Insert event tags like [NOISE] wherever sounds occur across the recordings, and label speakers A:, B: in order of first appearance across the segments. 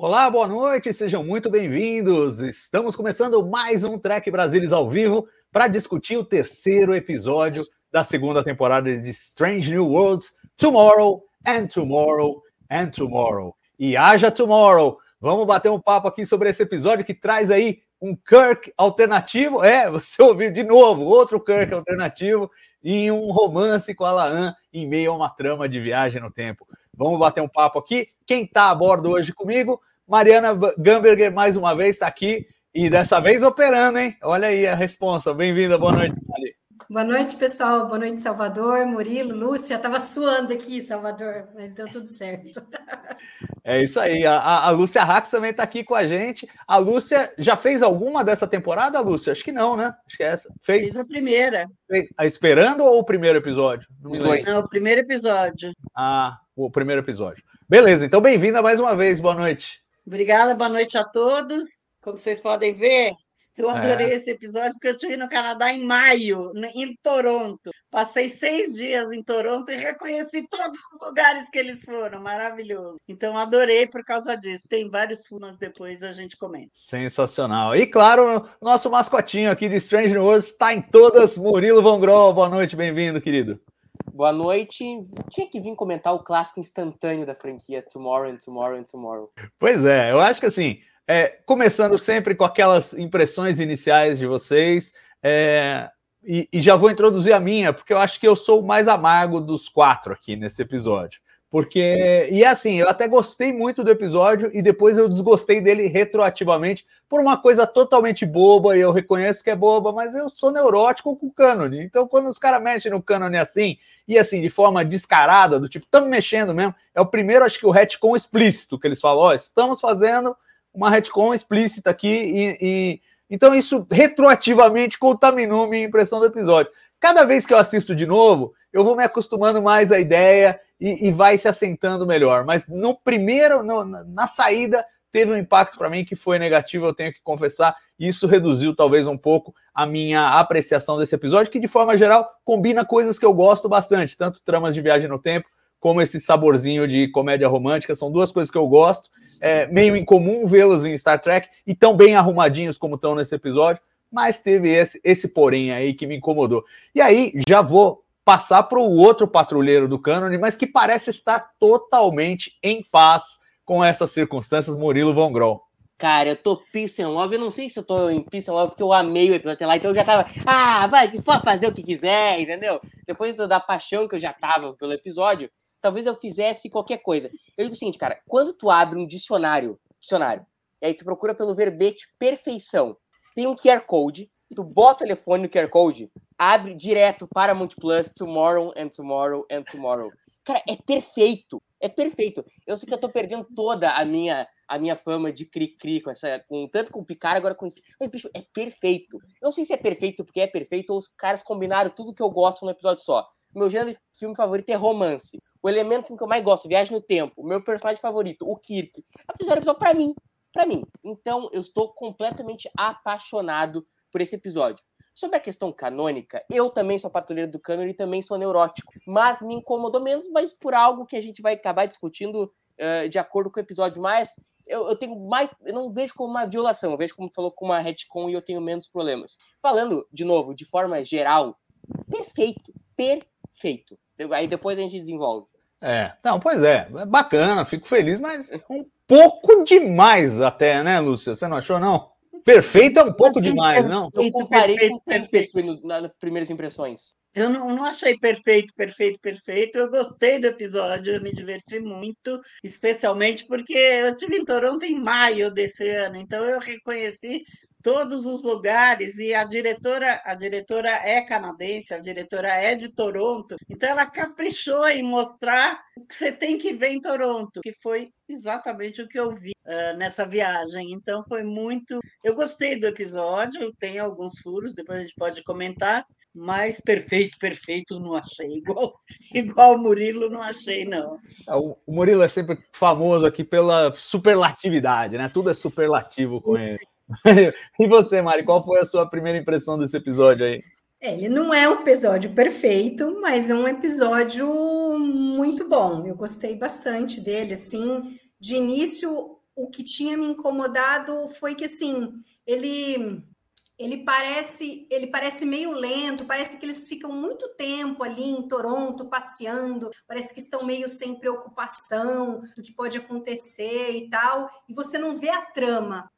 A: Olá, boa noite, sejam muito bem-vindos. Estamos começando mais um Trek Brasilis ao vivo para discutir o terceiro episódio da segunda temporada de Strange New Worlds, Tomorrow and Tomorrow and Tomorrow. E haja Tomorrow! Vamos bater um papo aqui sobre esse episódio que traz aí um Kirk alternativo. É, você ouviu de novo, outro Kirk alternativo e um romance com a Laan em meio a uma trama de viagem no tempo. Vamos bater um papo aqui. Quem está a bordo hoje comigo? Mariana Gamberger, mais uma vez, está aqui e dessa vez operando, hein? Olha aí a responsa. Bem-vinda, boa noite, Mari.
B: Boa noite, pessoal. Boa noite, Salvador, Murilo, Lúcia. Estava suando aqui, Salvador, mas deu tudo certo.
A: É isso aí. A, a Lúcia Rax também está aqui com a gente. A Lúcia já fez alguma dessa temporada, Lúcia? Acho que não, né? Acho que é essa. Fez.
C: Fiz a primeira.
A: Fez, a Esperando ou o primeiro episódio?
C: Os dois. Não, o primeiro episódio.
A: Ah, o primeiro episódio. Beleza, então bem-vinda mais uma vez. Boa noite.
C: Obrigada, boa noite a todos. Como vocês podem ver, eu adorei é. esse episódio porque eu estive no Canadá em maio, em Toronto. Passei seis dias em Toronto e reconheci todos os lugares que eles foram. Maravilhoso. Então, adorei por causa disso. Tem vários fumas depois, a gente comenta.
A: Sensacional. E, claro, nosso mascotinho aqui de Strange Worlds está em todas. Murilo Grol, boa noite, bem-vindo, querido.
D: Boa noite. Tinha que vir comentar o clássico instantâneo da franquia Tomorrow and Tomorrow and Tomorrow.
A: Pois é, eu acho que assim, é, começando sempre com aquelas impressões iniciais de vocês, é, e, e, já vou introduzir a minha, porque eu acho que eu sou o mais amargo dos quatro aqui nesse episódio. Porque, e assim, eu até gostei muito do episódio e depois eu desgostei dele retroativamente por uma coisa totalmente boba, e eu reconheço que é boba, mas eu sou neurótico com o cânone. Então, quando os caras mexem no cânone assim, e assim, de forma descarada, do tipo, estamos mexendo mesmo, é o primeiro, acho que o retcon explícito que eles falam, ó, estamos fazendo uma retcon explícita aqui, e, e então isso retroativamente contaminou minha impressão do episódio. Cada vez que eu assisto de novo, eu vou me acostumando mais à ideia e, e vai se assentando melhor. Mas no primeiro, no, na saída, teve um impacto para mim que foi negativo, eu tenho que confessar, isso reduziu talvez um pouco a minha apreciação desse episódio, que de forma geral combina coisas que eu gosto bastante, tanto tramas de viagem no tempo, como esse saborzinho de comédia romântica, são duas coisas que eu gosto, é meio incomum vê-los em Star Trek, e tão bem arrumadinhos como estão nesse episódio, mas teve esse, esse porém aí que me incomodou. E aí, já vou passar para o outro patrulheiro do cânone, mas que parece estar totalmente em paz com essas circunstâncias, Murilo Von.
D: Cara, eu tô peace and love. Eu não sei se eu tô em peace and love porque eu amei o episódio lá, então eu já tava, ah, vai, pode fazer o que quiser, entendeu? Depois da paixão que eu já tava pelo episódio, talvez eu fizesse qualquer coisa. Eu digo o seguinte, cara, quando tu abre um dicionário, dicionário, e aí tu procura pelo verbete perfeição, tem um QR Code, tu bota o telefone no QR Code, abre direto para Plus, Tomorrow and Tomorrow and Tomorrow. Cara, é perfeito. É perfeito. Eu sei que eu tô perdendo toda a minha a minha fama de cri-cri com essa, com tanto com o Picard agora com mas bicho, é perfeito. Eu não sei se é perfeito porque é perfeito ou os caras combinaram tudo que eu gosto no episódio só. Meu gênero de filme favorito é romance. O elemento que eu mais gosto, viagem no tempo. Meu personagem favorito, o Kirk. Fizeram episódio para mim, para mim. Então, eu estou completamente apaixonado por esse episódio. Sobre a questão canônica, eu também sou patrulheiro do cânone e também sou neurótico. Mas me incomodou mesmo, mas por algo que a gente vai acabar discutindo uh, de acordo com o episódio. Mas eu, eu, tenho mais. Eu não vejo como uma violação, eu vejo como falou como uma retcon e eu tenho menos problemas. Falando, de novo, de forma geral, perfeito. Perfeito. Aí depois a gente desenvolve.
A: É, não, pois é, é bacana, fico feliz, mas um [LAUGHS] pouco demais até, né, Lúcia? Você não achou, não? Perfeito é um pouco demais, não?
D: Eu comparei com perfeito nas primeiras impressões.
C: Eu não, não, achei perfeito, perfeito, perfeito. Eu gostei do episódio, eu me diverti muito, especialmente porque eu tive em Toronto em maio desse ano, então eu reconheci todos os lugares e a diretora, a diretora é canadense, a diretora é de Toronto, então ela caprichou em mostrar o que você tem que ver em Toronto, que foi exatamente o que eu vi uh, nessa viagem. Então foi muito, eu gostei do episódio, tem alguns furos, depois a gente pode comentar, mas perfeito, perfeito não achei. Igual, [LAUGHS] igual o Murilo, não achei, não.
A: É, o Murilo é sempre famoso aqui pela superlatividade, né? Tudo é superlativo com ele. [LAUGHS] e você, Mari, qual foi a sua primeira impressão desse episódio aí?
B: Ele não é um episódio perfeito, mas é um episódio muito bom. Eu gostei bastante dele. Assim, de início, o que tinha me incomodado foi que assim ele ele parece ele parece meio lento, parece que eles ficam muito tempo ali em Toronto passeando, parece que estão meio sem preocupação do que pode acontecer e tal, e você não vê a trama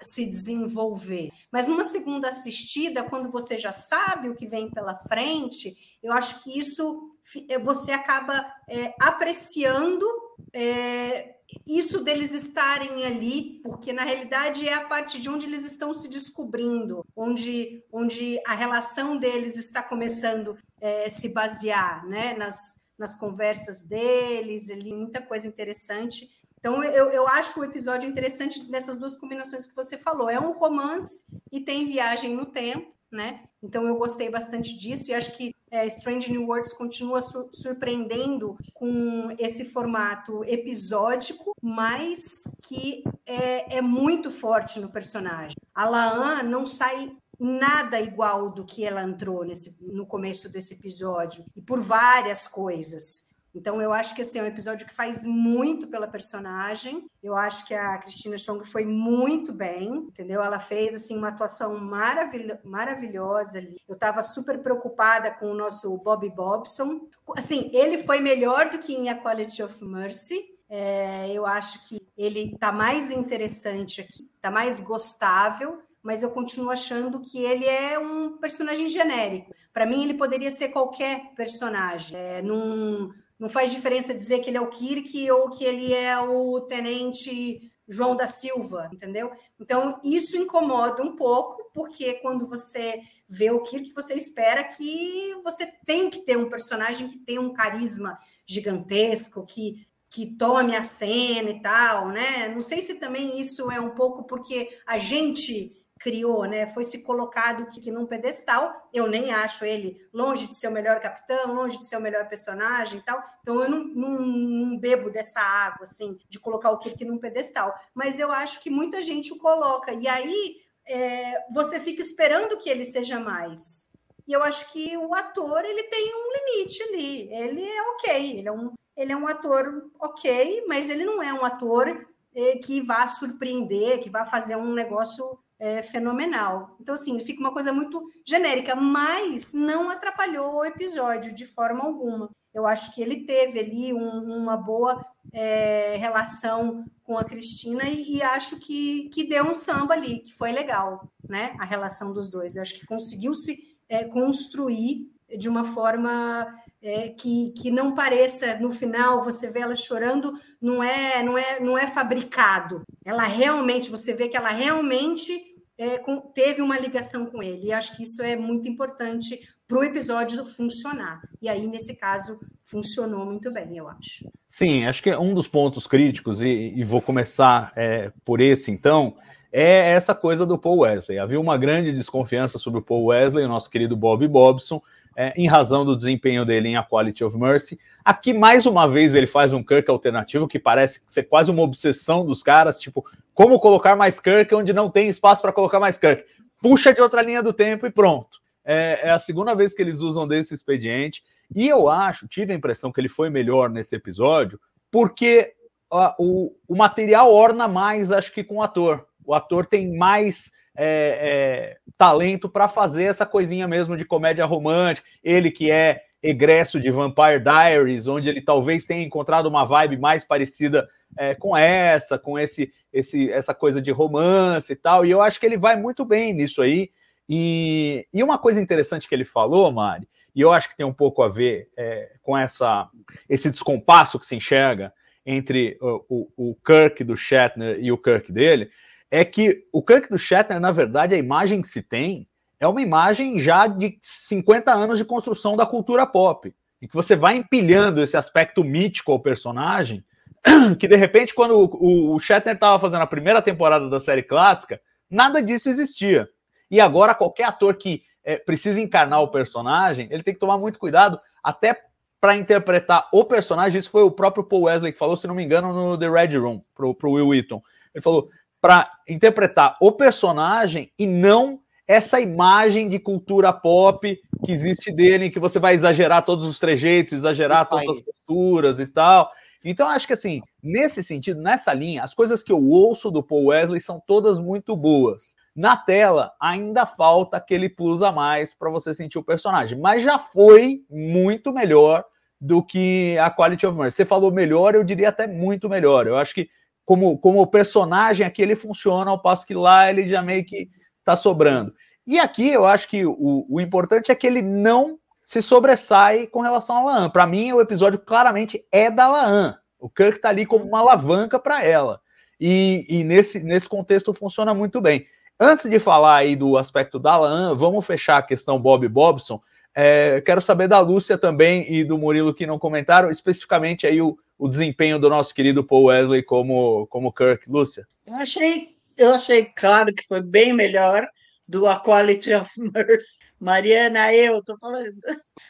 B: se desenvolver. Mas numa segunda assistida, quando você já sabe o que vem pela frente, eu acho que isso é, você acaba é, apreciando é, isso deles estarem ali, porque na realidade é a parte de onde eles estão se descobrindo, onde, onde a relação deles está começando a é, se basear né, nas, nas conversas deles, ali, muita coisa interessante. Então, eu, eu acho o episódio interessante dessas duas combinações que você falou. É um romance e tem viagem no tempo, né? Então, eu gostei bastante disso e acho que é, Strange New Worlds continua su surpreendendo com esse formato episódico, mas que é, é muito forte no personagem. A Laan não sai nada igual do que ela entrou nesse, no começo desse episódio, e por várias coisas. Então, eu acho que assim, é um episódio que faz muito pela personagem. Eu acho que a Cristina Chong foi muito bem, entendeu? Ela fez assim uma atuação maravil maravilhosa ali. Eu estava super preocupada com o nosso Bobby Bobson. Assim, ele foi melhor do que em A Quality of Mercy. É, eu acho que ele está mais interessante aqui, está mais gostável mas eu continuo achando que ele é um personagem genérico. Para mim, ele poderia ser qualquer personagem. É, num, não faz diferença dizer que ele é o Kirk ou que ele é o tenente João da Silva, entendeu? Então, isso incomoda um pouco, porque quando você vê o Kirk, você espera que você tem que ter um personagem que tem um carisma gigantesco, que que tome a cena e tal, né? Não sei se também isso é um pouco porque a gente criou, né? Foi se colocado que, que num pedestal. Eu nem acho ele longe de ser o melhor capitão, longe de ser o melhor personagem e tal. Então eu não, não, não bebo dessa água, assim, de colocar o Kirk num pedestal. Mas eu acho que muita gente o coloca. E aí é, você fica esperando que ele seja mais. E eu acho que o ator ele tem um limite ali. Ele é ok, ele é um, ele é um ator ok, mas ele não é um ator é, que vá surpreender, que vá fazer um negócio é, fenomenal. Então, assim, fica uma coisa muito genérica, mas não atrapalhou o episódio de forma alguma. Eu acho que ele teve ali um, uma boa é, relação com a Cristina e, e, acho que, que deu um samba ali, que foi legal, né? A relação dos dois. Eu acho que conseguiu se é, construir de uma forma é, que, que não pareça no final você vê ela chorando não é não é não é fabricado ela realmente você vê que ela realmente é, com, teve uma ligação com ele. E acho que isso é muito importante para o episódio funcionar. E aí, nesse caso, funcionou muito bem, eu acho.
A: Sim, acho que é um dos pontos críticos, e, e vou começar é, por esse então, é essa coisa do Paul Wesley. Havia uma grande desconfiança sobre o Paul Wesley, o nosso querido Bob Bobson, é, em razão do desempenho dele em A Quality of Mercy. Aqui, mais uma vez, ele faz um Kirk alternativo, que parece ser quase uma obsessão dos caras, tipo, como colocar mais Kirk onde não tem espaço para colocar mais Kirk? Puxa de outra linha do tempo e pronto. É, é, a segunda vez que eles usam desse expediente. E eu acho, tive a impressão que ele foi melhor nesse episódio, porque uh, o, o material orna mais, acho que, com o ator. O ator tem mais é, é, talento para fazer essa coisinha mesmo de comédia romântica. Ele que é egresso de Vampire Diaries, onde ele talvez tenha encontrado uma vibe mais parecida é, com essa, com esse, esse, essa coisa de romance e tal. E eu acho que ele vai muito bem nisso aí. E, e uma coisa interessante que ele falou, Mari, e eu acho que tem um pouco a ver é, com essa, esse descompasso que se enxerga entre o, o, o Kirk do Shatner e o Kirk dele, é que o Kirk do Shatner, na verdade, a imagem que se tem é uma imagem já de 50 anos de construção da cultura pop, em que você vai empilhando esse aspecto mítico ao personagem, [CLEARS THROAT] que de repente, quando o, o Shatner estava fazendo a primeira temporada da série clássica, nada disso existia. E agora, qualquer ator que é, precisa encarnar o personagem, ele tem que tomar muito cuidado, até para interpretar o personagem. Isso foi o próprio Paul Wesley que falou, se não me engano, no The Red Room, para o Will Wheaton. Ele falou: para interpretar o personagem e não essa imagem de cultura pop que existe dele, que você vai exagerar todos os trejeitos, exagerar todas as posturas e tal. Então, acho que assim, nesse sentido, nessa linha, as coisas que eu ouço do Paul Wesley são todas muito boas. Na tela, ainda falta aquele plus a mais para você sentir o personagem, mas já foi muito melhor do que a Quality of Mercy. Você falou melhor, eu diria até muito melhor. Eu acho que como, como personagem aqui ele funciona, ao passo que lá ele já meio que está sobrando. E aqui eu acho que o, o importante é que ele não se sobressai com relação a Laan. Para mim, o episódio claramente é da Laan. O Kirk está ali como uma alavanca para ela. E, e, nesse, nesse contexto funciona muito bem. Antes de falar aí do aspecto da Laan, vamos fechar a questão Bob Bobson. É, quero saber da Lúcia também e do Murilo que não comentaram, especificamente aí o, o desempenho do nosso querido Paul Wesley como, como Kirk. Lúcia?
C: Eu achei, eu achei claro que foi bem melhor do A Quality of [LAUGHS] Mercy. Mariana, eu tô falando.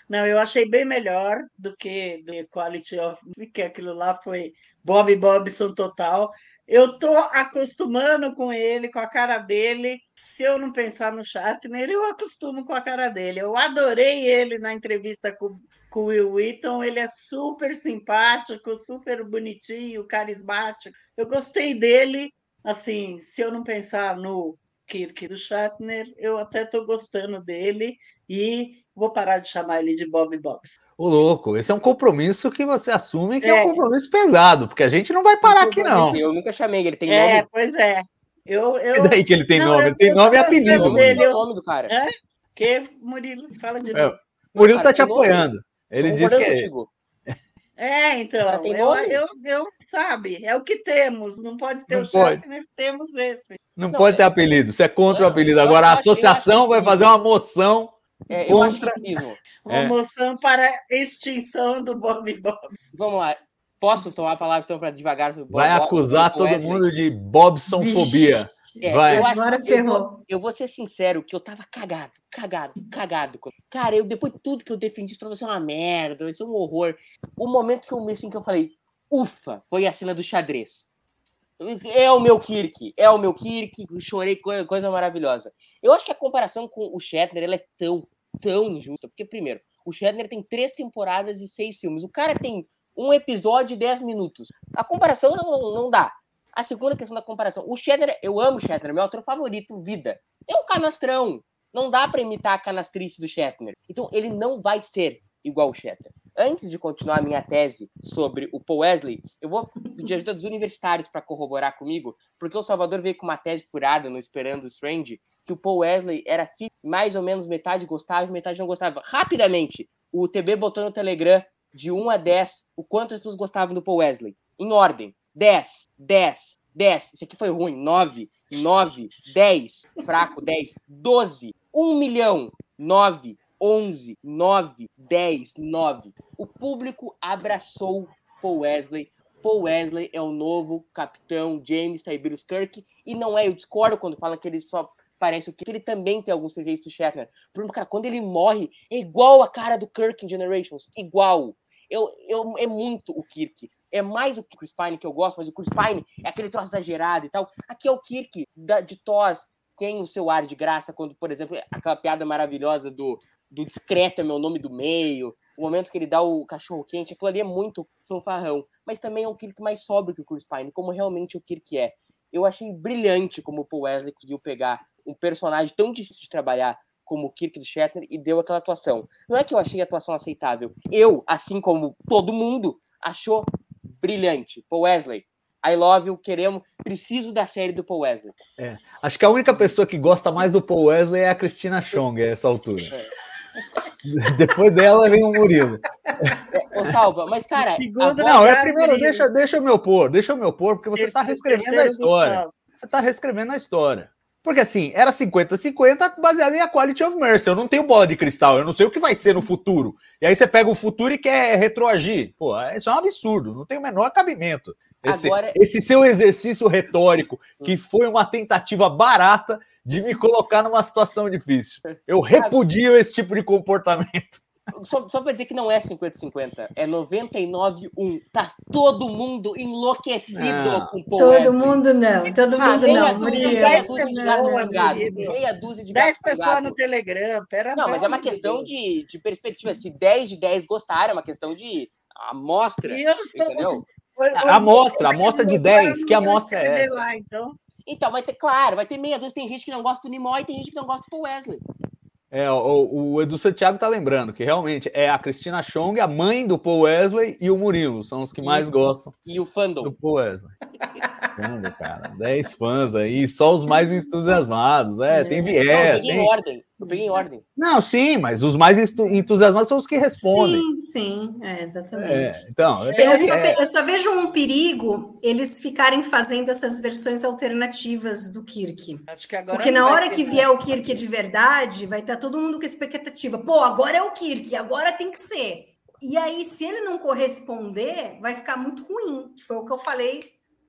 C: Não, eu achei bem melhor do que do Quality of Mercy, que aquilo lá foi Bob Bobson total. Eu tô acostumando com ele, com a cara dele. Se eu não pensar no Shatner, eu acostumo com a cara dele. Eu adorei ele na entrevista com, com o Will Wheaton. Ele é super simpático, super bonitinho, carismático. Eu gostei dele. Assim, se eu não pensar no Kirk do Shatner, eu até estou gostando dele e vou parar de chamar ele de Bob Bobs.
A: Ô, louco, esse é um compromisso que você assume que é, é um compromisso pesado, porque a gente não vai parar aqui, não.
D: Eu nunca chamei, ele tem
C: é, nome. É, pois é. Eu, eu...
A: E [LAUGHS] daí que ele tem não, nome? Ele tem nome e apelido.
D: Dele, eu... o nome do cara.
C: É? Que Murilo, fala de é, novo.
A: Murilo está te apoiando. Ele disse que é.
C: É, então, eu, eu, eu, sabe, é o que temos, não pode ter não o Shatner, temos esse.
A: Não, não pode é... ter apelido, você é contra o apelido. Agora a associação vai fazer uma moção
D: é, contra... [LAUGHS]
C: Uma é. moção para extinção do Bob Bobs.
D: Vamos lá, posso tomar a palavra então para devagar?
A: Vai acusar todo mundo de Bobsonfobia.
D: É, Vai. Eu Agora acho, ferrou. Eu vou, eu vou, ser sincero que eu tava cagado, cagado, cagado. Cara, eu depois de tudo que eu defendi, isso vai ser uma merda, vai ser um horror. O momento que eu me assim que eu falei, ufa, foi a cena do xadrez. É o meu Kirk, é o meu Kirk, chorei, coisa, maravilhosa. Eu acho que a comparação com o Shatner ela é tão, tão injusta, porque, primeiro, o Shatner tem três temporadas e seis filmes, o cara tem um episódio e dez minutos. A comparação não, não dá. A segunda questão da comparação. O Cheddar, eu amo o Shatner, meu autor favorito, vida. É um canastrão. Não dá para imitar a canastrice do Shatner. Então, ele não vai ser igual o Shatner. Antes de continuar a minha tese sobre o Paul Wesley, eu vou pedir ajuda dos universitários para corroborar comigo, porque o Salvador veio com uma tese furada no Esperando Strange, que o Paul Wesley era mais ou menos metade gostava e metade não gostava. Rapidamente, o TB botou no Telegram de 1 a 10 o quanto as pessoas gostavam do Paul Wesley. Em ordem. 10, 10, 10. Esse aqui foi ruim. 9, 9, 10. Fraco, 10. 12. 1 milhão. 9, 11, 9, 10, 9. O público abraçou Paul Wesley. Paul Wesley é o novo capitão James Tiberius Kirk. E não é, eu discordo quando falam que ele só parece o que ele também tem alguns trejeitos do Shatner. Porque, cara, quando ele morre, é igual a cara do Kirk em Generations. Igual. Eu, eu, é muito o Kirk é mais o Chris Pine que eu gosto, mas o Chris Pine é aquele troço exagerado e tal. Aqui é o Kirk da, de Toss, tem o seu ar de graça, quando, por exemplo, aquela piada maravilhosa do, do discreto é meu nome do meio, o momento que ele dá o cachorro quente, aquilo ali é muito fanfarrão. Mas também é um Kirk mais sóbrio que o Chris Pine, como realmente o Kirk é. Eu achei brilhante como o Paul Wesley conseguiu pegar um personagem tão difícil de trabalhar como o Kirk do Shatner e deu aquela atuação. Não é que eu achei a atuação aceitável. Eu, assim como todo mundo, achou brilhante. Paul Wesley, I love you, queremos, preciso da série do Paul Wesley.
A: É. Acho que a única pessoa que gosta mais do Paul Wesley é a Cristina Chong, a essa altura. [LAUGHS] Depois dela vem o Murilo.
D: É, ô, Salva, mas, cara.
C: Segundo
D: a
C: da-
D: voz-
A: Não, é primeiro, deixa, deixa eu meu pôr, deixa eu meu pôr, porque você está reescrevendo a história. Você está reescrevendo a história. Porque assim, era 50-50 baseado em A Quality of Mercy. Eu não tenho bola de cristal, eu não sei o que vai ser no futuro. E aí você pega o futuro e quer retroagir. Pô, isso é um absurdo, não tem o menor cabimento. Esse,
D: Agora-
A: esse seu exercício retórico, que foi uma tentativa barata de me colocar numa situação difícil. Eu repudio esse tipo de comportamento.
D: Só, só pra dizer que não é 50-50, é 99-1. Tá todo mundo enlouquecido
A: Não.
D: com o Paul
B: Todo
D: Wesley.
B: mundo não, todo
D: Ah,
B: mundo
D: meia
B: não.
D: dúzia, meia dúzia de gato pingado.
C: Murilo.
D: Meia dúzia de gato
C: 10 pessoas no Telegram, pera
D: Não, mas é uma questão de, de perspectiva. Se 10 de 10 gostaram, é uma questão de amostra.
C: E eu estou
D: Entendeu?
A: A amostra, a amostra de 10, que amostra é essa?
C: Lá, então.
D: Então, vai ter, claro, vai ter meia dúzia. Tem gente que não gosta do Nimoy e tem gente que não gosta do Paul Wesley.
A: É, o, o Edu Santiago tá lembrando que realmente é a Cristina Chong, a mãe do Paul Wesley e o Murilo, são os que mais gostam
D: E o
A: do
D: fandom.
A: Paul Wesley. Caramba, cara, 10 fãs aí, só os mais entusiasmados. É, tem
D: Não, eu
A: viés.
D: em
A: Tem...
D: ordem. Eu peguei em ordem.
A: Não, sim, mas os mais entu- entusiasmados são os que respondem.
B: Sim, sim, é, exatamente.
A: É, então,
B: Eu
A: tem
B: só, ve- eu só vejo um perigo eles ficarem fazendo essas versões alternativas do Kirk.
C: Acho que agora
B: Porque na hora que vier o Kirk de verdade, vai estar todo mundo com expectativa. Pô, agora é o Kirk, agora tem que ser. E aí, se ele não corresponder, vai ficar muito ruim. que Foi o que eu falei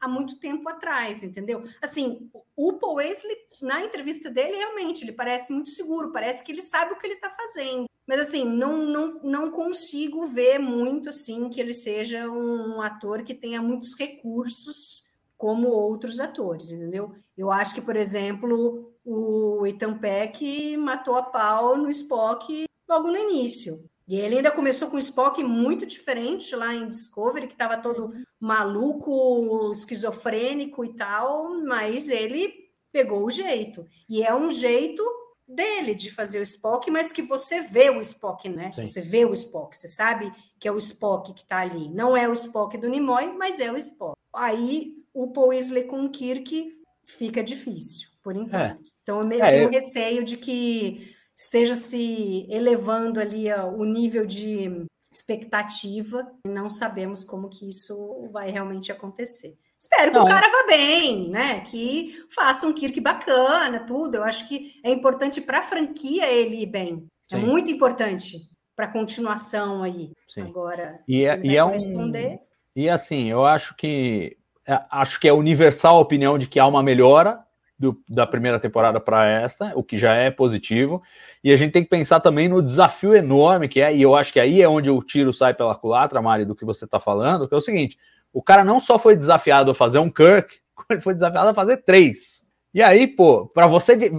B: há muito tempo atrás, entendeu? Assim, o Paul Wesley, na entrevista dele, realmente, ele parece muito seguro, parece que ele sabe o que ele está fazendo. Mas, assim, não, não, não consigo ver muito, assim, que ele seja um ator que tenha muitos recursos como outros atores, entendeu? Eu acho que, por exemplo, o Ethan Peck matou a pau no Spock logo no início. E ele ainda começou com o Spock muito diferente lá em Discovery, que estava todo maluco, esquizofrênico e tal, mas ele pegou o jeito. E é um jeito dele de fazer o Spock, mas que você vê o Spock, né?
A: Sim.
B: Você vê o Spock, você sabe que é o Spock que está ali. Não é o Spock do Nimoy, mas é o Spock. Aí o Paul Weasley com o Kirk fica difícil, por enquanto. Então eu me- eu
A: É,
B: tenho
A: eu-
B: receio de que esteja se elevando ali ó, o nível de expectativa e não sabemos como que isso vai realmente acontecer. Espero que
A: Não,
B: o cara vá bem, né? Que faça um Kirk bacana, tudo. Eu acho que é importante para a franquia ele ir bem. É
A: Sim.
B: muito importante para a continuação aí.
A: Sim.
B: Agora,
A: E
B: se
A: é- e é um-
B: corresponder,
A: E assim, eu acho que é, acho que é universal a opinião de que há uma melhora do- da primeira temporada para esta, o que já é positivo. E a gente tem que pensar também no desafio enorme que é, e eu acho que aí é onde o tiro sai pela culatra, Mari, do que você está falando, que é o seguinte: o cara não só foi desafiado a fazer um Kirk, [LAUGHS] ele foi desafiado a fazer três. E aí, pô, para você,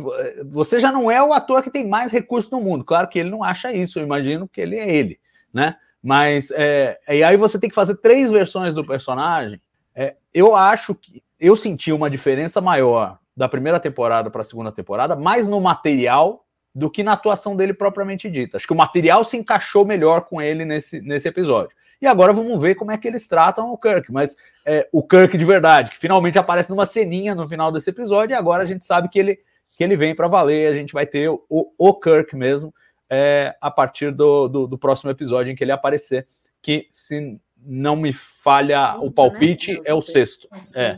A: você já não é o ator que tem mais recursos no mundo. Claro que ele não acha isso, eu imagino que ele é ele, né? Mas é, e aí você tem que fazer três versões do personagem. É, eu acho que eu senti uma diferença maior da primeira temporada para a segunda temporada, mais no material do que na atuação dele propriamente dita. Acho que o material se encaixou melhor com ele nesse, nesse episódio. E agora vamos ver como é que eles tratam o Kirk, mas é, o Kirk de verdade, que finalmente aparece numa ceninha no final desse episódio, e agora a gente sabe que ele, que ele vem para valer, a gente vai ter o, o Kirk mesmo é, a partir do, do, do próximo episódio em que ele aparecer, que se não me falha o
B: Sexto,
A: palpite,
B: né?
A: é o sexto.
B: é
A: É.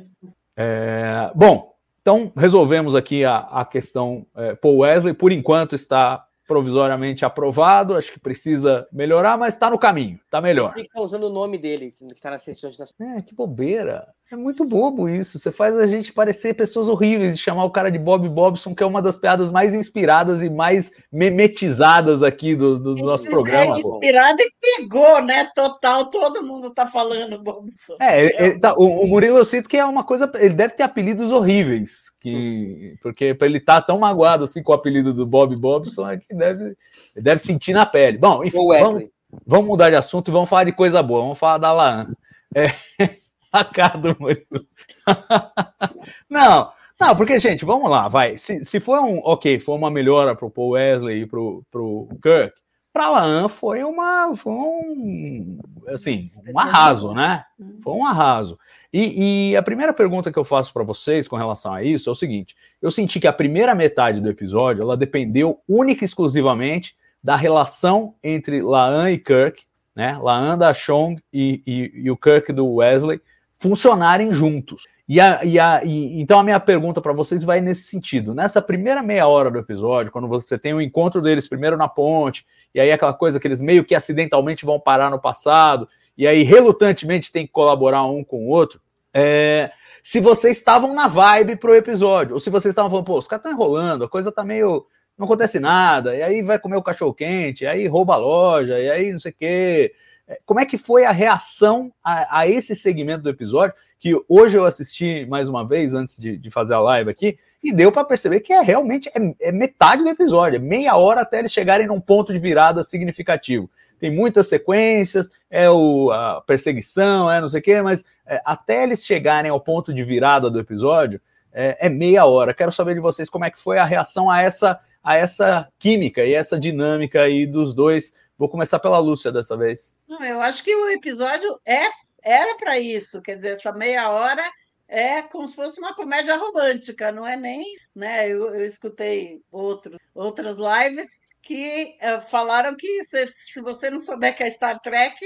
A: É, bom, então resolvemos aqui a, a questão é, Paul Wesley. Por enquanto está provisoriamente aprovado. Acho que precisa melhorar, mas está no caminho, está melhor.
D: Tem que estar usando o nome dele, que está na certidão de nascimento.
A: É, que bobeira. É muito bobo isso. Você faz a gente parecer pessoas horríveis de chamar o cara de Bob Bobson, que é uma das piadas mais inspiradas e mais memetizadas aqui do, do nosso
C: Isso
A: programa.
C: É
A: pô.
C: inspirado e pegou, né? Total, todo mundo tá falando Bobson.
A: É, ele- ele tá- o, o Murilo eu sinto que é uma coisa. Ele deve ter apelidos horríveis. Que, porque para ele estar tão magoado assim com o apelido do Bob Bobson, é que deve, ele deve sentir na pele. Bom, enfim, vamos, vamos mudar de assunto e vamos falar de coisa boa. Vamos falar da Laan. É, [LAUGHS] a cara do Murilo. [LAUGHS] não, não, porque, gente, vamos lá, vai. Se, se for um. Ok, for uma melhora pro Paul Wesley e pro, pro Kirk, para Laan foi uma foi um assim um arraso, né? Foi um arraso. E, e a primeira pergunta que eu faço para vocês com relação a isso é o seguinte: eu senti que a primeira metade do episódio ela dependeu única e exclusivamente da relação entre Laan e Kirk, né? Laan da Chong e, e, e o Kirk do Wesley funcionarem juntos. E, a, e, a, e então a minha pergunta para vocês vai nesse sentido. Nessa primeira meia hora do episódio, quando você tem o encontro deles primeiro na ponte, e aí aquela coisa que eles meio que acidentalmente vão parar no passado, e aí relutantemente tem que colaborar um com o outro. É, se vocês estavam na vibe pro episódio, ou se vocês estavam falando, pô, os caras estão enrolando, a coisa tá meio. não acontece nada, e aí vai comer o cachorro quente, aí rouba a loja, e aí não sei o quê. É, como é que foi a reação a, a, esse segmento do episódio? Que hoje eu assisti mais uma vez antes de, de fazer a live aqui, e deu para perceber que é realmente é, é, metade do episódio, é meia hora até eles chegarem num ponto de virada significativo. Tem muitas sequências, é o, a perseguição, é não sei o quê, mas é, até eles chegarem ao ponto de virada do episódio, é, é meia hora. Quero saber de vocês como é que foi a reação a essa, a essa química e essa dinâmica aí dos dois Vou começar pela Lúcia dessa vez.
C: Não, eu acho que o episódio é era para isso, quer dizer, essa meia hora é como se fosse uma comédia romântica, não é nem, né? Eu, eu escutei outro, outras lives que uh, falaram que se, se, você não souber que é Star Trek,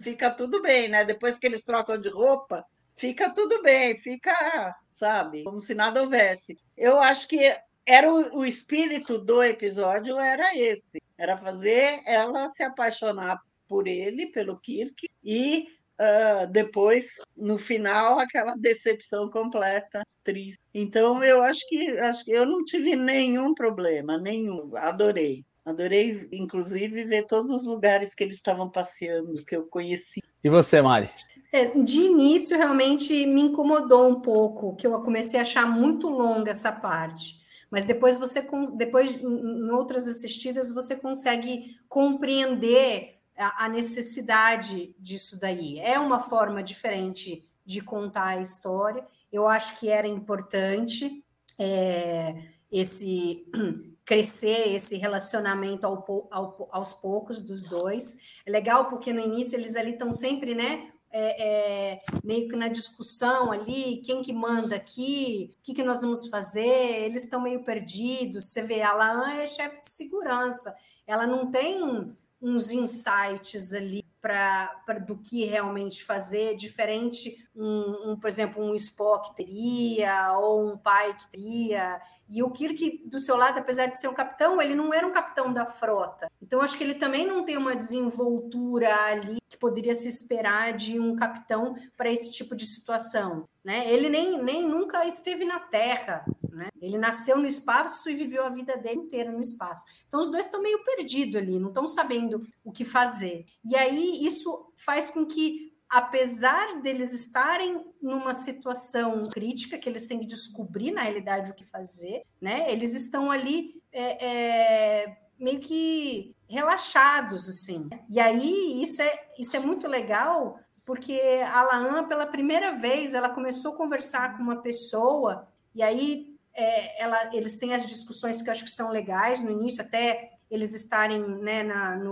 C: fica tudo bem, né? Depois que eles trocam de roupa, fica tudo bem, fica, sabe, como se nada houvesse. Eu acho que era o, o espírito do episódio era esse, era fazer ela se apaixonar por ele, pelo Kirk, e uh, depois, no final, aquela decepção completa, triste. Então, eu acho que, acho que eu não tive nenhum problema, nenhum, adorei. Adorei, inclusive, ver todos os lugares que eles estavam passeando, que eu conheci.
A: E você, Mari?
B: É, de início, realmente me incomodou um pouco, que eu comecei a achar muito longa essa parte. Mas depois você, depois em outras assistidas, você consegue compreender a necessidade disso daí. É uma forma diferente de contar a história. Eu acho que era importante é, esse [CLEARS THROAT] crescer esse relacionamento ao, ao, aos poucos dos dois. É legal porque no início eles ali estão sempre, né? É, é, meio que na discussão ali, quem que manda aqui, o que, que nós vamos fazer, eles estão meio perdidos. Você vê, a Laan é chefe de segurança, ela não tem uns insights ali para do que realmente fazer, diferente um, um, por exemplo, um Spock teria, ou um pai que teria. E o Kirk, do seu lado, apesar de ser um capitão, ele não era um capitão da frota. Então, acho que ele também não tem uma desenvoltura ali que poderia se esperar de um capitão para esse tipo de situação. Né? Ele nem, nem nunca esteve na Terra. Né? Ele nasceu no espaço e viveu a vida dele inteira no espaço. Então, os dois estão meio perdidos ali, não estão sabendo o que fazer. E aí, isso faz com que apesar deles estarem numa situação crítica, que eles têm que descobrir na realidade o que fazer, né? Eles estão ali é, é, meio que relaxados, assim. E aí isso é, isso é muito legal, porque a Laan, pela primeira vez, ela começou a conversar com uma pessoa, e aí é, ela, eles têm as discussões que eu acho que são legais no início, até eles estarem né, na, no,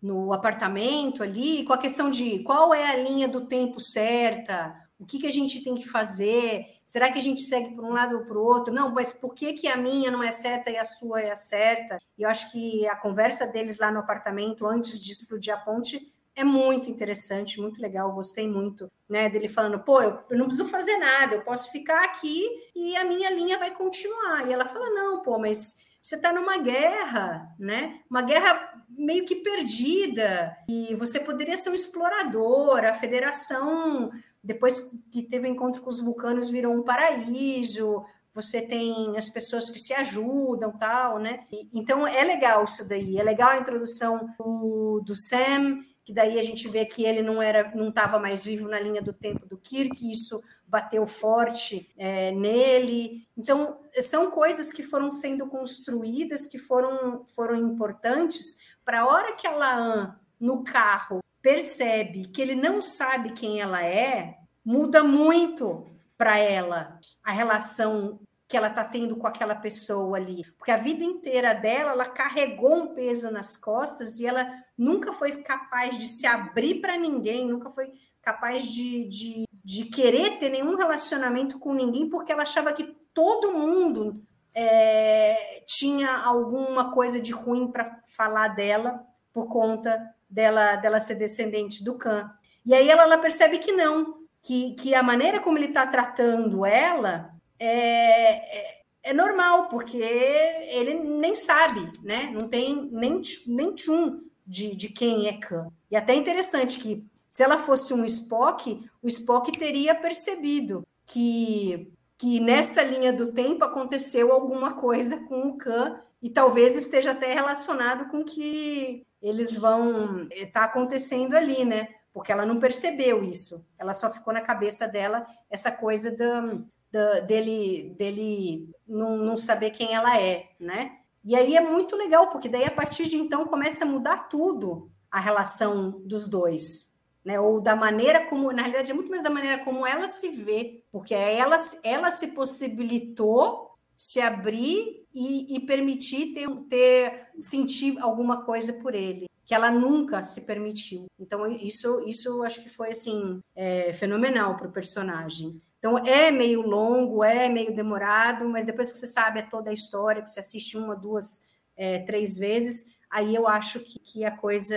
B: no apartamento ali, com a questão de qual é a linha do tempo certa, o que, que a gente tem que fazer, será que a gente segue por um lado ou para o outro? Não, mas por que, que a minha não é certa e a sua é a certa? E eu acho que a conversa deles lá no apartamento, antes de explodir a ponte, é muito interessante, muito legal, gostei muito, né, dele falando, pô, eu, eu, não preciso fazer nada, eu posso ficar aqui e a minha linha vai continuar. E ela fala, não, pô, mas você está numa guerra, né? Uma guerra meio que perdida, e você poderia ser um explorador, a federação, depois que teve encontro com os vulcanos, virou um paraíso, você tem as pessoas que se ajudam, tal, né? E, então é legal isso daí, é legal a introdução do, do Sam, que daí a gente vê que ele não era, não estava mais vivo na linha do tempo do Kirk, isso bateu forte é, nele. Então, são coisas que foram sendo construídas, que foram, foram importantes para a hora que a Laan, no carro, percebe que ele não sabe quem ela é, muda muito para ela a relação que ela está tendo com aquela pessoa ali. Porque a vida inteira dela, ela carregou um peso nas costas e ela nunca foi capaz de se abrir para ninguém, nunca foi capaz de, de, de, querer ter nenhum relacionamento com ninguém, porque ela achava que todo mundo é, tinha alguma coisa de ruim para falar dela por conta dela, dela ser descendente do Khan. E aí ela, ela percebe que não, que, que a maneira como ele está tratando ela é, é, é, normal, porque ele nem sabe, né? Não tem nem, nem tchum de, de quem é Khan. E até interessante que se ela fosse um Spock, o Spock teria percebido que, que nessa linha do tempo aconteceu alguma coisa com o Khan e talvez esteja até relacionado com que eles vão está acontecendo ali, né? Porque ela não percebeu isso. Ela só ficou na cabeça dela essa coisa do, do, dele dele não, não saber quem ela é, né? E aí é muito legal, porque daí a partir de então começa a mudar tudo a relação dos dois, né? Ou da maneira como, na realidade, é muito mais da maneira como ela se vê, porque ela, ela se possibilitou se abrir e, e permitir ter, ter sentir alguma coisa por ele que ela nunca se permitiu. Então isso isso acho que foi assim é, fenomenal para o personagem. Então é meio longo, é meio demorado, mas depois que você sabe toda a história, que você assiste uma, duas, é, três vezes, aí eu acho que, que a coisa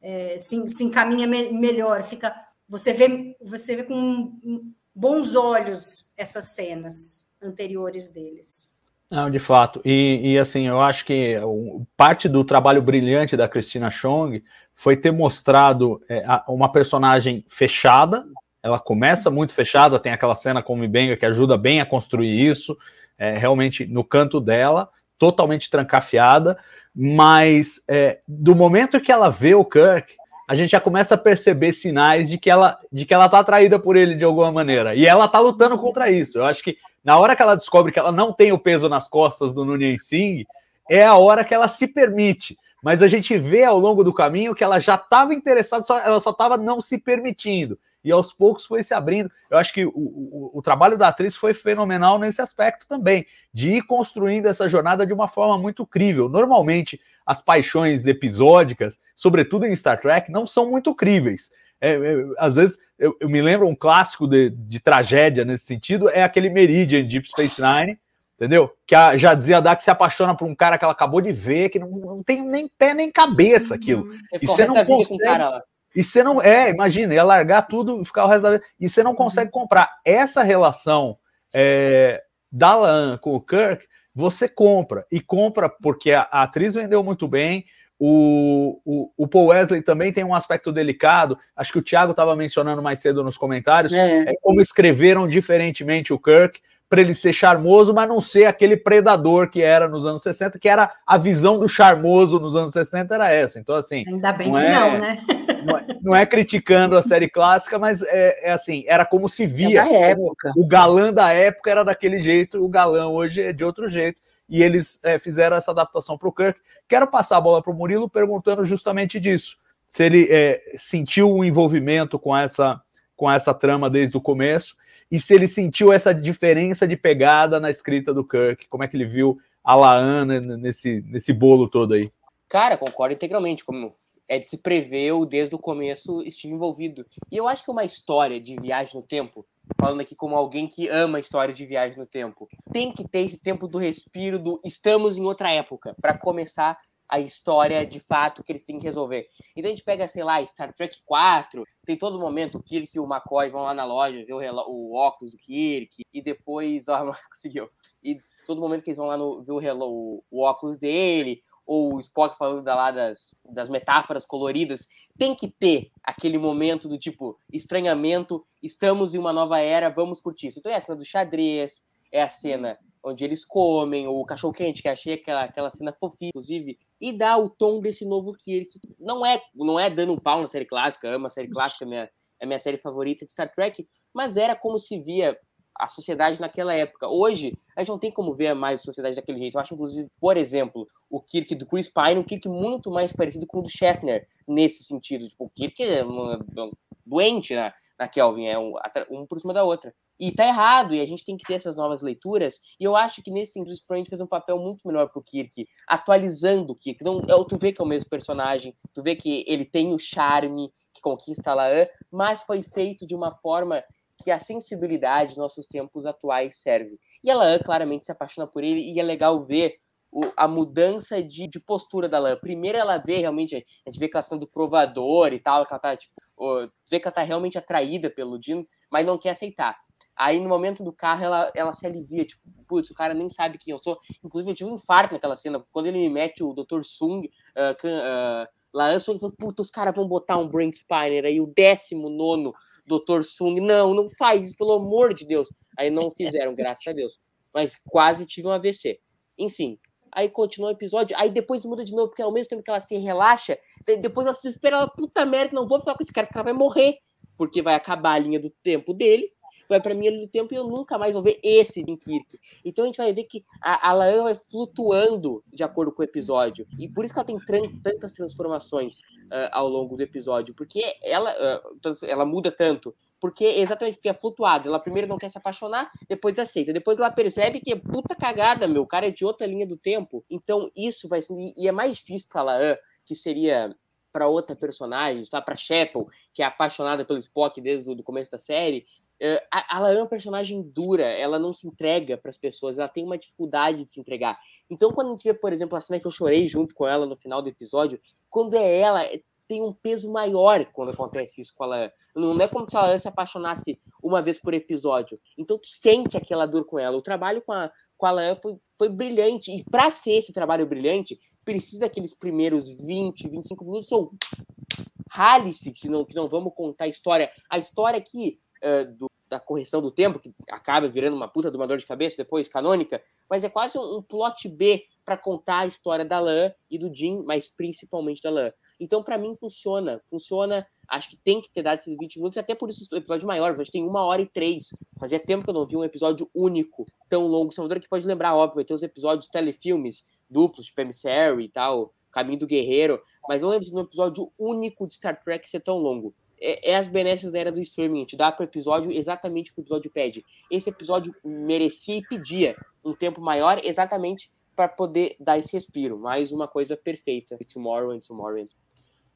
B: é, se, se, encaminha me, melhor. Fica você vê você vê com bons olhos essas cenas anteriores deles.
A: Não, de fato. E, e, assim, eu acho que parte do trabalho brilhante da Cristina Chong foi ter mostrado é, uma personagem fechada. Ela começa muito fechada, tem aquela cena com o Mibenga que ajuda bem a construir isso, é, realmente no canto dela, totalmente trancafiada. Mas é, do momento que ela vê o Kirk, a gente já começa a perceber sinais de que ela de que ela tá atraída por ele de alguma maneira. E ela tá lutando contra isso. Eu acho que na hora que ela descobre que ela não tem o peso nas costas do Nunien Singh, é a hora que ela se permite. Mas a gente vê ao longo do caminho que ela já estava interessada, só, ela só estava não se permitindo e aos poucos foi se abrindo. Eu acho que o, o, o, trabalho da atriz foi fenomenal nesse aspecto também, de ir construindo essa jornada de uma forma muito crível. Normalmente, as paixões episódicas, sobretudo em Star Trek, não são muito críveis. É, é, às vezes, eu, eu, me lembro um clássico de, de, tragédia nesse sentido, é aquele Meridian Deep Space Nine, entendeu? Que a, já dizia a que se apaixona por um cara que ela acabou de ver, que não, não tem nem pé nem cabeça aquilo. Uhum. E você não consegue... E você não. É, imagina, ia largar tudo e ficar o resto da vida. E você não consegue uhum. comprar. Essa relação é, da Lan com o Kirk, você compra. E compra porque a, a atriz vendeu muito bem. O, o, o, Paul Wesley também tem um aspecto delicado. Acho que o Thiago estava mencionando mais cedo nos comentários. É. é como escreveram diferentemente o Kirk para ele ser charmoso, mas não ser aquele predador que era nos anos 60, que era a visão do charmoso nos anos 60 era essa. Então, assim.
B: Ainda bem não que é, não, né? [LAUGHS]
A: Não é, não é, criticando a série clássica, mas é, é assim, era como se via.
C: É época.
A: O galã da época era daquele jeito, o galã hoje é de outro jeito. E eles é, fizeram essa adaptação para o Kirk. Quero passar a bola para o Murilo perguntando justamente disso. Se ele é, sentiu um envolvimento com essa, com essa trama desde o começo e se ele sentiu essa diferença de pegada na escrita do Kirk, como é que ele viu a Laana nesse, nesse bolo todo aí?
D: Cara, concordo integralmente, como é de se prever, eu desde o começo estive envolvido. E eu acho que uma história de viagem no tempo, falando aqui como alguém que ama a história de viagem no tempo, tem que ter esse tempo do respiro do estamos em outra época, para começar a história de fato que eles têm que resolver. Então a gente pega, sei lá, Star Trek 4, tem todo momento o Kirk e o McCoy vão lá na loja ver o, o óculos do Kirk, e depois, [LAUGHS] ó, conseguiu. E todo momento que eles vão lá no, ver o, o, o óculos dele, ou o Spock falando da, lá das, das metáforas coloridas, tem que ter aquele momento do tipo estranhamento, estamos em uma nova era, vamos curtir isso. Então é a cena do xadrez, é a cena onde eles comem, o cachorro quente, que achei aquela, aquela cena fofinha, inclusive, e dá o tom desse novo Kirk. Não é, não é dando um pau na série clássica, amo a série clássica, é minha, é minha série favorita de Star Trek, mas era como se via a sociedade naquela época. Hoje, a gente não tem como ver mais a sociedade daquele jeito. Eu acho, inclusive, por exemplo, o Kirk do Chris Pine, um Kirk muito mais parecido com o do Shatner, nesse sentido. Tipo, o Kirk é doente na, na Kelvin, é um, um por cima da outra. E tá errado, e a gente tem que ter essas novas leituras. E eu acho que nesse sentido, o fez um papel muito melhor pro Kirk, atualizando o Kirk. Não, é, tu vê que é o mesmo personagem, tu vê que ele tem o charme que conquista a Laan, mas foi feito de uma forma que a sensibilidade dos nossos tempos atuais serve. E a Laan claramente se apaixona por ele, e é legal ver o, a mudança de, de, postura da Laan. Primeiro ela vê realmente, a gente vê que ela sendo provador e tal, que ela tá, tipo, vê que ela tá realmente atraída pelo Dino, mas não quer aceitar. Aí no momento do carro ela, ela se alivia, tipo, putz, o cara nem sabe quem eu sou. Inclusive eu tive um infarto naquela cena, quando ele me mete o Dr. Sung, uh, uh, eu falei, puta, os caras vão botar um Brent Spiner aí, o 19 Dr. Sung. Não, não faz, pelo amor de Deus. Aí não fizeram, [LAUGHS] graças a Deus. Mas quase tive um AVC. Enfim, aí continua o episódio, aí depois muda de novo, porque ao mesmo tempo que ela se relaxa, depois ela se espera, ela, puta merda, não vou falar com esse cara, esse cara vai morrer, porque vai acabar a linha do tempo dele, vai para mim do tempo e eu nunca mais vou ver esse Dunkirk. Então a gente vai ver que a, a Laan vai flutuando de acordo com o episódio. E por isso que ela tem tantas transformações uh, ao longo do episódio, porque ela, uh, ela muda tanto. Porque exatamente porque é flutuado. Ela primeiro não quer se apaixonar, depois aceita. Depois ela percebe que é puta cagada, meu. O cara é de outra linha do tempo. Então isso vai ser. E é mais difícil pra Laan, que seria para outra personagem, tá? Para Chapel, que é apaixonada pelo Spock desde o começo da série, Uh, a, ela é uma personagem dura, ela não se entrega para as pessoas, ela tem uma dificuldade de se entregar. Então, quando a gente vê, por exemplo, a cena que eu chorei junto com ela no final do episódio, quando é ela, é, tem um peso maior quando acontece isso com ela. Não é como se ela se apaixonasse uma vez por episódio. Então, tu sente aquela dor com ela. O trabalho com a, com a foi, foi brilhante. E para ser esse trabalho brilhante, precisa daqueles primeiros 20, 25 minutos são rale-se, que não, que não vamos contar a história. A história que uh, do, da correção do tempo, que acaba virando uma puta de uma dor de cabeça depois, canônica, mas é quase um, plot B para contar a história da Lan e do Jim, mas principalmente da Lan. Então, para mim, funciona. Funciona. Acho que tem que ter dado esses 20 minutos, até por isso o episódio maior. Gente tem uma hora e três. Fazia tempo que eu não vi um episódio único, tão longo. Salvador que pode lembrar, óbvio, vai ter os episódios telefilmes duplos, tipo Emissary e tal, Caminho do Guerreiro, mas não lembro de um episódio único de Star Trek ser tão longo é, é, as benesses da era do streaming, te dá para episódio exatamente o que o episódio pede. Esse episódio merecia e pedia um tempo maior exatamente para poder dar esse respiro. Mais uma coisa perfeita. Tomorrow and tomorrow and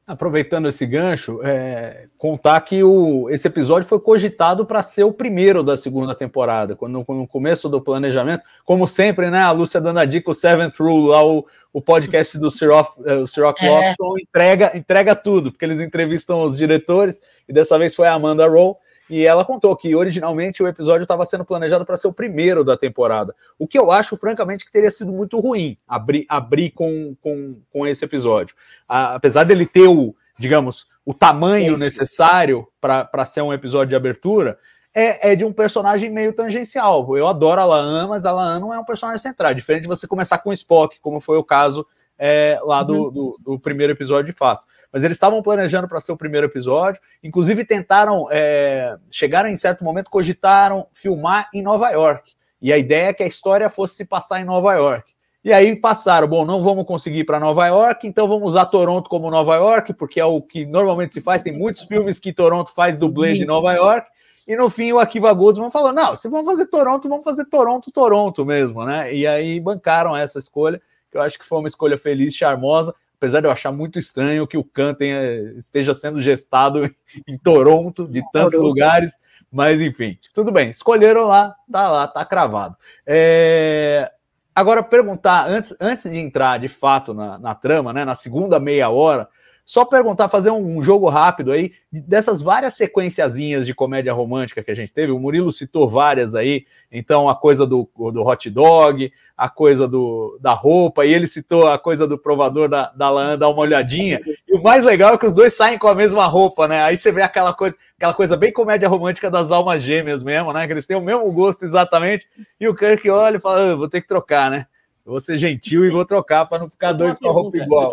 A: Aproveitando esse gancho, é, contar que o, esse episódio foi cogitado para ser o primeiro da segunda temporada, quando no começo do planejamento, como sempre, né? A Lúcia dando a dica, o Seventh Rule, lá o, o podcast do Siroc, uh, é. Lawson entrega, entrega tudo, porque eles entrevistam os diretores, e dessa vez foi a Amanda Rowe, e ela contou que originalmente o episódio estava sendo planejado para ser o primeiro da temporada. O que eu acho, francamente, que teria sido muito ruim abrir, abrir com, com, com esse episódio. A, apesar dele ter o, digamos, o tamanho necessário para ser um episódio de abertura, é, é, de um personagem meio tangencial. Eu adoro a Laan, mas a Laan não é um personagem central. É diferente de você começar com o Spock, como foi o caso é, lá do, uhum. do, do, primeiro episódio de fato. Mas eles estavam planejando para ser o primeiro episódio, inclusive tentaram, é, chegaram em certo momento, cogitaram filmar em Nova York. E a ideia é que a história fosse se passar em Nova York. E aí passaram, bom, não vamos conseguir para Nova York, então vamos usar Toronto como Nova York, porque é o que normalmente se faz. Tem muitos filmes que Toronto faz dublê de Nova York. E no fim o Akiva Goldsman falou: não, se vamos fazer Toronto, vamos fazer Toronto, Toronto mesmo, né? E aí bancaram essa escolha eu acho que foi uma escolha feliz, charmosa, apesar de eu achar muito estranho que o Khan tenha, esteja sendo gestado [LAUGHS] em Toronto, de tantos lugares, mas enfim, tudo bem, escolheram lá, tá lá, tá cravado. É... Agora, perguntar, antes, antes de entrar de fato na, na trama, né, na segunda meia hora, só perguntar, fazer um jogo rápido aí, dessas várias sequenciazinhas de comédia romântica que a gente teve, o Murilo citou várias aí, então a coisa do, do hot dog, a coisa do, da roupa, e ele citou a coisa do provador da, da lã, dar uma olhadinha, e o mais legal é que os dois saem com a mesma roupa, né, aí você vê aquela coisa, aquela coisa bem comédia romântica das almas gêmeas mesmo, né, que eles têm o mesmo gosto exatamente, e o Kirk olha e fala, vou ter que trocar, né, eu vou ser gentil e vou trocar para não ficar dois com a roupa igual.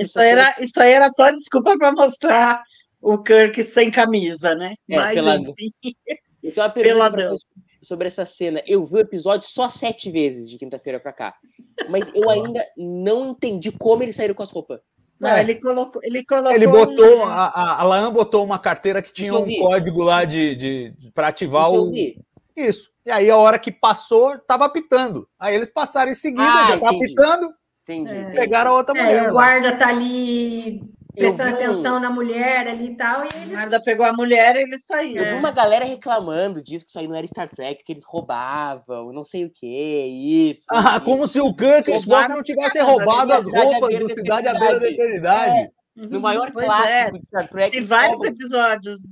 C: Isso aí, era, isso aí era só desculpa para mostrar o Kirk sem camisa, né?
D: É, Mas, pela... enfim. Eu tenho uma pergunta sobre essa cena. Eu vi o episódio só sete vezes de quinta-feira para cá. Mas eu ainda não entendi como eles saíram com as roupas.
C: Não,
A: É.
C: ele colocou. Ele, colocou
A: Ele botou,
C: um-
A: a, a, a Laan botou uma carteira que tinha um código lá de, de, para ativar
D: Isso eu
A: o.
D: vi.
A: Isso. E aí a hora que passou, tava apitando. Aí eles passaram em seguida,
D: Ah,
A: já tava apitando,
D: Entendi.
B: É.
D: entendi.
A: pegaram a outra
B: É,
A: mulher.
B: e o guarda tá ali prestando atenção na mulher ali e tal, e
C: O
B: eles...
C: guarda pegou a mulher e ele saiu.
D: Eu vi uma galera reclamando disso, que isso aí não era Star Trek, que eles roubavam, não sei o que, Y.
A: Ah, como se o Kirk e o Spock não tivessem roubado as roupas do
D: da
A: Cidade à beira da
D: eternidade.
A: eternidade.
D: No maior
C: Pois
D: clássico
C: é.
D: de Star Trek.
C: Tem vários
D: roubam-
C: episódios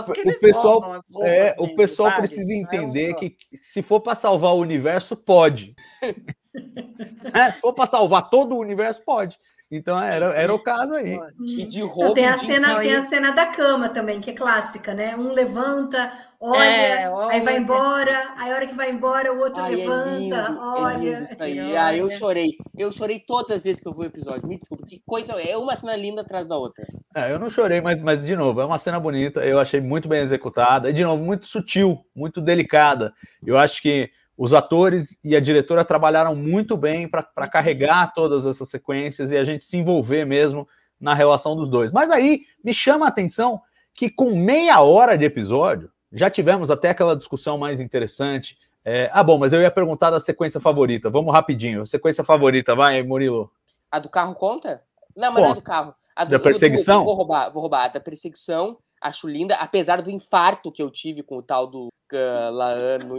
A: O- pessoal-
C: roubam roupas,
A: É, o pessoal
C: vários,
A: precisa
C: é um
A: entender
C: só.
A: que se for para salvar o universo, pode. [LAUGHS] É, se for para salvar todo o universo, pode. Então era, era o caso aí.
D: E de
B: Então,
D: roubo
B: tem, a
D: de
B: cena,
C: então,
B: tem
C: aí-
B: a cena da cama também, que é clássica, né? Um levanta, olha,
C: É, olha.
B: aí vai embora, aí a hora que vai embora, o outro
D: Ai, é
B: levanta,
D: lindo, é
B: olha.
D: lindo aí.
C: e
D: Ah, eu
C: olha.
D: chorei. Eu chorei todas as vezes que eu vi o episódio. Me desculpa, que coisa. É uma cena linda atrás da outra.
A: É, eu não chorei, mas, mas de novo, é uma cena bonita. Eu achei muito bem executada. E de novo, muito sutil, muito delicada. Eu acho que os atores e a diretora trabalharam muito bem para carregar todas essas sequências e a gente se envolver mesmo na relação dos dois. Mas aí me chama a atenção que com meia hora de episódio, já tivemos até aquela discussão mais interessante. É, ah, bom, mas eu ia perguntar da sequência favorita. Vamos rapidinho. Sequência favorita, vai, Murilo.
D: A do carro conta? Não, mas não é do carro. A do,
A: Da perseguição?
D: vou roubar, vou roubar. A da perseguição, acho linda, apesar do infarto que eu tive com o tal do uh, Laan no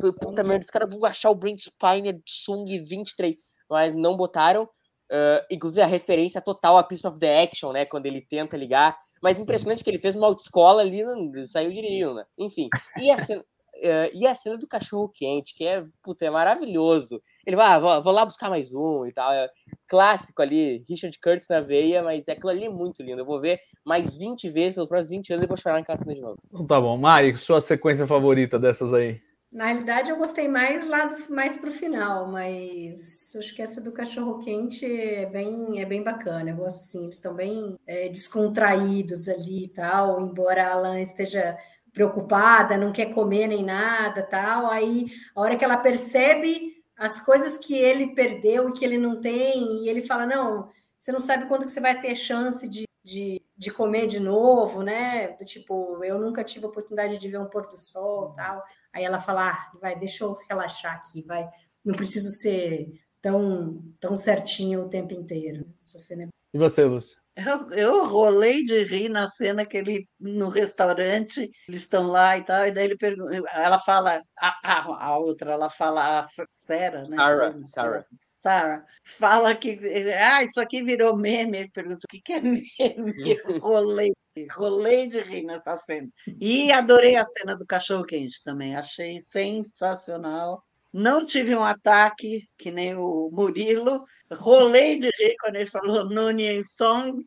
D: falei, puta merda, os caras vão achar o Brent Spiner Sung 23. Mas não botaram. Uh, inclusive a referência total a Piece of the Action, né? Quando ele tenta ligar. Mas impressionante que ele fez uma autoescola ali, não, saiu direitinho, né? Enfim. E a cena, uh, e a cena do cachorro quente, que é, puta, é maravilhoso. Ele vai, ah, vou, vou lá buscar mais um e tal. É clássico ali, Richard Curtis na veia, mas aquilo ali é muito lindo. Eu vou ver mais 20 vezes pelos próximos 20 anos e vou chorar em casa de novo.
A: Então tá bom. Mari, sua sequência favorita dessas aí?
B: Na realidade, eu gostei mais lá do, mais pro final, mas acho que essa do cachorro quente é bem, é bem bacana. Eu gosto assim, eles estão bem é, descontraídos ali e tal, embora a Alan esteja preocupada, não quer comer nem nada tal. Aí a hora que ela percebe as coisas que ele perdeu e que ele não tem, e ele fala: Não, você não sabe quando que você vai ter chance de, de, de comer de novo, né? Do tipo, eu nunca tive a oportunidade de ver um pôr do sol tal. Aí ela fala: ah, vai, deixa eu relaxar aqui, vai. Não preciso ser tão, tão certinho o tempo inteiro. Essa cena é...
A: E você, Lúcia?
C: Eu, eu rolei de rir na cena que ele no restaurante, eles estão lá e tal, e daí ele pergunta, ela fala, a, a, a outra, ela fala, a Sarah, né?
D: Sarah, Sarah.
C: Sarah, fala que, ah, isso aqui virou meme. Ele pergunta, o que, que é meme? Eu [LAUGHS] rolei, rolei de rir nessa cena. E adorei a cena do cachorro quente também, achei sensacional. Não tive um ataque, que nem o Murilo. Rolei de rir quando ele falou Nunien Song.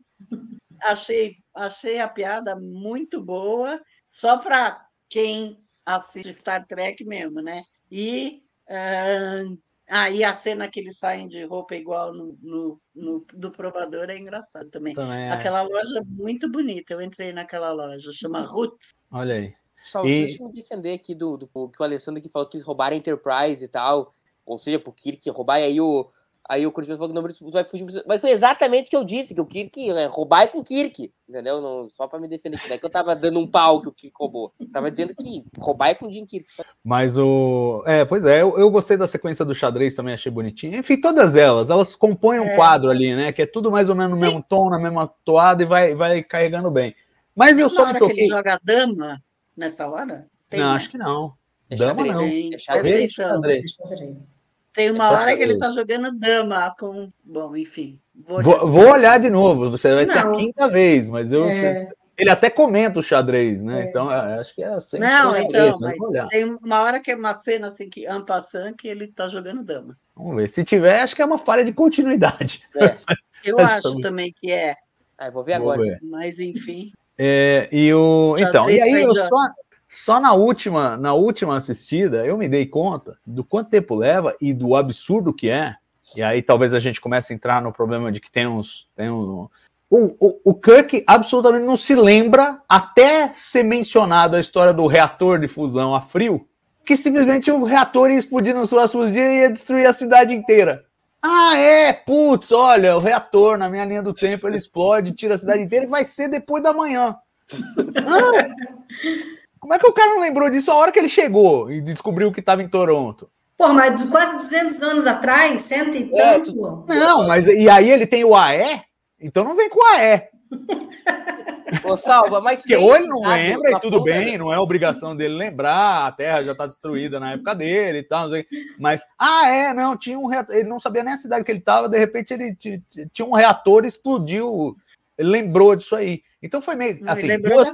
C: Achei, achei a piada muito boa, só para quem assiste Star Trek mesmo, né? E uh, aí a cena que eles saem de roupa igual no, no, no do provador é engraçado também.
A: Também é.
C: Aquela loja muito bonita, eu entrei naquela loja, chama Roots.
A: Olha aí.
D: Só
A: E-
D: deixa eu me defender aqui do, do que o Alessandro que falou que eles roubaram a Enterprise e tal. Ou seja, pro Kirk roubar, e aí o. Aí o Curitiba falou que não vai fugir. Mas foi exatamente o que eu disse, que o Kirk é, roubar é com o Kirk. Entendeu? Não, só pra me defender. Não é que eu tava dando um pau que o Kirk roubou. Eu tava dizendo que roubar é com o Jim Kirk. Só-
A: Mas o. É, pois é, eu, eu gostei da sequência do xadrez também, achei bonitinha. Enfim, todas elas, elas compõem um quadro ali, né? Que é tudo mais ou menos no mesmo tom, na mesma toada e vai, vai carregando bem. Mas eu só me
C: hora que ele
A: toquei.
C: joga dama, nessa hora? Tem,
A: Não,
C: né?
A: acho que não.
D: É
A: Dama
D: xadrez.
A: não.
D: É xadrez.
A: Xadrez,
C: Atenção.
A: xadrez.
B: xadrez.
C: Tem uma
A: É
C: hora que ele
A: xadrez.
C: tá jogando dama com. Bom, enfim. Vou
A: Vou, vou olhar de novo, você vai ser a quinta vez, mas eu.
B: É.
A: Ele até comenta o xadrez, né? Então, é, acho que é assim.
C: Não,
A: xadrez,
C: então,
A: vamos
C: mas tem uma hora que é uma cena assim que ampassant que ele tá jogando dama.
A: Vamos ver. Se tiver, acho que é uma falha de continuidade. [LAUGHS]
C: Eu
A: Mas
C: acho também que é,
D: Ah, eu vou ver
A: Vou
D: agora.
A: ver.
C: mas enfim.
A: É, e o
C: Xadrez
A: então, e aí eu só, só na última, na última assistida, eu me dei conta do quanto tempo leva e do absurdo que é. E aí talvez a gente comece a entrar no problema de que tem uns, tem um, o, o, o Kirk absolutamente não se lembra até ser mencionado a história do reator de fusão a frio, que simplesmente o reator ia explodir nos próximos dias e ia destruir a cidade inteira. Ah, é, putz, olha, o reator na minha linha do tempo ele explode, tira a cidade inteira e vai ser depois da manhã. [LAUGHS] Ah, como é que o cara não lembrou disso a hora que ele chegou e descobriu que estava em Toronto?
B: Pô, mas de quase 200 anos atrás, cento e
D: É,
B: tanto.
A: Não, mas e aí ele tem o AE? Então não vem com o AE.
D: Ô, Salva, mas
A: Porque
D: tem
A: ou ele não lembra e tudo bem,
D: né?
A: não é obrigação dele lembrar, a Terra já está destruída na época dele e tal, mas, ah, é, não, tinha um reator, ele não sabia nem a cidade que ele estava, de repente ele ti- ti- tinha um reator e explodiu, ele lembrou disso aí. Então foi meio,
C: Me
A: assim,
C: lembrou
A: duas.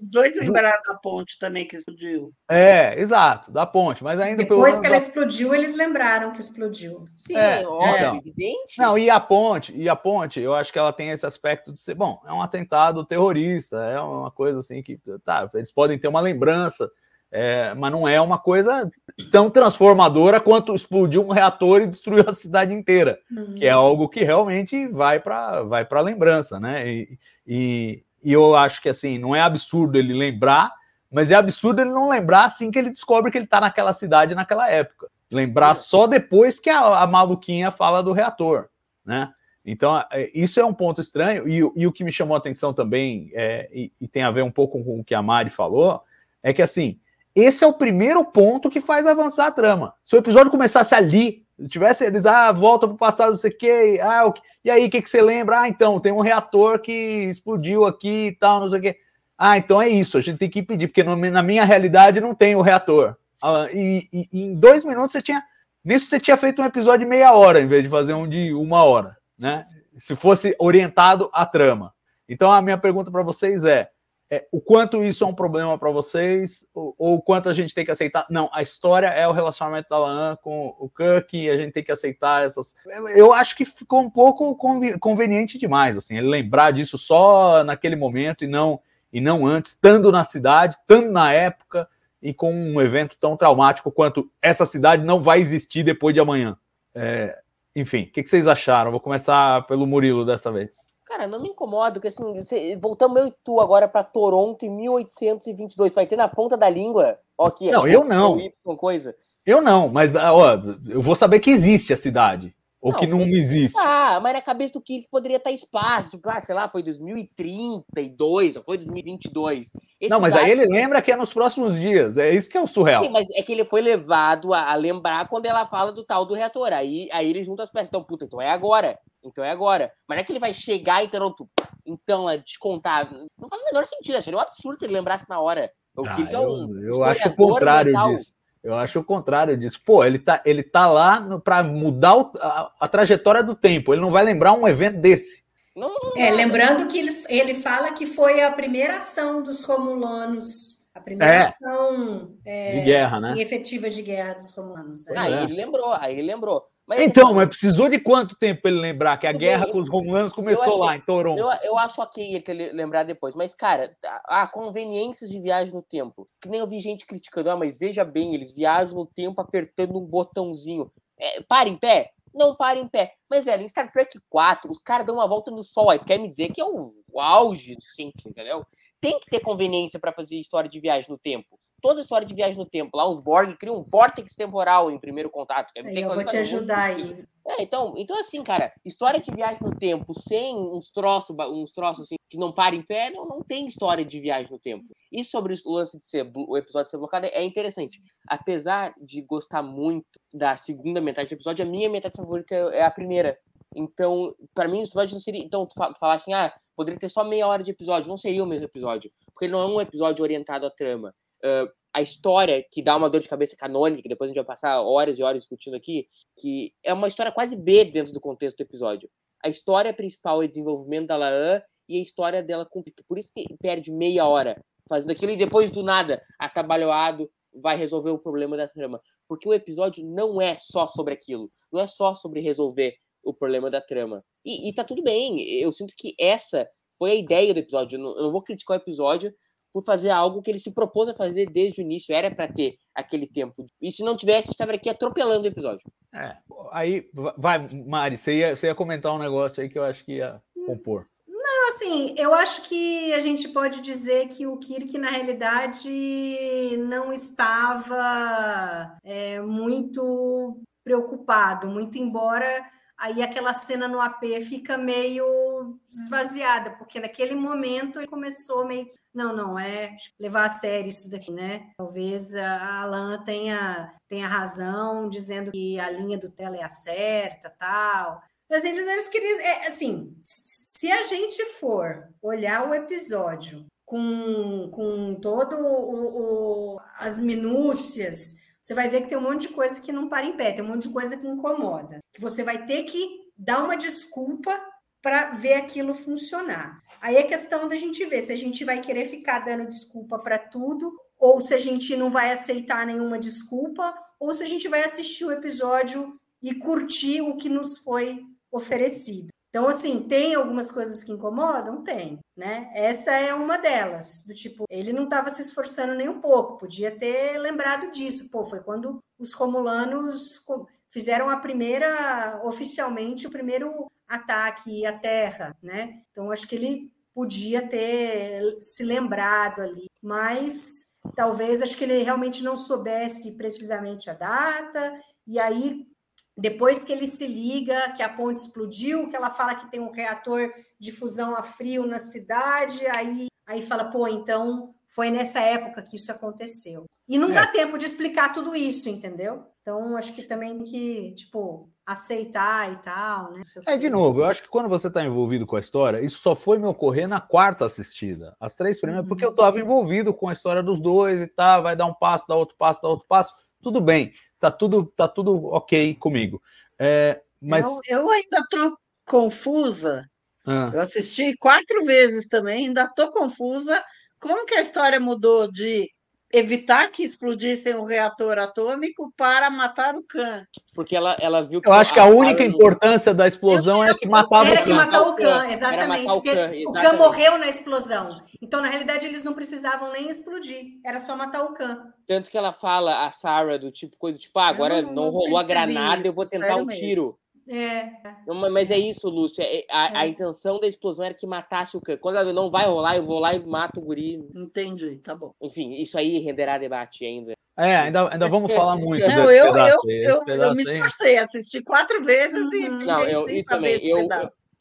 C: Os dois lembraram da ponte também que explodiu.
A: É, exato, da ponte, mas ainda pelo
B: Depois que ela explodiu, eles lembraram que explodiu.
D: Sim,
A: É,
D: óbvio,
A: então.
D: evidente.
A: Não, e a ponte, e a ponte, eu acho que ela tem esse aspecto de ser, bom, é um atentado terrorista, é uma coisa assim que, tá, eles podem ter uma lembrança, é, mas não é uma coisa tão transformadora quanto explodiu um reator e destruiu a cidade inteira, que é algo que realmente vai para vai a lembrança, né? E, e, e eu acho que assim, não é absurdo ele lembrar, mas é absurdo ele não lembrar assim que ele descobre que ele está naquela cidade naquela época. Lembrar só depois que a, a maluquinha fala do reator, né? Então, é, isso é um ponto estranho, e, o- e o que me chamou a atenção também, é, e, e tem a ver um pouco com o que a Mari falou, é que assim, esse é o primeiro ponto que faz avançar a trama. Se o episódio começasse ali, se tivesse eles, ah, volta pro passado, não sei o quê, ah, o que- e aí, o que, que você lembra? Ah, então, tem um reator que explodiu aqui e tal, não sei o quê. Ah, então é isso, a gente tem que impedir, porque no- na minha realidade não tem o reator. Ah, e, e- e em dois minutos você tinha. Nisso você tinha feito um episódio de meia hora, em vez de fazer um de uma hora, né? Se fosse orientado à trama. Então a minha pergunta para vocês é, é, o quanto isso é um problema para vocês, ou, ou o quanto a gente tem que aceitar? Não, a história é o relacionamento da Laan com o Kirk, e a gente tem que aceitar essas. Eu, acho que ficou um pouco conveniente demais, assim, ele lembrar disso só naquele momento e não e não antes, estando na cidade, estando na época e com um evento tão traumático quanto essa cidade não vai existir depois de amanhã. É, enfim, o que, que vocês acharam? Vou começar pelo Murilo dessa vez.
D: Cara, não me incomodo, porque assim, você- voltamos eu e tu agora pra Toronto em 1822. Vai ter na ponta da língua. Ó, aqui,
A: Não,
D: ó,
A: eu não.
D: Y coisa.
A: Eu não, mas ó, eu vou saber que existe a cidade. Ou
D: Não,
A: que não
D: tem-
A: existe.
D: Ah, mas na cabeça do Kirk poderia estar espaço. Tipo, ah, sei lá, foi 2032, ou foi 2022. Esse
A: não, mas
D: dado-
A: aí ele lembra que é nos próximos dias. É isso que é o surreal.
D: Sim, mas é que ele foi levado a, a lembrar quando ela fala do tal do reator. Aí, aí ele junta as peças. Então, puta, então é agora. Então é agora. Mas não é que ele vai chegar e Toronto, então, é descontar. Não faz o menor sentido. Acharia um absurdo se ele lembrasse na hora. O
A: Ah,
D: Kirk é
A: eu
D: um
A: eu acho o contrário
D: mental.
A: disso. Eu acho o contrário disso. Pô, ele tá, ele tá lá para mudar o- a, a trajetória do tempo. Ele não vai lembrar um evento desse.
D: Não, não,
B: É,
D: não.
B: lembrando que eles, ele fala que foi a primeira ação dos Romulanos, a primeira
A: É.
B: ação é,
A: De guerra, né?
B: em efetiva de guerra dos Romulanos. é.
D: Aí
A: é.
D: ele lembrou, aí ele lembrou. Mas,
A: Então, mas precisou de quanto tempo ele lembrar que a guerra
D: bem,
A: com os romulanos começou
D: achei-
A: lá em Toronto?
D: Eu, eu acho ok ele ter le- lembrar depois, mas, cara, há conveniências de viagem no tempo. Que nem eu vi gente criticando, ah, mas veja bem, eles viajam no tempo apertando um botãozinho. É, para em pé? Não para em pé. Mas, velho, em Star Trek 4, os caras dão uma volta no sol. Aí tu quer me dizer que é o, o auge do Simpsons, entendeu? Tem que ter conveniência para fazer história de viagem no tempo. Toda história de viagem no tempo. Lá os Borg criam um vórtex temporal em primeiro contato.
B: Aí
D: dizer
B: eu
D: que
B: vou te
D: muito
B: ajudar aí.
D: É, então, então assim, cara, história de viagem no tempo sem uns troços, uns troços assim que não param em pé, não, não tem história de viagem no tempo. E sobre o lance de ser o episódio ser blocado é interessante. Apesar de gostar muito da segunda metade do episódio, a minha metade favorita é é a primeira. Então, pra mim, o episódio não seria. Então, tu falar assim, ah, poderia ter só meia hora de episódio. Não seria o mesmo episódio. Porque ele não é um episódio orientado à trama. Ah, a história que dá uma dor de cabeça canônica, que depois a gente vai passar horas e horas discutindo aqui, que é uma história quase B dentro do contexto do episódio. A história principal é o desenvolvimento da Laan e a história dela com. Por isso que perde meia hora fazendo aquilo e depois do nada, atabalhoado, vai resolver o problema da trama. Porque o episódio não é só sobre aquilo. Não é só sobre resolver o problema da trama. E, e tá tudo bem. Eu sinto que essa foi a ideia do episódio. Eu não, eu não vou criticar o episódio por fazer algo que ele se propôs a fazer desde o início. Era para ter aquele tempo. E se não tivesse, a gente estaria aqui atropelando o episódio.
A: É. Aí, vai, Mari, você ia, você ia comentar um negócio aí que eu acho que ia compor.
B: Assim, eu acho que a gente pode dizer que o Kirk, na realidade, não estava é, muito preocupado, muito embora aí aquela cena no AP fica meio esvaziada, porque naquele momento ele começou meio que, não, não, é levar a sério isso daqui, né? Talvez a Alan tenha, tenha razão, dizendo que a linha do tela é a certa, tal. Mas eles, eles queriam, é, assim, se a gente for olhar o episódio com, com todo o, o, as minúcias você vai ver que tem um monte de coisa que não para em pé, tem um monte de coisa que incomoda. Que você vai ter que dar uma desculpa para ver aquilo funcionar. Aí é questão da gente ver se a gente vai querer ficar dando desculpa para tudo, ou se a gente não vai aceitar nenhuma desculpa, ou se a gente vai assistir o episódio e curtir o que nos foi oferecido. Então, assim, tem algumas coisas que incomodam? Tem, né? Essa é uma delas, do tipo, ele não estava se esforçando nem um pouco, podia ter lembrado disso. Pô, foi quando os romulanos fizeram a primeira, oficialmente, o primeiro ataque à Terra, né? Então, acho que ele podia ter se lembrado ali, mas talvez acho que ele realmente não soubesse precisamente a data, e aí depois que ele se liga, que a ponte explodiu, que ela fala que tem um reator de fusão a frio na cidade, aí, aí fala, pô, então foi nessa época que isso aconteceu. E não é. dá tempo de explicar tudo isso, entendeu? Então, acho que também tem que, tipo, aceitar e tal, né?
A: É, de novo, eu acho que quando você está envolvido com a história, isso só foi me ocorrer na quarta assistida. As três primeiras, uhum. porque eu estava envolvido com a história dos dois e tá, vai dar um passo, dá outro passo, dá outro passo, tudo bem tá tudo, tá tudo ok comigo. É, mas...
C: Eu, eu ainda estou confusa. Ah. Eu assisti quatro vezes também, ainda estou confusa. Como que a história mudou de evitar que explodissem o reator atômico para matar o Khan.
D: Porque ela, ela viu
A: que. Eu acho que a, única importância da explosão é que matava
B: era o Khan. Era que matar o Khan, exatamente. O Khan, exatamente. o Khan morreu na explosão. Então, na realidade, eles não precisavam nem explodir, era só matar o Khan.
D: Tanto que ela fala a Sarah do tipo, coisa tipo, ah, agora não, não, rolou a granada, isso, eu vou tentar um tiro.
B: É.
D: Mas é isso, Lúcia. É, a, é. a, intenção da explosão era que matasse o Khan. Quando ela não vai rolar, eu vou lá e mato o guri.
C: Entendi, tá bom.
D: Enfim, isso aí renderá debate ainda.
A: É, ainda, ainda vamos falar muito
C: não,
A: desse
C: eu,
A: pedaço
C: eu. Eu, pedaço eu me esforcei, assisti quatro vezes uhum. e
D: não, eu, e também, eu,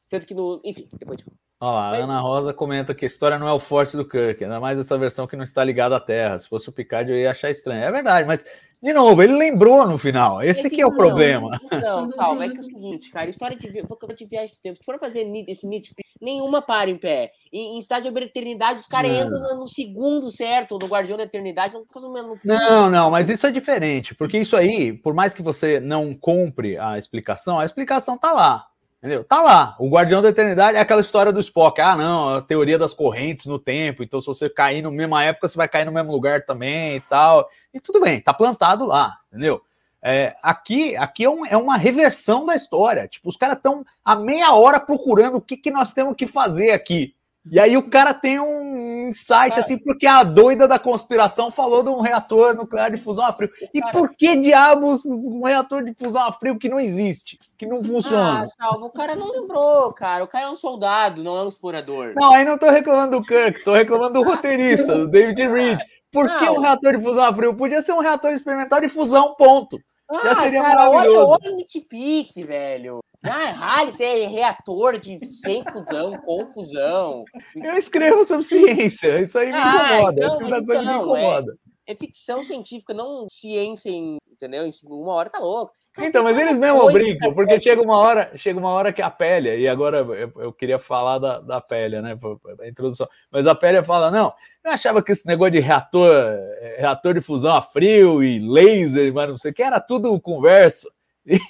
D: tanto que no, enfim, depois
A: Ó lá, a Ana Rosa comenta que a história não é o forte do Kirk, ainda mais essa versão que não está ligada à Terra. Se fosse o Picard, eu ia achar estranho. É verdade, mas, de novo, ele lembrou no final. Esse é que, é o não, problema.
D: Não, [LAUGHS] Salva, é que é o seguinte, cara, história de, de viagem de tempo, se for fazer esse nitpick, nenhuma para em pé. Em, em estádio de eternidade, os caras entram no segundo certo, no Guardião da Eternidade, não fazendo
A: Não, não, mas isso é diferente, porque isso aí, por mais que você não compre a explicação, a explicação tá lá. Entendeu? Tá lá. O Guardião da Eternidade é aquela história do Spock. Ah, não, a teoria das correntes no tempo. Então, se você cair na mesma época, você vai cair no mesmo lugar também e tal. E tudo bem, tá plantado lá, entendeu? É, aqui aqui é, um, é, uma reversão da história. Tipo, os caras estão a meia hora procurando o que, que nós temos que fazer aqui. E aí o cara tem um insight, cara, assim, porque a doida da conspiração falou de um reator nuclear de fusão a frio. E cara, por que diabos um reator de fusão a frio que não existe, que não funciona? Ah,
D: Salvo, o cara não lembrou, cara. O cara é um soldado, não é um explorador.
A: Não, aí não tô reclamando do Kirk, tô reclamando do roteirista, do David Reed. Por não. que um reator de fusão a frio? Podia ser um reator experimental de fusão, ponto. Ah, Já seria cara, maravilhoso.
D: Olha, olha o nitpick, velho. Ah, Rally, você é reator de sem fusão, com fusão.
A: Eu escrevo sobre ciência, isso aí me ah, incomoda. Então, então, me incomoda.
D: É, é, ficção científica, não ciência em, entendeu? Em uma hora tá louco.
A: Cara, então, mas eles mesmo brincam, porque chega uma hora, chega uma hora que a Pélia, e agora eu, eu queria falar da, da Pélia, né? A introdução. Mas a Pélia fala: não, eu achava que esse negócio de reator, é, reator de fusão a frio e laser, mas não sei o que, era tudo conversa.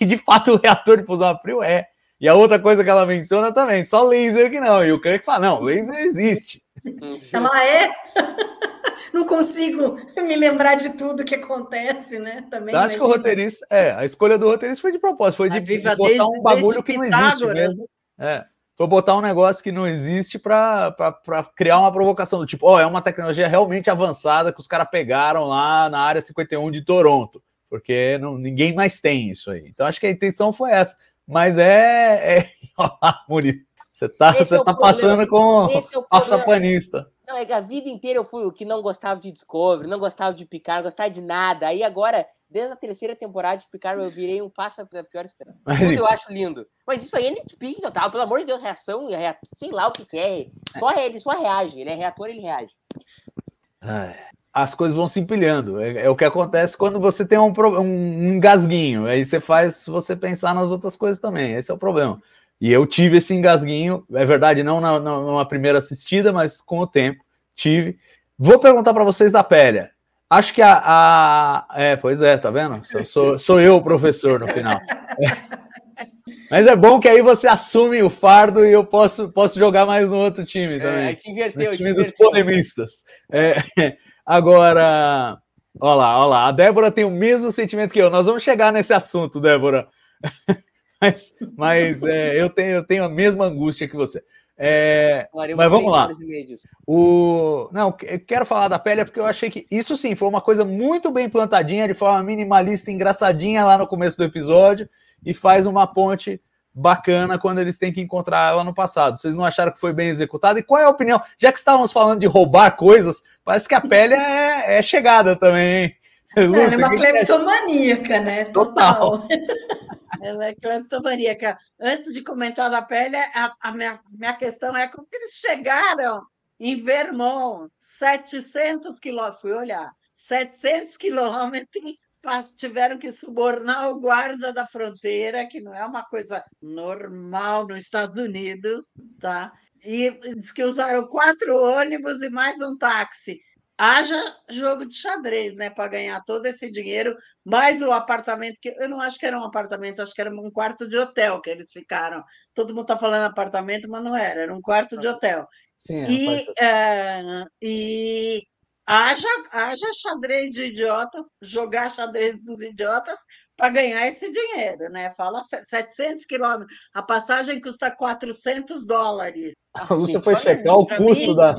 A: E de fato o reator de fusão a frio é. E a outra coisa que ela menciona também, só laser que não. E o Kirk fala: não, laser existe.
B: Ela é? [LAUGHS] Não consigo me lembrar de tudo que acontece, né? Também.
A: Eu acho que o roteirista, é, a escolha do roteirista foi de propósito, foi de, de botar desde, um bagulho que não existe mesmo. É. Foi botar um negócio que não existe para criar uma provocação do tipo, ó, oh, é uma tecnologia realmente avançada que os caras pegaram lá na área 51 de Toronto porque não, ninguém mais tem isso aí. Então acho que a intenção foi essa. Mas é. é... [LAUGHS] bonito. Você tá, você é tá passando com é passapanista.
D: Não, é que a vida inteira eu fui o que não gostava de Discovery, não gostava de Picard, não gostava de nada. Aí agora Desde a terceira temporada de Picard eu virei um passa da pior esperança.
A: Mas,
D: Tudo eu acho lindo. Mas isso aí é nitpick total. Pelo amor de Deus, reação, rea- sei lá o que, que é. Só, ele só reage. Ele é reator, ele reage.
A: Ai, as coisas vão se empilhando. É, é o que acontece quando você tem um, um engasguinho. Aí você faz você pensar nas outras coisas também. Esse é o problema. E eu tive esse engasguinho, é verdade, não na, na- numa primeira assistida, mas com o tempo tive. Vou perguntar para vocês da Pélia. Acho que a, a- É, pois é, tá vendo? Sou, sou, sou eu o professor no final. [LAUGHS] Mas é bom que aí você assume o fardo e eu posso, posso jogar mais no outro time também.
D: É, te inverteu,
A: no
D: te
A: time dos
D: inverteu.
A: polemistas. É, agora, olha lá, olha lá, a Débora tem o mesmo sentimento que eu. Nós vamos chegar nesse assunto, Débora. [LAUGHS] Mas, mas é, eu, tenho, eu tenho a mesma angústia que você. É, mas vamos lá. O... Não, eu quero falar da pele porque eu achei que isso sim foi uma coisa muito bem plantadinha, de forma minimalista, engraçadinha lá no começo do episódio, e faz uma ponte bacana quando eles têm que encontrar ela no passado. Vocês não acharam que foi bem executado? E qual é a opinião? Já que estávamos falando de roubar coisas, parece que a pele é, é chegada também, hein?
B: Ela é uma cleptomaníaca, né?
A: Total.
B: Total. [LAUGHS]
C: Ela é cleptomaníaca. Antes de comentar da pele, a, a minha, minha questão é como que eles chegaram em Vermont, 700 quilômetros, fui olhar, 700 quilômetros, tiveram que subornar o guarda da fronteira, que não é uma coisa normal nos Estados Unidos, tá? E diz que usaram quatro ônibus e mais um táxi. Haja jogo de xadrez, né, para ganhar todo esse dinheiro, mais o apartamento, que eu não acho que era um apartamento, acho que era um quarto de hotel que eles ficaram. Todo mundo está falando apartamento, mas não era, era um quarto de hotel.
A: Sim, é,
C: E, eh, e haja, haja xadrez de idiotas, jogar xadrez dos idiotas para ganhar esse dinheiro, né? Fala se- 700 quilômetros, a passagem custa 400 dólares.
A: A Lúcia
D: gente,
A: foi checar o custo
C: mim,
A: da.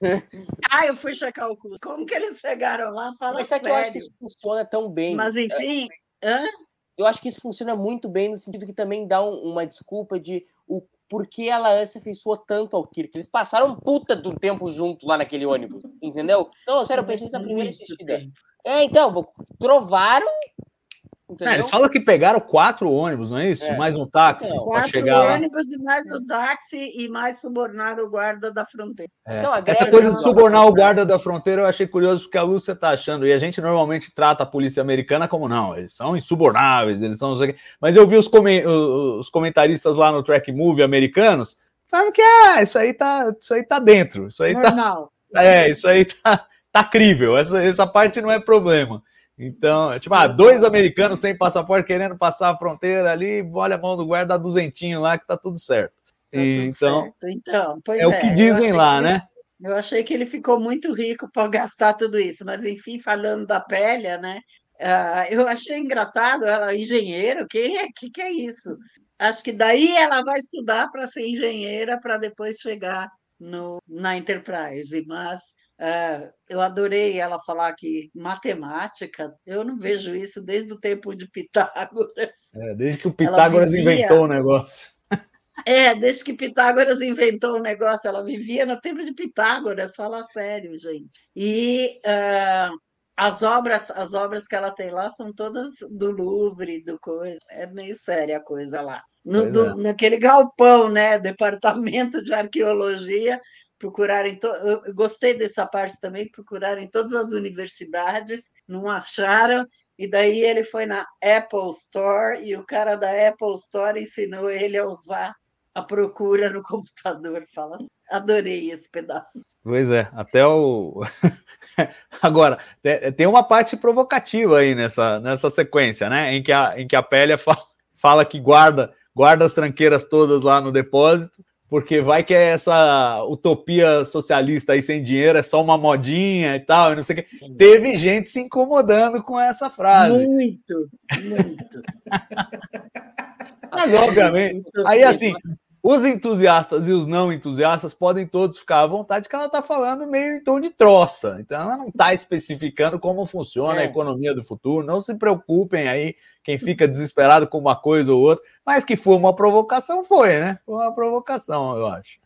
A: [LAUGHS]
C: Ah, eu fui checar o custo. Como que eles chegaram lá? Fala
D: Mas só que eu acho que
C: sério.
D: isso funciona tão bem.
C: Mas enfim, hã?
D: eu acho que isso funciona muito bem no sentido que também dá um- uma desculpa de o porquê a Laan se afeiçoou tanto ao Kirk. Eles passaram um puta do tempo junto lá naquele ônibus, entendeu? Não, sério, eu pensei na primeira assistida. É, então, trovaram,
A: É,
D: entendeu?
A: eles falam que pegaram quatro ônibus, não é isso?
D: É.
A: Mais um táxi
D: Então,
A: para
C: Quatro
A: chegar lá.
C: ônibus e mais o táxi e mais subornar o guarda da fronteira.
A: É.
D: Então, a
A: Essa coisa
D: não-
A: de subornar o guarda da fronteira eu achei curioso porque a Lúcia tá achando, e a gente normalmente trata a polícia americana como não, eles são insubornáveis, eles são não sei o quê. Mas eu vi os, comen- os comentaristas lá no Track Movie americanos falando que ah, isso aí tá, isso aí tá dentro, isso aí tá,
C: Normal.
A: é, isso aí tá, tá crível, essa, essa parte não é problema. Então, é tipo, ah, dois americanos sem passaporte querendo passar a fronteira ali, olha a mão do guarda, dá duzentinho lá que tá tudo certo.
C: Tá
A: E,
C: tudo
A: então,
C: certo. então pois
A: é o que
C: eu
A: dizem lá,
C: que-
A: né?
C: Eu achei que ele ficou muito rico para gastar tudo isso, mas enfim, falando da pele, né? ah, eu achei engraçado, ela engenheiro, quem é que, que é isso? Acho que daí ela vai estudar para ser engenheira para depois chegar no, na Enterprise. Mas ah, eu adorei ela falar que matemática, eu não vejo isso desde o tempo de Pitágoras.
A: É, desde que o Pitágoras
C: vivia-
A: inventou o negócio.
C: É, desde que Pitágoras inventou o negócio, ela vivia no tempo de Pitágoras, fala sério, gente. E ah, as obras, as obras que ela tem lá são todas do Louvre, do coisa. É meio séria a coisa lá. No, do-
A: é.
C: Naquele galpão, né? Departamento de arqueologia, procurarem. To... Eu gostei dessa parte também, procuraram em todas as universidades, não acharam. E daí ele foi na Apple Store e o cara da Apple Store ensinou ele a usar a procura no computador. Fala assim, adorei esse pedaço.
A: Pois é, até o. [LAUGHS] Agora, te- tem uma parte provocativa aí nessa, nessa sequência, né? Em que a, em que a Pélia fala, fala que guarda, guarda as tranqueiras todas lá no depósito, porque vai que é essa utopia socialista aí sem dinheiro, é só uma modinha e tal, e não sei o quê. Teve gente se incomodando com essa frase.
C: Muito, muito. [LAUGHS]
A: Mas, obviamente, aí assim, os entusiastas e os não entusiastas podem todos ficar à vontade, que ela está falando meio em tom de troça. Então, ela não está especificando como funciona a
D: É.
A: economia do futuro. Não se preocupem aí, quem fica desesperado com uma coisa ou outra. Mas que foi uma provocação, foi, né? Foi uma provocação, eu acho.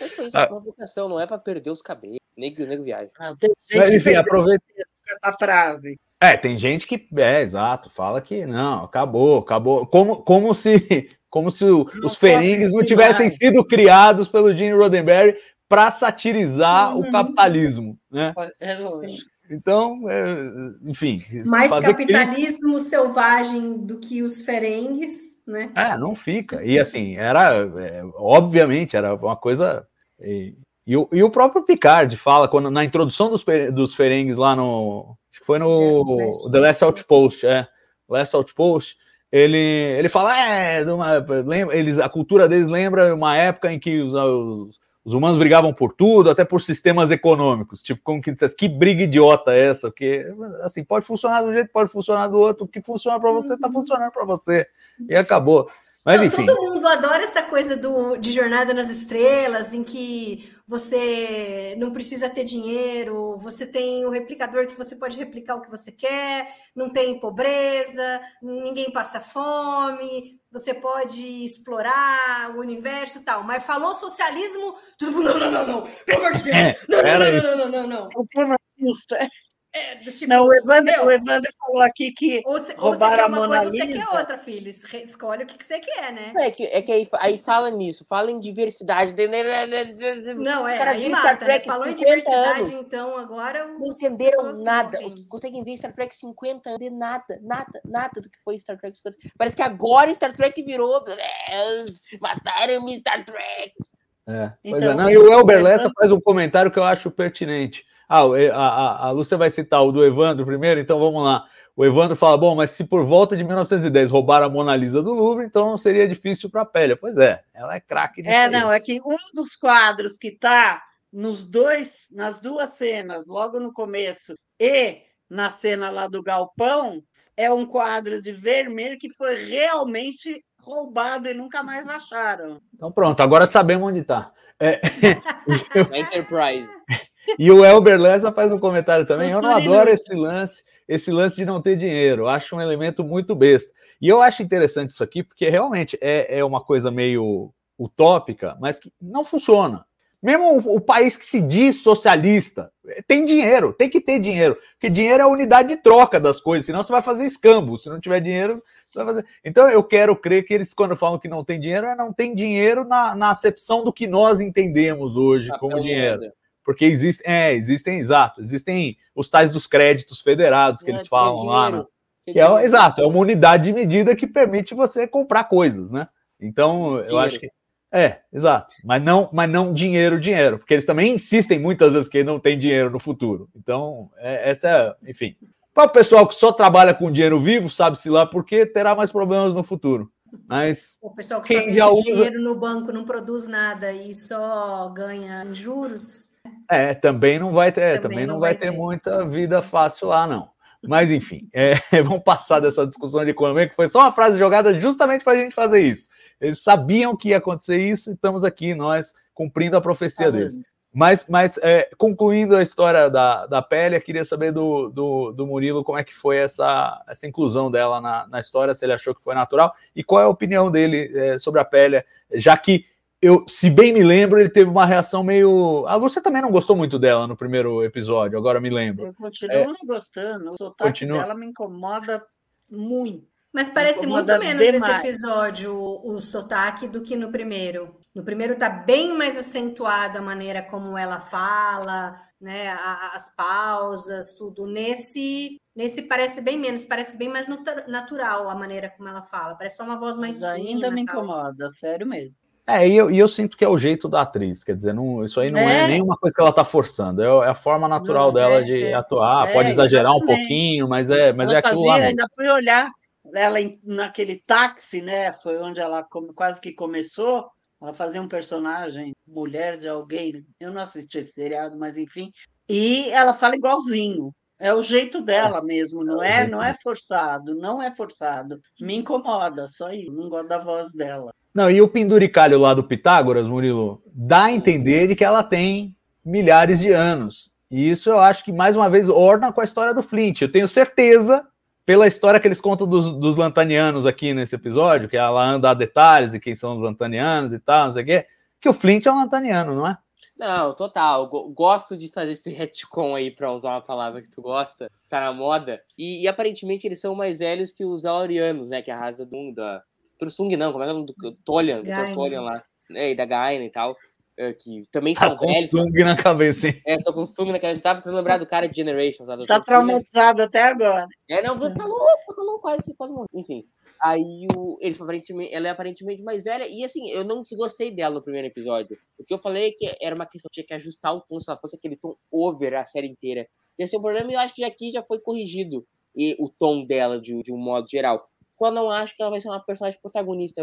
D: Mas foi
A: Ah.
D: provocação, não é pra perder os cabelos. Nego, nego viagem.
C: Não, tem
A: Mas,
C: gente
A: enfim,
C: perdendo
A: aproveita.
C: com essa frase.
A: É, tem gente que é exato, fala que não, acabou, acabou, como, como se como se o, os Ferengues não tivessem sido criados pelo Gene Roddenberry para satirizar uhum. o capitalismo, né?
C: É lógico.
A: Então, é, enfim.
B: Mais capitalismo crítica... selvagem do que os ferengues, né?
A: É, não fica. E assim, era, é, obviamente, era uma coisa. E, e, o, e, o, próprio Picard fala, quando, na introdução dos, dos ferengues lá no. Acho que foi no é, The Last Outpost, é. Last Outpost, ele, ele fala, é, uma, lembra, eles, a cultura deles lembra uma época em que os, os os humanos brigavam por tudo, até por sistemas econômicos. Tipo, como que dissesse, que briga idiota é essa? Porque, assim, pode funcionar de um jeito, pode funcionar do outro. O que funciona para você, está funcionando para você. E acabou. Mas,
B: todo mundo adora essa coisa do, de jornada nas estrelas, em que você não precisa ter dinheiro, você tem um replicador que você pode replicar o que você quer, não tem pobreza, ninguém passa fome, você pode explorar o universo e tal. Mas falou socialismo, todo mundo, não, não, não, não, pelo amor de Deus, não, não, não, não, não, não, não.
C: É, tipo, não, o Evandro, o Evandro falou aqui que ou cê, roubaram a Mona
B: coisa,
C: Lisa.
B: Você quer outra, filho. Escolhe o que, que você quer, né?
D: É que, é que aí, aí fala nisso, fala em diversidade.
B: Não, Os é, caras viram Star né? Trek né? Falou em diversidade, anos. então agora.
D: Não entenderam nada. Os, conseguem ver Star Trek 50 anos de nada, nada, nada do que foi Star Trek 50 Parece que agora Star Trek virou. É, mataram Star Trek.
A: É, então, é. Não, e o Elber Lessa faz um comentário que eu acho pertinente. Ah, a, a, a Lúcia vai citar o do Evandro primeiro, então vamos lá. O Evandro fala: bom, mas se por volta de 1910 roubaram a Mona Lisa do Louvre, então não seria difícil para a Pélia. Pois é, ela é craque
C: É, aí. não, é que um dos quadros que está nos dois, nas duas cenas, logo no começo, e na cena lá do galpão, é um quadro de Vermeer que foi realmente roubado e nunca mais acharam.
A: Então pronto, agora sabemos onde está. É... [LAUGHS]
D: Enterprise. [LAUGHS]
A: E o Elber Lessa faz um comentário também. Eu não adoro esse lance, esse lance de não ter dinheiro. Acho um elemento muito besta. E eu acho interessante isso aqui, porque realmente é, é uma coisa meio utópica, mas que não funciona. Mesmo o, o, país que se diz socialista tem dinheiro, tem que ter dinheiro, porque dinheiro é a unidade de troca das coisas, senão você vai fazer escambo. Se não tiver dinheiro, você vai fazer. Então eu quero crer que eles, quando falam que não tem dinheiro, é não tem dinheiro na, na acepção do que nós entendemos hoje como dinheiro porque existem, é, existem, exato, existem os tais dos créditos federados que eles é falam lá, né? que é, exato, é uma unidade de medida que permite você comprar coisas, né? Então, dinheiro. eu acho que é, exato, mas não, mas não dinheiro, dinheiro, porque eles também insistem muitas vezes que não tem dinheiro no futuro. Então, é, essa é, enfim. Para o pessoal que só trabalha com dinheiro vivo, sabe-se lá porque terá mais problemas no futuro. Mas
B: o pessoal que quem já usa... dinheiro no banco não produz nada e só ganha juros,
A: é, também não vai ter, também, também não, não vai, ter, ter, muita vida fácil lá, não. Mas, enfim, é, [LAUGHS] vamos passar dessa discussão de economia, que foi só uma frase jogada justamente para a gente fazer isso. Eles sabiam que ia acontecer isso e estamos aqui, nós, cumprindo a profecia ah, deles. Mas, mas é, concluindo a história da, da Pélia, queria saber do, do, do, Murilo como é que foi essa, essa inclusão dela na, na história, se ele achou que foi natural, e qual é a opinião dele é, sobre a Pélia, já que eu, se bem me lembro, ele teve uma reação meio. A Lúcia também não gostou muito dela no primeiro episódio, agora me lembro.
C: Eu continuo é... não gostando, o sotaque Continua... dela me incomoda muito.
B: Mas parece muito menos demais. nesse episódio o sotaque do que no primeiro. No primeiro tá bem mais acentuada a maneira como ela fala, né? As pausas, tudo. Nesse, nesse parece bem menos, parece bem mais natural a maneira como ela fala. Parece só uma voz mais
C: Mas ainda me incomoda, sério mesmo.
A: É, e eu, e eu, sinto que é o jeito da atriz, quer dizer, não, isso aí não é, é nenhuma coisa que ela está forçando, é, é, a forma natural não, dela é, de é. atuar, pode exagerar exatamente. um pouquinho, mas é, mas ela é aquilo fazia, lá.
C: Ainda fui olhar ela naquele táxi, né? Foi onde ela quase que começou. Ela fazia um personagem, mulher de alguém. Eu não assisti esse seriado, mas enfim. E ela fala igualzinho. É o jeito dela mesmo, não é? Não é forçado, não é forçado. Me incomoda, só isso. Não gosto da voz dela.
A: Não, e o penduricalho lá do Pitágoras, Murilo, dá a entender de que ela tem milhares de anos. E isso eu acho que, mais uma vez, orna com a história do Flint. Eu tenho certeza, pela história que eles contam dos, dos lantanianos aqui nesse episódio, que ela anda a detalhes de quem são os lantanianos e tal, não sei o quê, que o Flint é um lantaniano, não é?
D: Não, total. Gosto de fazer esse retcon aí, pra usar uma palavra que tu gosta, tá na moda. E, e aparentemente eles são mais velhos que os Aurianos, né? Que é a raça do, da. Tursung, não, como é que é o nome do Tolian, do Tolian lá. É, e da Gaina e tal. É, que também tá são
A: com
D: velhos.
A: Sung na cabeça, hein?
D: É, tô com Sung na cabeça. Tava tentando lembrar do cara de Generations. Tá,
C: tá traumatizado até agora.
D: É, não, tá louco, tá louco, quase, quase morreu. Enfim. Aí o, eles aparentemente, ela é aparentemente mais velha. E assim, eu não desgostei dela no primeiro episódio. O que eu falei é que era uma questão, tinha que ajustar o tom, se ela fosse aquele tom over a série inteira. Esse é um problema, e eu acho que aqui já foi corrigido e, o tom dela de, de um modo geral. Eu não acho que ela vai ser uma personagem protagonista.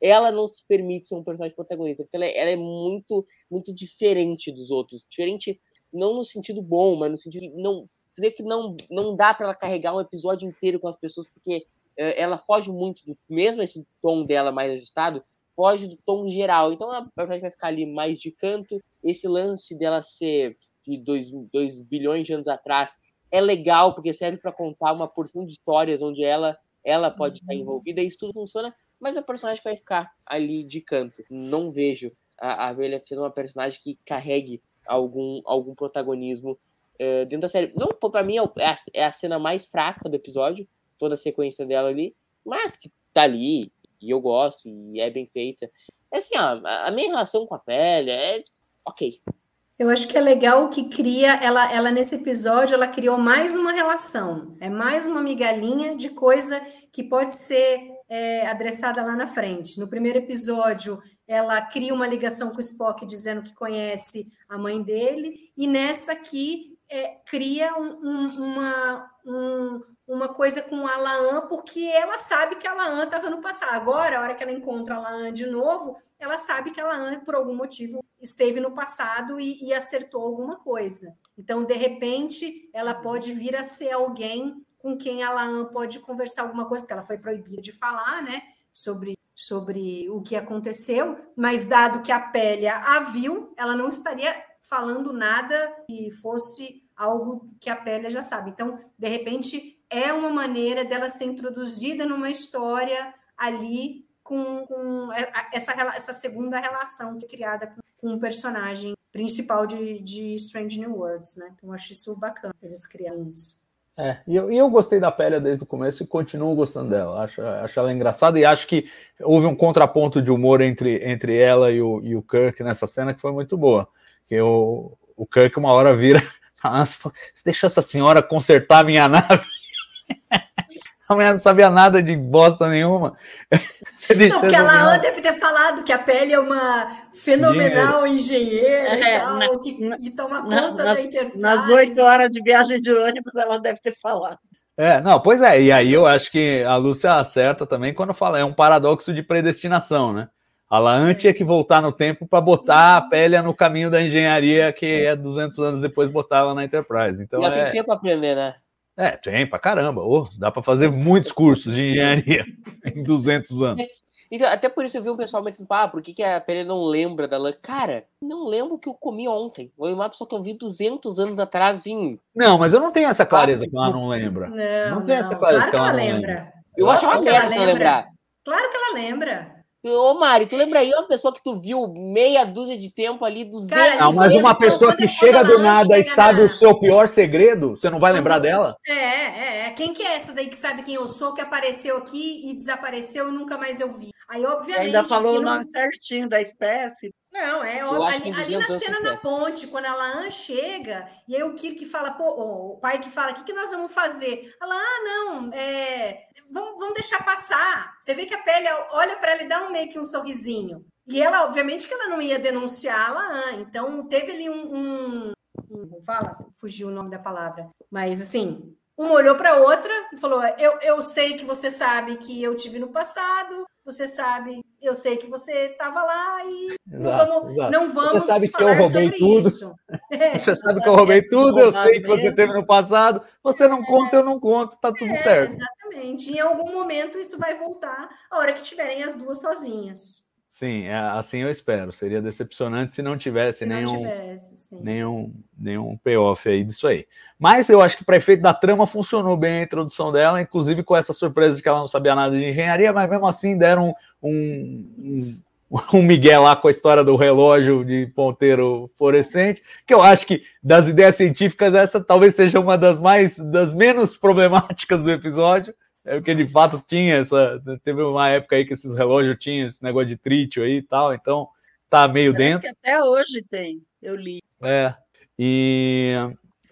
D: Ela não se permite ser um personagem protagonista, porque ela é, ela é muito, muito diferente dos outros. Diferente, não no sentido bom, mas no sentido não. que não, não dá para ela carregar um episódio inteiro com as pessoas, porque uh, ela foge muito do. Mesmo esse tom dela mais ajustado, foge do tom geral. Então a personagem vai ficar ali mais de canto. Esse lance dela ser de 2 bilhões de anos atrás é legal, porque serve para contar uma porção de histórias onde ela ela pode estar uhum. envolvida, isso tudo funciona, mas a personagem vai ficar ali de canto. Não vejo a, a Velha sendo uma personagem que carregue algum, algum protagonismo uh, dentro da série. Não, para mim é a, é a cena mais fraca do episódio, toda a sequência dela ali, mas que tá ali, e eu gosto, e é bem feita. É assim, ó, a minha relação com a pele é ok.
B: Eu acho que é legal que cria, ela, ela nesse episódio, ela criou mais uma relação, é mais uma migalhinha de coisa que pode ser é, adressada lá na frente. No primeiro episódio, ela cria uma ligação com o Spock dizendo que conhece a mãe dele, e nessa aqui é, cria um, um, uma, um, uma coisa com a Laan, porque ela sabe que a Laan estava no passado. Agora, a hora que ela encontra a Laan de novo, ela sabe que a Laan, por algum motivo, esteve no passado e, e acertou alguma coisa. Então, de repente, ela pode vir a ser alguém com quem a Laan pode conversar alguma coisa, porque ela foi proibida de falar, né? Sobre, sobre o que aconteceu, mas dado que a Pélia a viu, ela não estaria falando nada que fosse algo que a Pélia já sabe. Então, de repente, é uma maneira dela ser introduzida numa história ali com, com essa, essa segunda relação que é criada com, o personagem principal de, de Strange New Worlds, né? Então, acho isso bacana, eles criarem isso.
A: É, e eu, e eu gostei da Pélia desde o começo e continuo gostando dela. Acho, acho ela engraçada e acho que houve um contraponto de humor entre, entre ela e o, e o Kirk nessa cena que foi muito boa. Que o, o Kirk uma hora vira você deixou essa senhora consertar a minha nave. [LAUGHS] [LAUGHS] A mulher não sabia nada de bosta nenhuma. [LAUGHS]
B: Não, porque ela deve ter falado que a pele é uma fenomenal engenheira é, e tal, na, que, que, toma conta na, da Enterprise.
C: Nas oito horas de viagem de ônibus, ela deve ter falado.
A: É, não, pois é, e aí eu acho que a Lúcia acerta também quando fala, é um paradoxo de predestinação, né? A Laan tinha que voltar no tempo para botar a pele no caminho da engenharia, que é 200 anos depois botar ela na Enterprise. Então, Já
D: é... tem tempo para aprender, né?
A: É, tem pra caramba. Oh, dá para fazer muitos cursos de engenharia [LAUGHS] em 200 anos.
D: Então, até por isso eu vi um pessoal metendo, ah, por que, que a Pele não lembra da lã? Cara, não lembro o que eu comi ontem. Foi uma pessoa que eu vi 200 anos atrás em...
A: Não, mas eu não tenho essa clareza que ela não lembra.
B: Não, não tem essa clareza claro que ela, ela lembra. lembra.
D: Eu, eu acho uma merda se ela lembrar.
B: Claro que ela lembra.
D: Ô, Mari, tu lembra aí uma pessoa que tu viu meia dúzia de tempo ali, dos
A: Cara, não, mas uma pessoa que chega do nada e sabe na... o seu pior segredo, você não vai lembrar dela?
B: É, é, é. Quem que é essa daí que sabe quem eu sou, que apareceu aqui e desapareceu e nunca mais eu vi? Aí, obviamente.
C: Ainda falou o nome certinho da espécie.
B: Não, é ali, ali na cena na ponte, quando a Laan chega, e aí o Kirk fala, pô, o pai que fala, o que, que nós vamos fazer? Ela, ah, não, é, vamos, vamos deixar passar. Você vê que a pele olha para ela e dá um meio que um sorrisinho. E ela, obviamente, que ela não ia denunciar a Laan, então teve ali um, um, um fala, fugiu o nome da palavra, mas assim, uma olhou para a outra e falou: eu, eu sei que você sabe que eu tive no passado, você sabe, eu sei que você estava lá e exato, não vamos, exato. Não vamos [LAUGHS]
A: Você sabe que eu roubei tudo. É, você sabe que eu roubei tudo, eu sei que você teve no passado. Você não conta, eu não conto, tá tudo é, certo.
B: Exatamente. Em algum momento isso vai voltar a hora que tiverem as duas sozinhas.
A: Sim, é, assim eu espero. Seria decepcionante se não tivesse, se nenhum, não tivesse, nenhum, nenhum payoff aí disso aí. Mas eu acho que para efeito da trama funcionou bem a introdução dela, inclusive com essa surpresa de que ela não sabia nada de engenharia, mas mesmo assim deram um, um, [LAUGHS] um Miguel lá com a história do relógio de ponteiro fluorescente, que eu acho que das ideias científicas essa talvez seja uma das mais das menos problemáticas do episódio, é porque de fato tinha essa, teve uma época aí que esses relógios tinham esse negócio de trítio aí e tal, então tá meio
C: Parece
A: dentro.
C: que até hoje tem, eu li.
A: É. E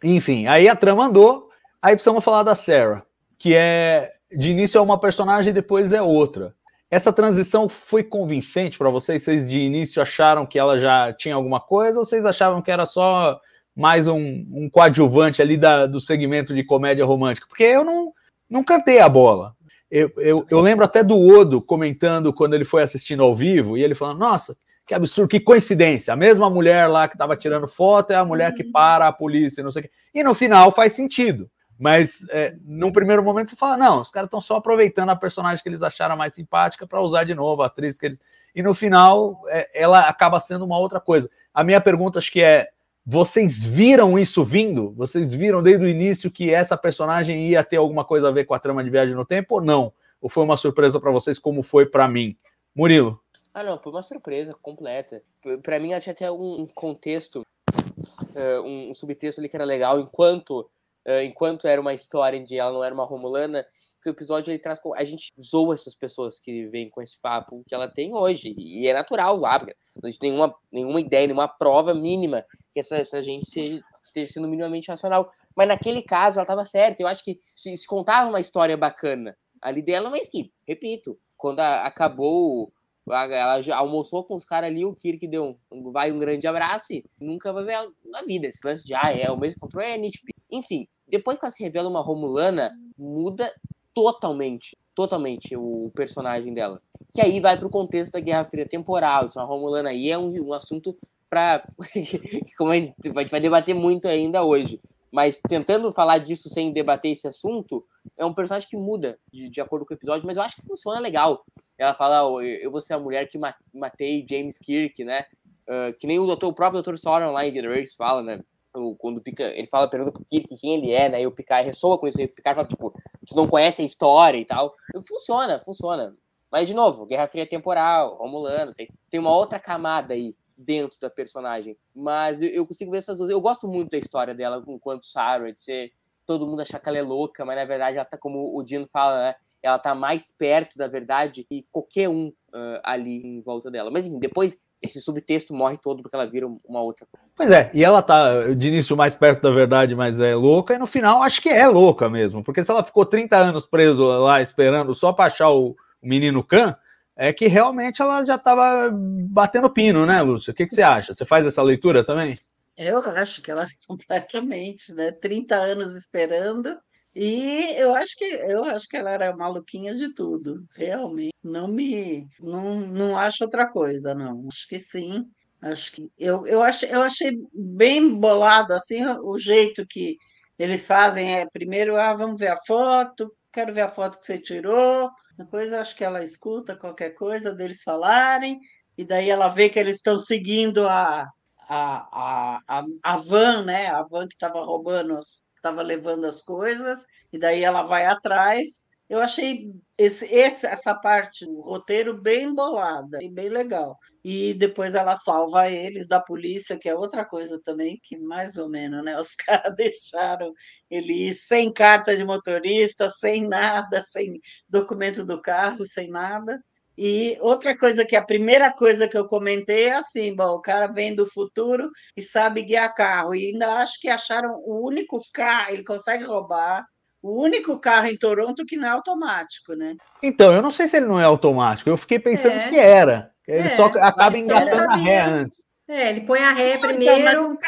A: enfim, aí a trama andou, aí precisamos falar da Sarah, que é de início é uma personagem, depois é outra. Essa transição foi convincente para vocês? Vocês de início acharam que ela já tinha alguma coisa ou vocês achavam que era só mais um, um coadjuvante ali da, do segmento de comédia romântica? Porque eu não, não cantei a bola. Eu, eu, eu lembro até do Odo comentando quando ele foi assistindo ao vivo e ele falando: Nossa, que absurdo, que coincidência. A mesma mulher lá que estava tirando foto é a mulher que para a polícia, não sei o quê. E no final faz sentido. Mas é, num primeiro momento você fala: não, os caras estão só aproveitando a personagem que eles acharam mais simpática para usar de novo, a atriz que eles. E no final é, ela acaba sendo uma outra coisa. A minha pergunta acho que é: vocês viram isso vindo? Vocês viram desde o início que essa personagem ia ter alguma coisa a ver com a trama de viagem no tempo ou não? Ou foi uma surpresa para vocês, como foi para mim? Murilo.
D: Ah, não, foi uma surpresa completa. Para mim, ela tinha até um contexto, uh, um subtexto ali que era legal, enquanto, uh, enquanto era uma história que ela não era uma Romulana, que o episódio ele traz. A gente zoa essas pessoas que vêm com esse papo que ela tem hoje. E é natural porque a gente tem nenhuma, nenhuma ideia, nenhuma prova mínima que essa, essa gente esteja sendo minimamente racional. Mas naquele caso, ela estava certa. Eu acho que se, se contava uma história bacana ali dela, mas que, repito, quando a, acabou ela almoçou com os caras ali, o Kirk deu um, vai um grande abraço e nunca vai ver ela na vida. Esse lance de, ah, é o mesmo controle, é nitpick. Enfim, depois que ela se revela uma Romulana, muda totalmente, totalmente o personagem dela. Que aí vai pro contexto da Guerra Fria temporal. Isso, a Romulana aí é um, um assunto para [LAUGHS] como a gente vai debater muito ainda hoje. Mas tentando falar disso sem debater esse assunto, é um personagem que muda de, de acordo com o episódio, mas eu acho que funciona legal. Ela fala, oh, eu vou ser a mulher que matei James Kirk, né? Uh, que nem o, doutor, o próprio Dr. Sauron lá em The Race fala, né? O, quando Pica, ele fala, pergunta pro Kirk quem ele é, né? E o Picard ressoa com isso. E o Picard fala, tipo, tu não conhece a história e tal. Funciona, funciona. Mas, de novo, Guerra Fria temporal, Romulano, tem, tem uma outra camada aí dentro da personagem. Mas eu, eu, consigo ver essas duas. Eu gosto muito da história dela enquanto Sarah, de ser todo mundo achar que ela é louca, mas na verdade ela tá, como o Dino fala, né? Ela tá mais perto da verdade que qualquer um uh, ali em volta dela. Mas enfim, depois esse subtexto morre todo porque ela vira uma outra coisa.
A: Pois é, e ela tá de início mais perto da verdade, mas é louca, e no final acho que é louca mesmo, porque se ela ficou 30 anos preso lá esperando só pra achar o menino Khan, é que realmente ela já estava batendo pino, né, Lúcia? O que, que você acha? Você faz essa leitura também?
C: Eu acho que ela [LAUGHS] completamente, né? 30 anos esperando. E eu acho que eu acho que ela era maluquinha de tudo, realmente. Não me não, não acho outra coisa, não. Acho que sim. Acho que eu, eu, achei, eu achei bem bolado assim o jeito que eles fazem é primeiro, ah, vamos ver a foto, quero ver a foto que você tirou, depois acho que ela escuta qualquer coisa deles falarem, e daí ela vê que eles estão seguindo a, a, a, a, van, né? A van que estava roubando, estava levando as coisas, e daí ela vai atrás. Eu achei esse, esse, essa parte do roteiro bem bolada e bem legal. E depois ela salva eles da polícia, que é outra coisa também, que mais ou menos, né? Os [LAUGHS] caras deixaram ele ir sem carta de motorista, sem nada, sem documento do carro, sem nada. E outra coisa que a primeira coisa que eu comentei é assim, bom, o cara vem do futuro e sabe guiar carro. E ainda acho que acharam o único carro, ele consegue roubar o único carro em Toronto que não é automático, né?
A: Então, eu não sei se ele não é automático. Eu fiquei pensando é. que era. Ele é. só acaba engatando a ré antes.
B: É, ele põe a ré primeiro. Então,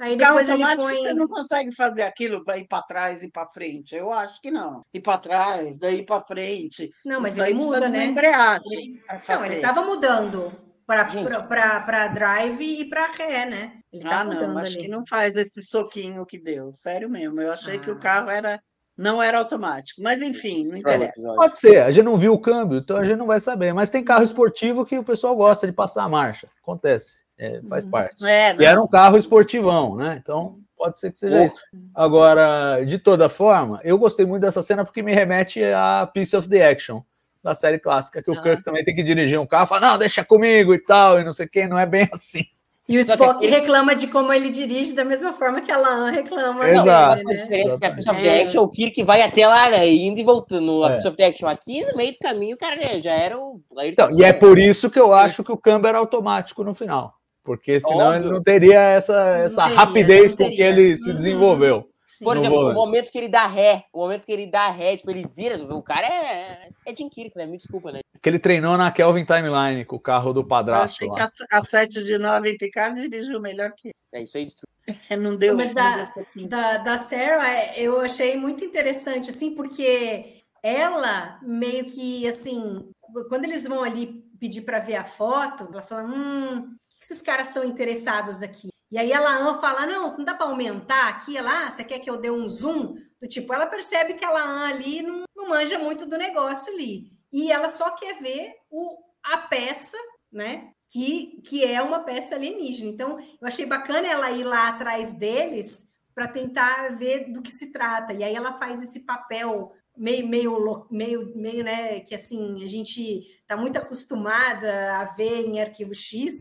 B: Aí depois ele põe...
C: você não consegue fazer aquilo para ir para trás e para frente. Eu acho que não. Ir para trás, daí para frente.
B: Não, mas ele muda, né?
C: Embreagem
B: não, ele estava mudando para drive e para ré, né?
C: Ele tá ah, não, acho ali. que não faz esse soquinho que deu. Sério mesmo. Eu achei ah. que o ah. carro era não era automático. Mas enfim, não interessa.
A: Pode ser, a gente não viu o câmbio, então a gente não vai saber. Mas tem carro esportivo que o pessoal gosta de passar a marcha. Acontece, é, faz uhum. parte. É, e era um carro esportivão, né? Então pode ser que seja isso. Agora, de toda forma, eu gostei muito dessa cena porque me remete a Piece of the Action. da série clássica, que o Kirk também tem que dirigir um carro, fala, não, deixa comigo e tal, e não sei o que, não é bem [LAUGHS] assim.
B: E o Spock reclama de como ele dirige da mesma forma que a Lan reclama.
A: Exato.
D: A diferença é que a Piece of the Action, o Kirk vai até lá, né, indo e voltando. A
A: É.
D: Piece of the Action aqui, no meio do caminho, o cara né, já era o...
A: Então, e é por isso que eu acho que o câmbio era automático no final. Porque senão
D: Óbvio.
A: ele não teria essa, essa
B: teria,
A: rapidez com que ele se desenvolveu.
D: Por
A: no
D: exemplo, o momento que ele dá ré, o momento que ele dá ré, tipo, ele vira, o cara é, é Jim Kirk, né? Me desculpa, né?
A: Que ele treinou na Kelvin Timeline com o carro do
C: Eu
A: padrasto
C: achei que
A: lá.
C: a, a 7 de 9 em Picard dirigiu melhor que ele.
D: É isso aí, destruiu.
C: Não deu,
B: Mas da- da, da Sarah, é, eu achei muito interessante, assim, porque ela meio que, assim, qu- quando eles vão ali pedir para ver a foto, ela fala, hum, que esses caras estão interessados aqui? E aí ela Ann fala, não, não dá para aumentar aqui, ela, ah, você quer que eu dê um zoom? Do tipo, ela percebe que ela Ann ali não, não manja muito do negócio ali. E ela só quer ver o, a peça, né? Que, que é uma peça alienígena. Então, eu achei bacana ela ir lá atrás deles para tentar ver do que se trata. E aí ela faz esse papel meio, meio, meio, meio, né, que assim, a gente está muito acostumada a ver em Arquivo X,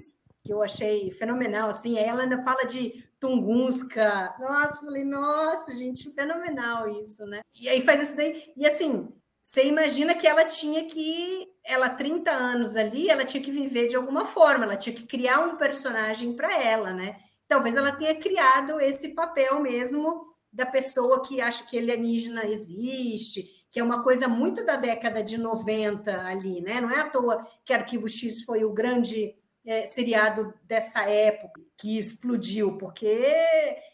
B: que eu achei fenomenal, assim, aí ela ainda fala de Tunguska, nossa, falei, nossa, gente, fenomenal isso, né? E aí faz isso daí, e assim, você imagina que ela tinha que, ela 30 anos ali, ela tinha que viver de alguma forma, ela tinha que criar um personagem para ela, né? Talvez ela tenha criado esse papel mesmo da pessoa que acha que alienígena existe, que é uma coisa muito da década de 90 ali, né? Não é à toa que Arquivo X foi o grande eh, seriado dessa época que explodiu, porque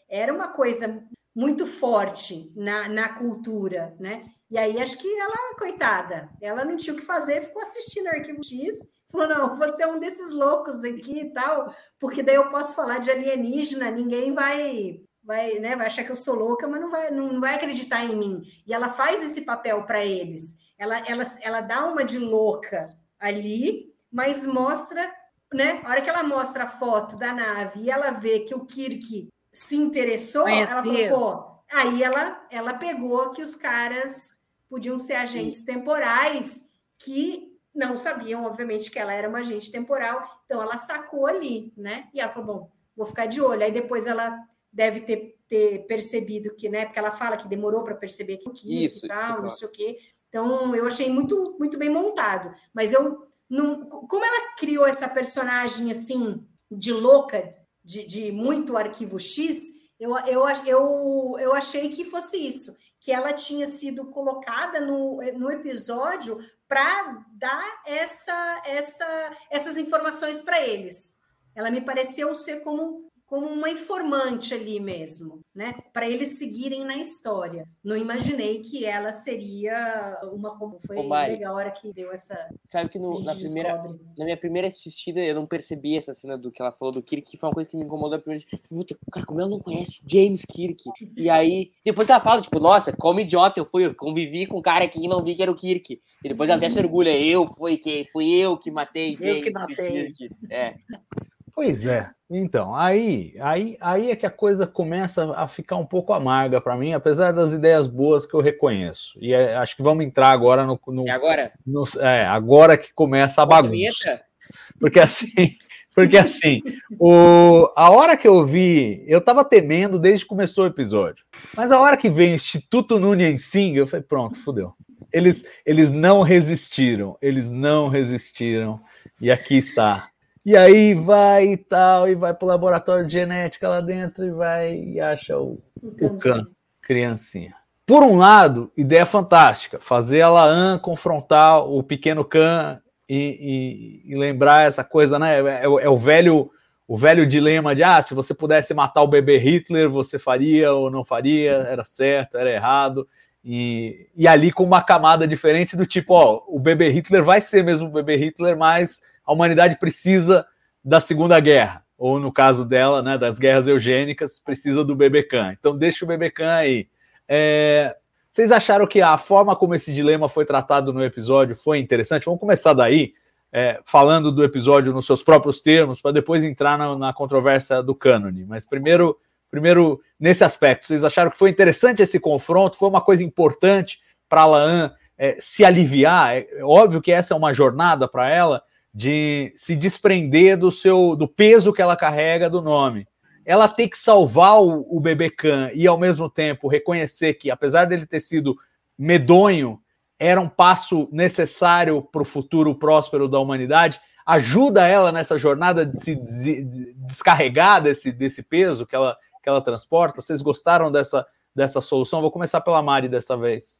B: era uma coisa muito forte na, na cultura, né? E aí acho que ela, coitada, ela não tinha o que fazer, ficou assistindo Arquivo X, falou, não, você é um desses loucos aqui e tal, porque daí eu posso falar de alienígena, ninguém vai vai, né, vai achar que eu sou louca, mas não vai, não, não vai acreditar em mim. E ela faz esse papel para eles. Ela, ela, ela dá uma de louca ali, mas mostra, né? A hora que ela mostra a foto da nave e ela vê que o Kirk se interessou,
C: Conhecia.
B: ela falou, pô, aí ela, ela pegou que os caras podiam ser agentes temporais que não sabiam, obviamente, que ela era uma agente temporal, então ela sacou ali, né? E ela falou, bom, vou ficar de olho. Aí depois ela deve ter, ter percebido que, né? Porque ela fala que demorou para perceber que o Kirk
D: Isso,
B: e
D: isso
B: tal,
D: eu
B: não sei o quê. Então eu achei muito, muito bem montado. Mas eu não. Como ela criou essa personagem assim de louca, de, de muito arquivo X, eu, eu, eu, eu achei que fosse isso. Que ela tinha sido colocada no, no episódio para dar essa, essa, essas informações para eles. Ela me pareceu ser como, como uma informante ali mesmo, né? Para eles seguirem na história. Não imaginei que ela seria uma como foi
D: Ô, Mari.
B: legal a hora que deu essa.
D: Sabe que no- na, primeira,
B: descobre.
D: na minha primeira assistida eu não percebi essa cena do que ela falou do Kirk, que foi uma coisa que me incomodou a primeira vez. Puta, cara, como ela não conhece James Kirk? E aí, depois ela fala, tipo, nossa, como idiota eu fui, eu convivi com um cara aqui e não vi que era o Kirk. E depois ela até se orgulha, eu fui que fui eu que matei
C: Eu
D: James
C: que matei.
D: Kirk. É.
A: Pois é. Então, aí, aí, aí é que a coisa começa a ficar um pouco amarga para mim, apesar das ideias boas que eu reconheço. E é, acho que vamos entrar agora no, no-
D: E agora?
A: no- é, agora que começa a bagunça. Porque assim, [LAUGHS] porque assim, o, a hora que eu vi, eu tava temendo desde que começou o episódio. Mas a hora que vem Instituto Nunien Singh, eu falei, pronto, fudeu. Eles, eles não resistiram, eles não resistiram. E aqui está. E aí vai e tal, e vai pro laboratório de genética lá dentro e vai e acha o, o Khan, criancinha. Por um lado, ideia fantástica, fazer a Laan confrontar o pequeno Khan e, e- e lembrar essa coisa, né? É, o- é o velho o velho dilema de ah, se você pudesse matar o bebê Hitler, você faria ou não faria, era certo, era errado. E, e ali com uma camada diferente do tipo, ó, o bebê Hitler vai ser mesmo o bebê Hitler, mas a humanidade precisa da Segunda Guerra, ou no caso dela, né, das guerras eugênicas, precisa do bebê Khan. Então deixa o bebê Khan aí. É, vocês acharam que a forma como esse dilema foi tratado no episódio foi interessante? Vamos começar daí, é, falando do episódio nos seus próprios termos, para depois entrar na, na controvérsia do cânone. Mas primeiro, primeiro, nesse aspecto, vocês acharam que foi interessante esse confronto? Foi uma coisa importante para a Laan é, se aliviar. É óbvio que essa é uma jornada para ela de se desprender do seu do peso que ela carrega do nome. Ela tem que salvar o, o bebê Khan e ao mesmo tempo reconhecer que, apesar dele ter sido medonho, era um passo necessário para o futuro próspero da humanidade. Ajuda ela nessa jornada de se de descarregar desse, desse peso que ela, que ela transporta. Vocês gostaram dessa, dessa solução? Vou começar pela Mari dessa vez.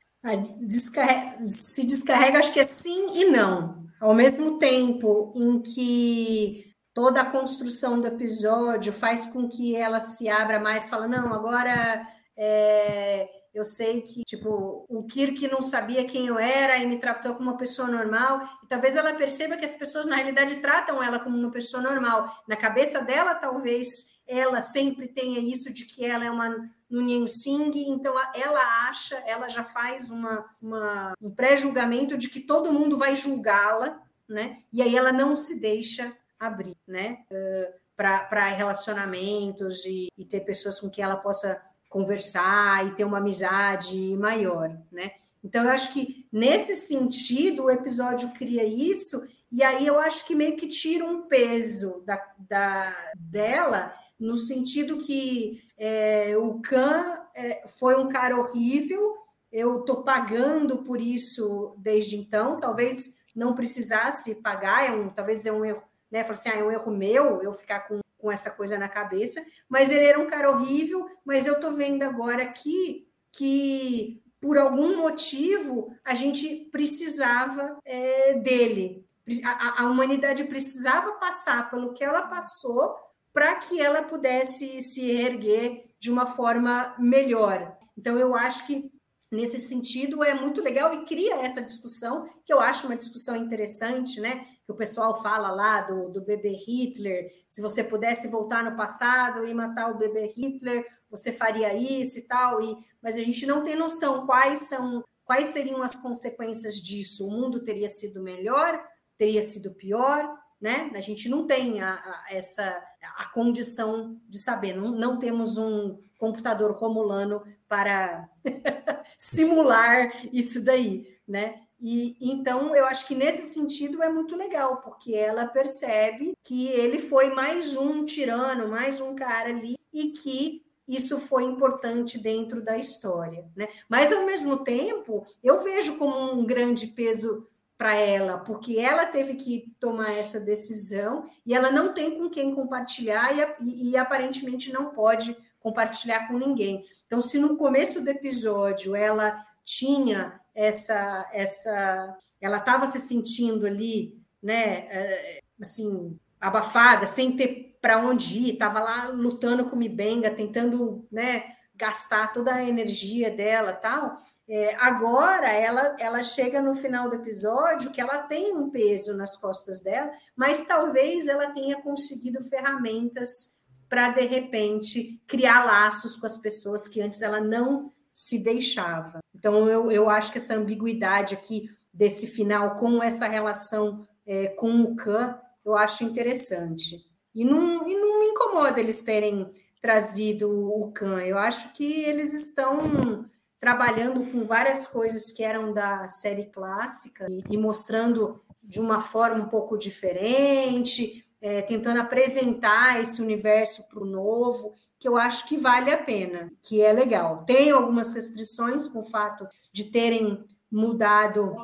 B: Se descarrega, acho que é sim e não. Ao mesmo tempo em que toda a construção do episódio faz com que ela se abra mais, fala, não, agora é, eu sei que, tipo, o Kirk não sabia quem eu era e me tratou como uma pessoa normal, e talvez ela perceba que as pessoas, na realidade, tratam ela como uma pessoa normal. Na cabeça dela, talvez ela sempre tenha isso de que ela é uma Nunien Singh, então ela acha, ela já faz uma, uma um pré-julgamento de que todo mundo vai julgá-la, né? E aí ela não se deixa abrir, né? Uh, para relacionamentos e, e, ter pessoas com quem ela possa conversar e ter uma amizade maior, né? Então eu acho que nesse sentido o episódio cria isso e aí eu acho que meio que tira um peso da, da dela no sentido que é, o Khan é, foi um cara horrível, eu estou pagando por isso desde então, talvez não precisasse pagar, é um, talvez é um erro, né? Falei assim, ah, é um erro meu eu ficar com, com essa coisa na cabeça, mas ele era um cara horrível, mas eu estou vendo agora aqui que por algum motivo a gente precisava é, dele. A, a humanidade precisava passar pelo que ela passou para que ela pudesse se erguer de uma forma melhor. Então, eu acho que nesse sentido é muito legal e cria essa discussão, que eu acho uma discussão interessante, né? Que o pessoal fala lá do, do bebê Hitler, se você pudesse voltar no passado e matar o bebê Hitler, você faria isso e tal, e, mas a gente não tem noção quais são quais seriam as consequências disso. O mundo teria sido melhor, teria sido pior, né? A gente não tem a, a, essa a condição de saber, não, não temos um computador romulano para [LAUGHS] simular isso daí, né? E então eu acho que nesse sentido é muito legal, porque ela percebe que ele foi mais um tirano, mais um cara ali, e que isso foi importante dentro da história, né? Mas ao mesmo tempo, eu vejo como um grande peso para ela, porque ela teve que tomar essa decisão e ela não tem com quem compartilhar e, e, aparentemente não pode compartilhar com ninguém. Então, se no começo do episódio ela tinha essa, essa, ela estava se sentindo ali, né, eh, assim, abafada, sem ter para onde ir, estava lá lutando com Mibenga, tentando, né, gastar toda a energia dela, tal é, agora ela, ela chega no final do episódio que ela tem um peso nas costas dela, mas talvez ela tenha conseguido ferramentas para de repente criar laços com as pessoas que antes ela não se deixava. Então eu, eu acho que essa ambiguidade aqui desse final com essa relação é, com o Khan eu acho interessante. E não, e não me incomoda eles terem trazido o Khan. Eu acho que eles estão trabalhando com várias coisas que eram da série clássica e, e mostrando de uma forma um pouco diferente, é, tentando apresentar esse universo para o novo, que eu acho que vale a pena, que é legal. Tem algumas restrições com o fato de terem mudado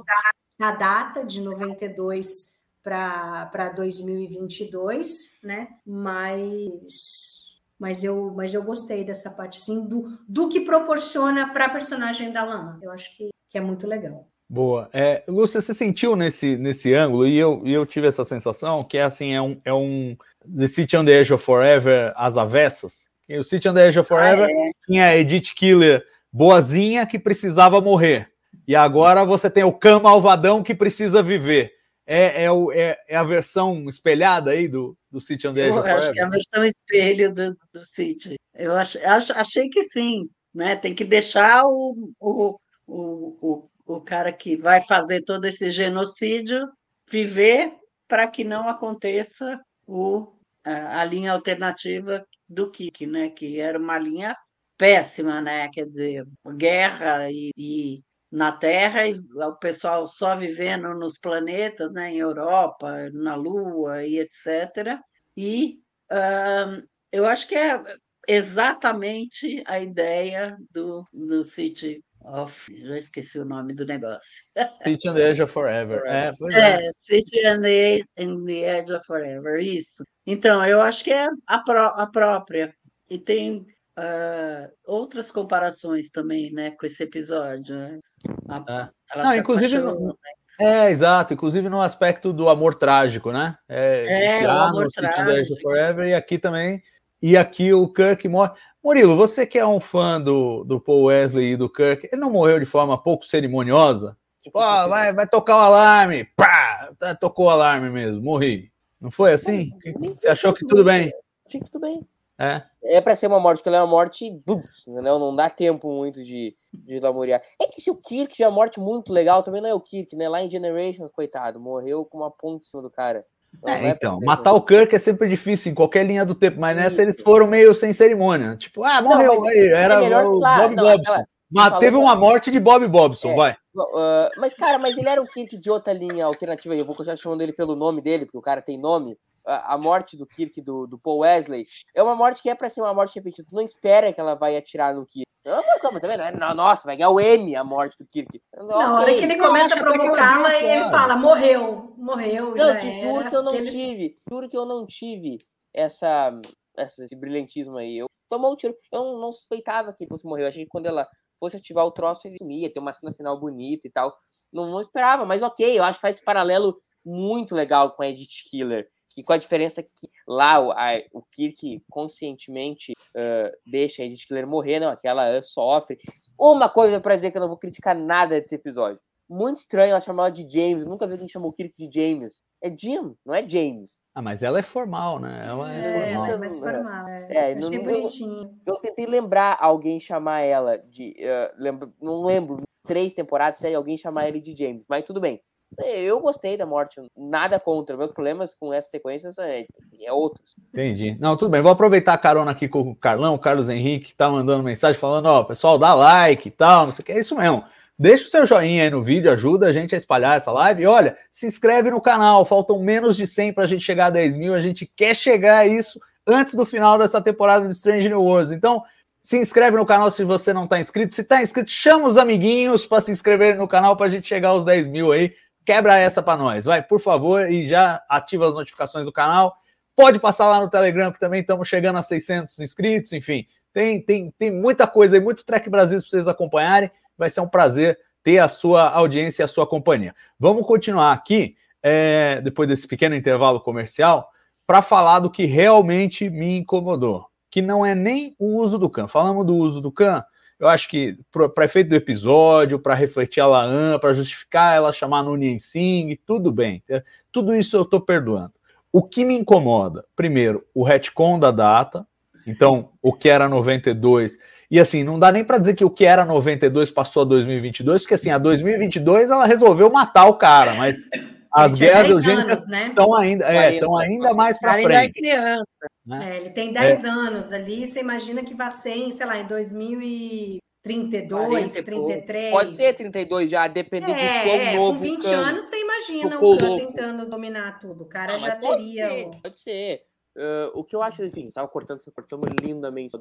B: a data de 92 para 2022, né? Mas mas eu, mas eu gostei dessa parte, assim, do, do que proporciona para a personagem da Lana. Eu acho que, que é muito legal.
A: Boa. É, Lúcia, você sentiu nesse, nesse ângulo, e eu, e eu tive essa sensação, que é assim, é um, é um The City on the Edge of Forever às avessas. O City on the Edge of Forever ah, é. tinha a Edith Killer boazinha que precisava morrer. E agora você tem o Khan malvadão que precisa viver é, é, o, é, é, a versão espelhada aí do, do City Edge
C: Eu acho que é a versão espelho do, do City. Eu ach, ach, achei que sim. Né? Tem que deixar o, o, o, o, o cara que vai fazer todo esse genocídio viver para que não aconteça o, a, a linha alternativa do Kik, né? que era uma linha péssima, né? quer dizer, guerra e, e na Terra e o pessoal só vivendo nos planetas, né, em Europa, na Lua e etc. E uh, eu acho que é exatamente a ideia do, do City of. Já esqueci o nome do negócio. [LAUGHS]
A: City on the Edge of Forever. É,
C: é, é. City on the, on the Edge of Forever, isso. Então, eu acho que é a, pró a própria. E tem uh, outras comparações também, né, com esse episódio. Né?
A: A, é. Não, inclusive. No, né? É, exato, inclusive no aspecto do amor trágico, né?
C: É, é o amor
A: no trágico. Forever e aqui também. E aqui o Kirk morre. Murilo, você que é um fã do, do Paul Wesley e do Kirk, ele não morreu de forma pouco cerimoniosa? Tipo, ah, vai, vai tocar o alarme. Pá! Tá, tocou o alarme mesmo, morri. Não foi assim? Você achou que tudo bem?
D: Achei que tudo bem.
A: É.
D: É para ser uma morte, porque ela é uma morte. Não, não dá tempo muito de, de lamuriar. É que se o Kirk tiver uma morte muito legal, também não é o Kirk, né? Lá em Generations, coitado, morreu com uma ponte em cima do cara.
A: É, é então, matar o Kirk é sempre difícil em qualquer linha do tempo, mas nessa eles foram meio sem cerimônia. Tipo, ah, morreu, não, aí, era é o Bob não, Bobson. Aquela, mas teve uma morte de Bob Bobson, é, vai.
D: Uh, mas, cara, mas ele era um Kirk de outra linha alternativa. Eu vou continuar chamando ele pelo nome dele, porque o cara tem nome a, morte do Kirk, do, do Paul Wesley, é uma morte que é pra ser uma morte repetida. Tu não espera que ela vai atirar no Kirk. Não, como, tá vendo? Nossa, vai ganhar o M a morte do Kirk.
B: Na hora que ele começa a provocá-la, ele fala, morreu, morreu.
D: Não, te juro que eu não aquele... tive, juro que eu não tive essa, essa, esse brilhantismo aí. Eu tomou um tiro. Eu não, não suspeitava que ele fosse morrer. Eu achei que quando ela fosse ativar o troço, ele sumia, ter uma cena final bonita e tal. Não, não esperava, mas ok, eu acho que faz esse paralelo muito legal com a Edith Killer que com a diferença que lá o, a, o Kirk conscientemente uh, deixa a Edith Killer morrer, não, aquela sofre. Uma coisa para dizer que eu não vou criticar nada desse episódio. Muito estranho ela chamar ela de James, nunca vi alguém chamou o Kirk de James. É Jim, não é James.
A: Ah, mas ela é formal, né? Ela é, é formal.
B: É, mais formal. É, é não, não,
D: eu, eu, tentei lembrar alguém chamar ela de. Uh, lembro, não lembro, três temporadas, se alguém chamar ele de James, mas tudo bem. Eu gostei da morte, nada contra. Meus problemas com essa sequência é, é outros.
A: Entendi. Não, tudo bem. Vou aproveitar a carona aqui com o Carlão, o Carlos Henrique, que tá mandando mensagem falando: ó, pessoal, dá like e tal, não sei o que. É isso mesmo. Deixa o seu joinha aí no vídeo, ajuda a gente a espalhar essa live. E olha, se inscreve no canal, faltam menos de 100 para a gente chegar a 10 mil. A gente quer chegar a isso antes do final dessa temporada de Strange New Worlds. Então, se inscreve no canal se você não está inscrito. Se está inscrito, chama os amiguinhos para se inscrever no canal para a gente chegar aos 10 mil aí quebra essa para nós, vai, por favor, e já ativa as notificações do canal. Pode passar lá no Telegram, que também estamos chegando a 600 inscritos, enfim, tem, tem, tem muita coisa aí, muito Trek Brasil para vocês acompanharem. Vai ser um prazer ter a sua audiência e a sua companhia. Vamos continuar aqui, é, depois desse pequeno intervalo comercial, para falar do que realmente me incomodou, que não é nem o uso do CAN. Falamos do uso do CAN, eu acho que para efeito do episódio, para refletir a Laan, para justificar ela chamar Nunien Singh, tudo bem. Tudo isso eu estou perdoando. O que me incomoda, primeiro, o retcon da data. Então, o que era 92. E assim, não dá nem para dizer que o que era 92 passou a 2022, porque assim, a 2022 ela resolveu matar o cara, mas as guerras eugênicas né? estão ainda, é, estão ainda mais para frente. Ainda é
B: criança. Né? É, ele tem 10 é. anos ali, você imagina que vai ser em, sei lá, em 2032, 33.
D: Pode ser 32 já, dependendo é, do quão
B: é,
D: novo.
B: Com 20 anos, você imagina o Khan tentando dominar tudo. O cara já
D: pode
B: teria.
D: Ser, pode ser. Uh, o que eu acho, enfim, estava cortando, você cortou lindamente.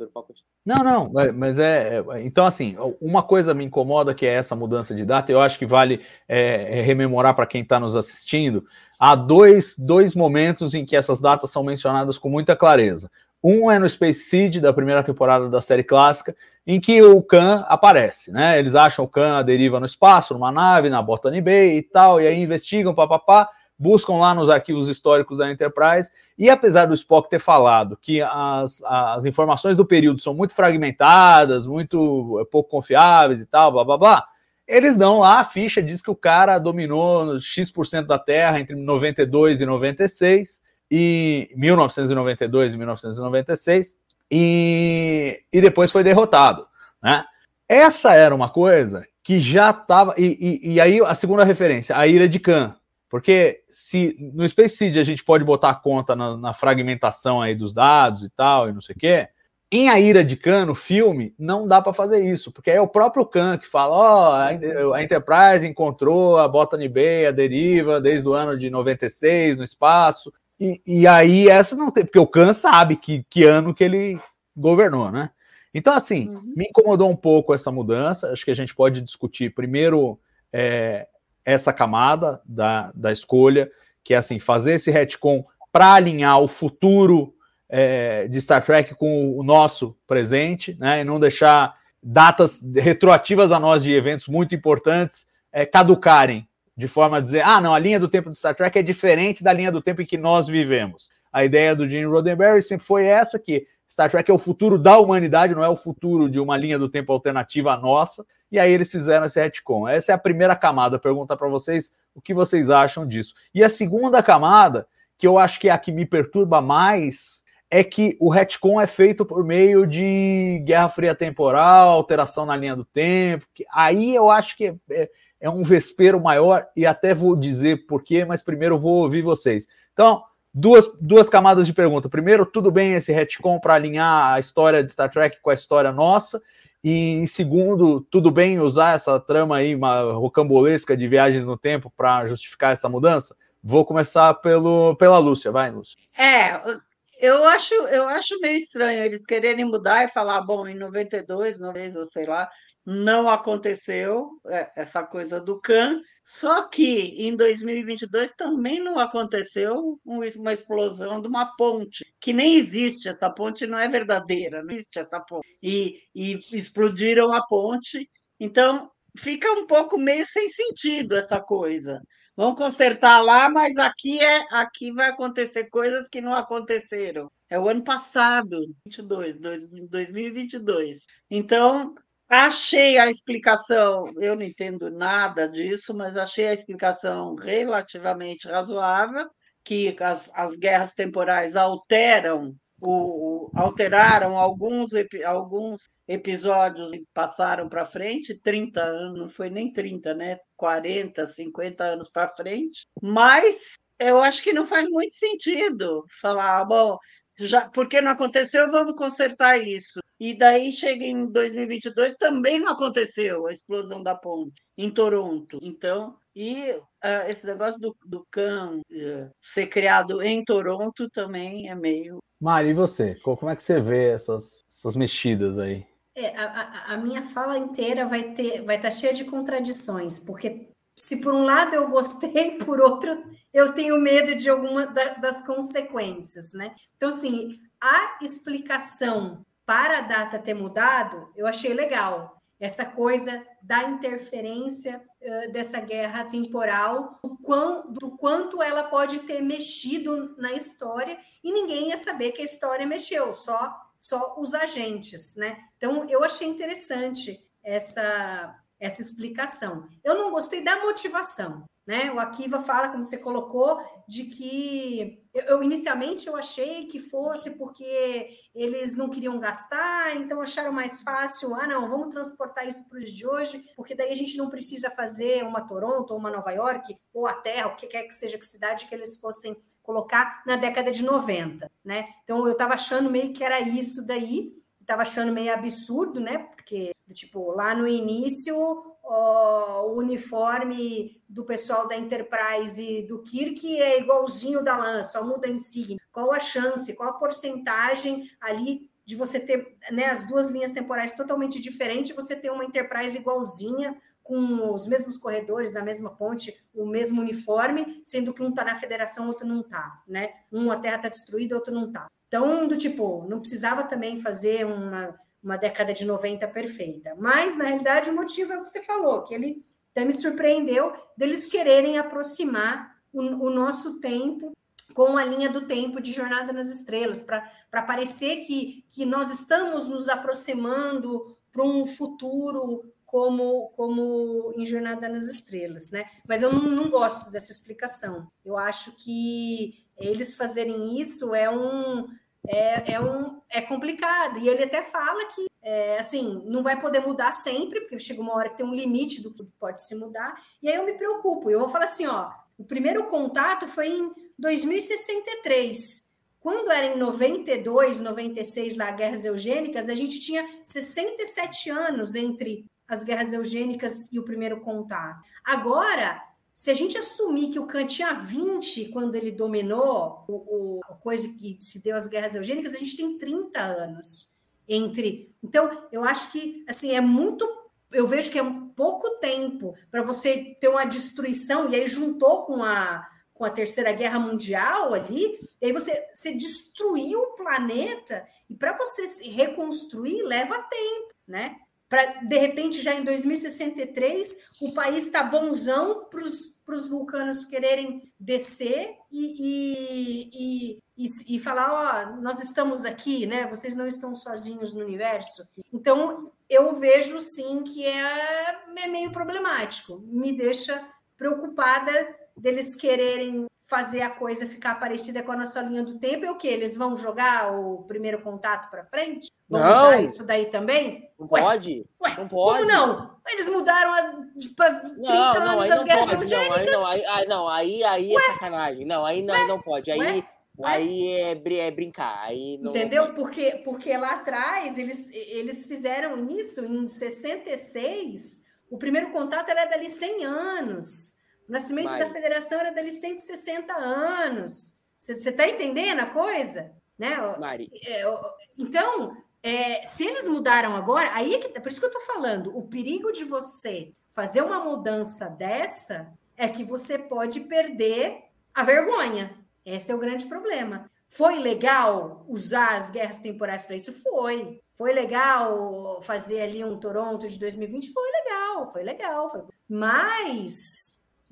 A: Não, não, mas é, é, Então, assim, uma coisa me incomoda que é essa mudança de data, eu acho que vale é, é rememorar para quem está nos assistindo. Há dois, dois momentos em que essas datas são mencionadas com muita clareza. Um é no Space Seed, da primeira temporada da série clássica, em que o Khan aparece, né? Eles acham o Khan a deriva no espaço, numa nave, na Botany Bay e tal, e aí investigam, papapá. Buscam lá nos arquivos históricos da Enterprise, e apesar do Spock ter falado que as, as informações do período são muito fragmentadas, muito é, pouco confiáveis e tal, blá blá blá, eles dão lá a ficha, diz que o cara dominou X% da Terra entre 92 e 96, e 1992 e 1996, e, e depois foi derrotado, né? Essa era uma coisa que já estava. E, e, e, aí a segunda referência, a Ira de Khan, porque se no Space Seed a gente pode botar a conta na, na, fragmentação aí dos dados e tal, e não sei o quê, em A Ira de Khan, no filme, não dá para fazer isso, porque é o próprio Khan que fala: ó, oh, a Enterprise encontrou a Botany Bay, a deriva, desde o ano de 96 no espaço. E, e aí essa não tem, porque o Khan sabe que, que ano que ele governou, né? Então, assim, uhum. me incomodou um pouco essa mudança. Acho que a gente pode discutir primeiro é, essa camada da, da escolha, que é assim, fazer esse retcon para alinhar o futuro é, de Star Trek com o nosso presente, né? E não deixar datas retroativas a nós de eventos muito importantes é, caducarem, de forma a dizer, ah, não, a linha do tempo do Star Trek é diferente da linha do tempo em que nós vivemos. A ideia do Gene Roddenberry sempre foi essa, que Star Trek é o futuro da humanidade, não é o futuro de uma linha do tempo alternativa nossa. E aí eles fizeram esse retcon. Essa é a primeira camada. Perguntar para vocês o que vocês acham disso. E a segunda camada, que eu acho que é a que me perturba mais, é que o retcon é feito por meio de Guerra Fria temporal, alteração na linha do tempo. Aí eu acho que é, é um vespeiro maior e até vou dizer por quê, mas primeiro eu vou ouvir vocês. Então, duas, duas camadas de pergunta. Primeiro, tudo bem esse retcon para alinhar a história de Star Trek com a história nossa? E em segundo, tudo bem usar essa trama aí, uma rocambolesca de viagens no tempo para justificar essa mudança? Vou começar pelo, pela Lúcia, vai, Lúcia.
C: É, eu acho, eu acho meio estranho eles quererem mudar e falar, bom, em 92, 92 ou sei lá, não aconteceu é, essa coisa do CAN, só que em 2022 também não aconteceu uma explosão de uma ponte, que nem existe, essa ponte não é verdadeira, não existe essa ponte. E, e explodiram a ponte, então fica um pouco meio sem sentido essa coisa. Vão consertar lá, mas aqui é aqui vai acontecer coisas que não aconteceram. É o ano passado, 22, 2022. Então, Achei a explicação, eu não entendo nada disso, mas achei a explicação relativamente razoável, que as, as guerras temporais alteram, o, alteraram alguns, alguns episódios e passaram para frente, 30 anos, não foi nem 30, né? 40, 50 anos para frente, mas eu acho que não faz muito sentido falar, ah, bom, já, porque não aconteceu, vamos consertar isso. E daí chega em 2022, também não aconteceu a explosão da ponte em Toronto. Então, e uh, esse negócio do, do Khan uh, ser criado em Toronto também é meio.
A: Mari, e você? Como é que você vê essas, essas mexidas aí?
B: É, a, a, minha fala inteira vai ter, vai estar tá cheia de contradições, porque se por um lado eu gostei, [LAUGHS] por outro eu tenho medo de alguma da, das consequências, né? Então, assim, a explicação para a data ter mudado, eu achei legal. Essa coisa da interferência uh, dessa guerra temporal, do, quão, do quanto ela pode ter mexido na história, e ninguém ia saber que a história mexeu, só, só os agentes, né? Então, eu achei interessante essa, essa explicação. Eu não gostei da motivação. Né? O Akiva fala, como você colocou, de que eu, inicialmente eu achei que fosse porque eles não queriam gastar, então acharam mais fácil, ah, não, vamos transportar isso para os de hoje, porque daí a gente não precisa fazer uma Toronto ou uma Nova York, ou a Terra, o que quer que seja que cidade que eles fossem colocar na década de 90, né? Então eu estava achando meio que era isso daí, estava achando meio absurdo, né? Porque, tipo, lá no início o uniforme do pessoal da Enterprise do Kirk é igualzinho da LAN, só muda a insígnia. Qual a chance, qual a porcentagem ali de você ter né, as duas linhas temporais totalmente diferentes, você ter uma Enterprise igualzinha, com os mesmos corredores, a mesma ponte, o mesmo uniforme, sendo que um está na federação, outro não está, né? Um a Terra está destruída, outro não está. Então, do tipo, não precisava também fazer uma uma década de 90 perfeita. Mas, na realidade, o motivo é o que você falou, que ele até me surpreendeu deles quererem aproximar o, o nosso tempo com a linha do tempo de Jornada nas Estrelas, para parecer que, que nós estamos nos aproximando para um futuro como, como em Jornada nas Estrelas, né? Mas eu não, não gosto dessa explicação. Eu acho que eles fazerem isso é um é, é, um, é complicado. E ele até fala que, é, assim, não vai poder mudar sempre, porque chega uma hora que tem um limite do que pode se mudar. E aí eu me preocupo. Eu vou falar assim, ó, o primeiro contato foi em 2063, quando era em 92, 96, lá, guerras eugênicas, a gente tinha 67 anos entre as guerras eugênicas e o primeiro contato. Agora, se a gente assumir que o Kant tinha 20 quando ele dominou o, o, coisa que se deu as guerras eugênicas, a gente tem 30 anos entre. Então, eu acho que assim é muito. Eu vejo que é um pouco tempo para você ter uma destruição, e aí juntou com a com a Terceira Guerra Mundial ali, e aí você, você destruiu o planeta, e para você se reconstruir leva tempo, né? Para, de repente, já em 2063, o país está bonzão para os vulcanos quererem descer e, e, e, e, falar: ó, nós estamos aqui, né? Vocês não estão sozinhos no universo. Então, eu vejo sim que é, é meio problemático, me deixa preocupada deles quererem fazer a coisa ficar parecida com a nossa linha do tempo, é o que? Eles vão jogar o primeiro contato para frente? Vão
D: não.
B: mudar isso daí também?
D: Não
B: Ué,
D: pode.
B: Ué,
D: não pode.
B: Como não? Eles mudaram a, pra 30
D: Não, não,
B: anos
D: aí
B: das
D: não
B: guerras
D: pode. Não, aí não, aí, aí, não, aí, aí é sacanagem. Não, aí não, aí não pode. Aí,
B: Ué? Ué?
D: aí é, é brincar. Aí não,
B: Entendeu? Porque, porque lá atrás eles, eles fizeram isso em 66. O primeiro contato era dali 100 anos. O nascimento
D: Vai.
B: da federação era dali 160 anos. Você está entendendo a coisa? Né?
D: Mari,
B: É, Então, é, se eles mudaram agora, aí é que, por isso que eu estou falando, o perigo de você fazer uma mudança dessa é que você pode perder a vergonha. Esse é o grande problema. Foi legal usar as guerras temporais para isso? Foi. Foi legal fazer ali um Toronto de 2020? Foi legal, foi legal. Foi. Mas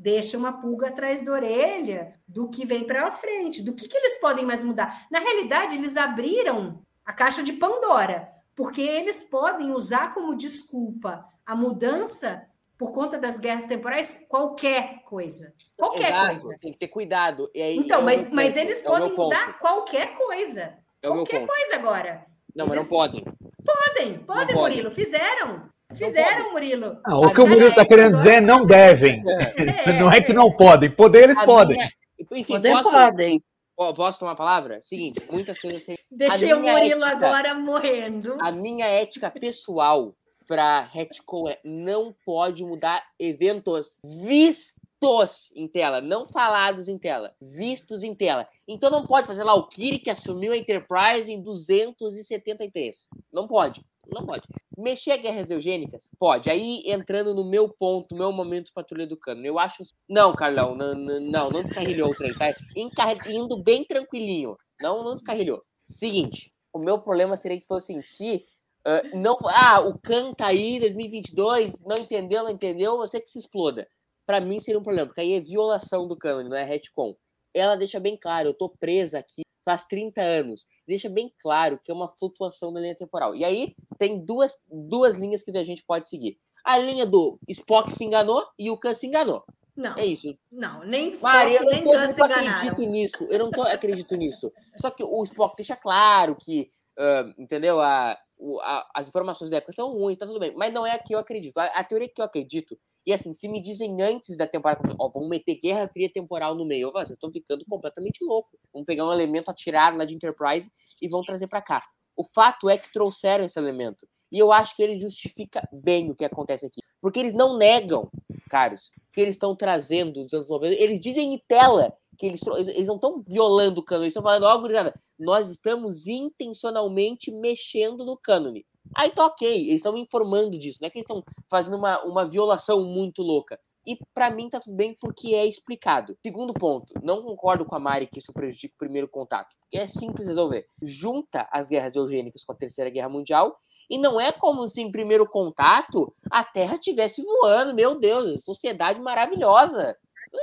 B: deixa uma pulga atrás da orelha do que vem para frente, do que, que eles podem mais mudar. Na realidade, eles abriram a caixa de Pandora, porque eles podem usar como desculpa a mudança por conta das guerras temporais qualquer coisa. Qualquer
D: exato,
B: coisa.
D: tem que ter cuidado. Aí,
B: Então,
D: é
B: mas, mas eles
D: é
B: podem mudar qualquer coisa.
D: É
B: qualquer coisa agora.
D: Não, mas não podem.
B: Podem, podem,
D: pode.
B: Murilo. Fizeram. Fizeram, Murilo.
A: Ah, o que o Murilo está querendo dizer é não devem.
B: É, [LAUGHS]
A: Não é que não podem. Poder eles
D: A
A: podem.
D: minha- Enfim,
C: Poder
D: posso,
C: podem.
D: po- posso tomar a palavra? Seguinte, muitas coisas.
B: Deixei o Murilo
D: ética-
B: agora morrendo.
D: A minha ética pessoal para retcon é não pode mudar eventos vistos em tela, não falados em tela, vistos em tela. Então não pode fazer lá o Kiri que assumiu a Enterprise em 273. Não pode. Não pode. Mexer guerras eugênicas? Pode. Aí entrando no meu ponto, meu momento patrulha do cano. Eu acho. Não, Carlão, não, não, não, descarrilhou o trem, tá? Encarre- Indo bem tranquilinho. Não, não descarrilhou. Seguinte, o meu problema seria que fosse assim, se ah, não, ah, o Khan tá aí, 2022, não entendeu, não entendeu, você que se exploda. Pra mim seria um problema, porque aí é violação do cânone, não é retcon. Ela deixa bem claro, eu tô presa aqui faz 30 anos. Deixa bem claro que é uma flutuação da linha temporal. E aí tem duas, duas linhas que a gente pode seguir. A linha do Spock se enganou e o Khan se enganou.
B: Não,
D: É isso.
B: não, nem Spock,
D: Maria, eu
B: nem
D: não tô eu
B: enganaram.
D: acredito nisso. Eu não tô, acredito nisso. Só que o Spock deixa claro que, ah, entendeu? A, o- a- as informações da época são ruins, tá tudo bem. Mas não é a que eu acredito. A, a teoria que eu acredito, e assim, se me dizem antes da temporada, ó, vamos meter Guerra Fria temporal no meio, eu falo, vocês estão ficando completamente loucos. Vamos pegar um elemento atirado lá de Enterprise e vão trazer para cá. O fato é que trouxeram esse elemento. E eu acho que ele justifica bem o que acontece aqui. Porque eles não negam, caros, que eles estão trazendo dos anos 90. Eles dizem em tela que eles, eles- não estão violando o cânone, eles estão falando, ó, gurizada, nós estamos intencionalmente mexendo no cânone. Aí tá ok, eles estão informando disso, não é que eles estão fazendo uma, uma violação muito louca. E pra mim tá tudo bem porque é explicado. Segundo ponto, não concordo com a Mari que isso prejudica o primeiro contato, porque é simples resolver. Junta as guerras eugênicas com a Terceira Guerra Mundial e não é como se em primeiro contato a Terra estivesse voando, meu Deus, sociedade maravilhosa.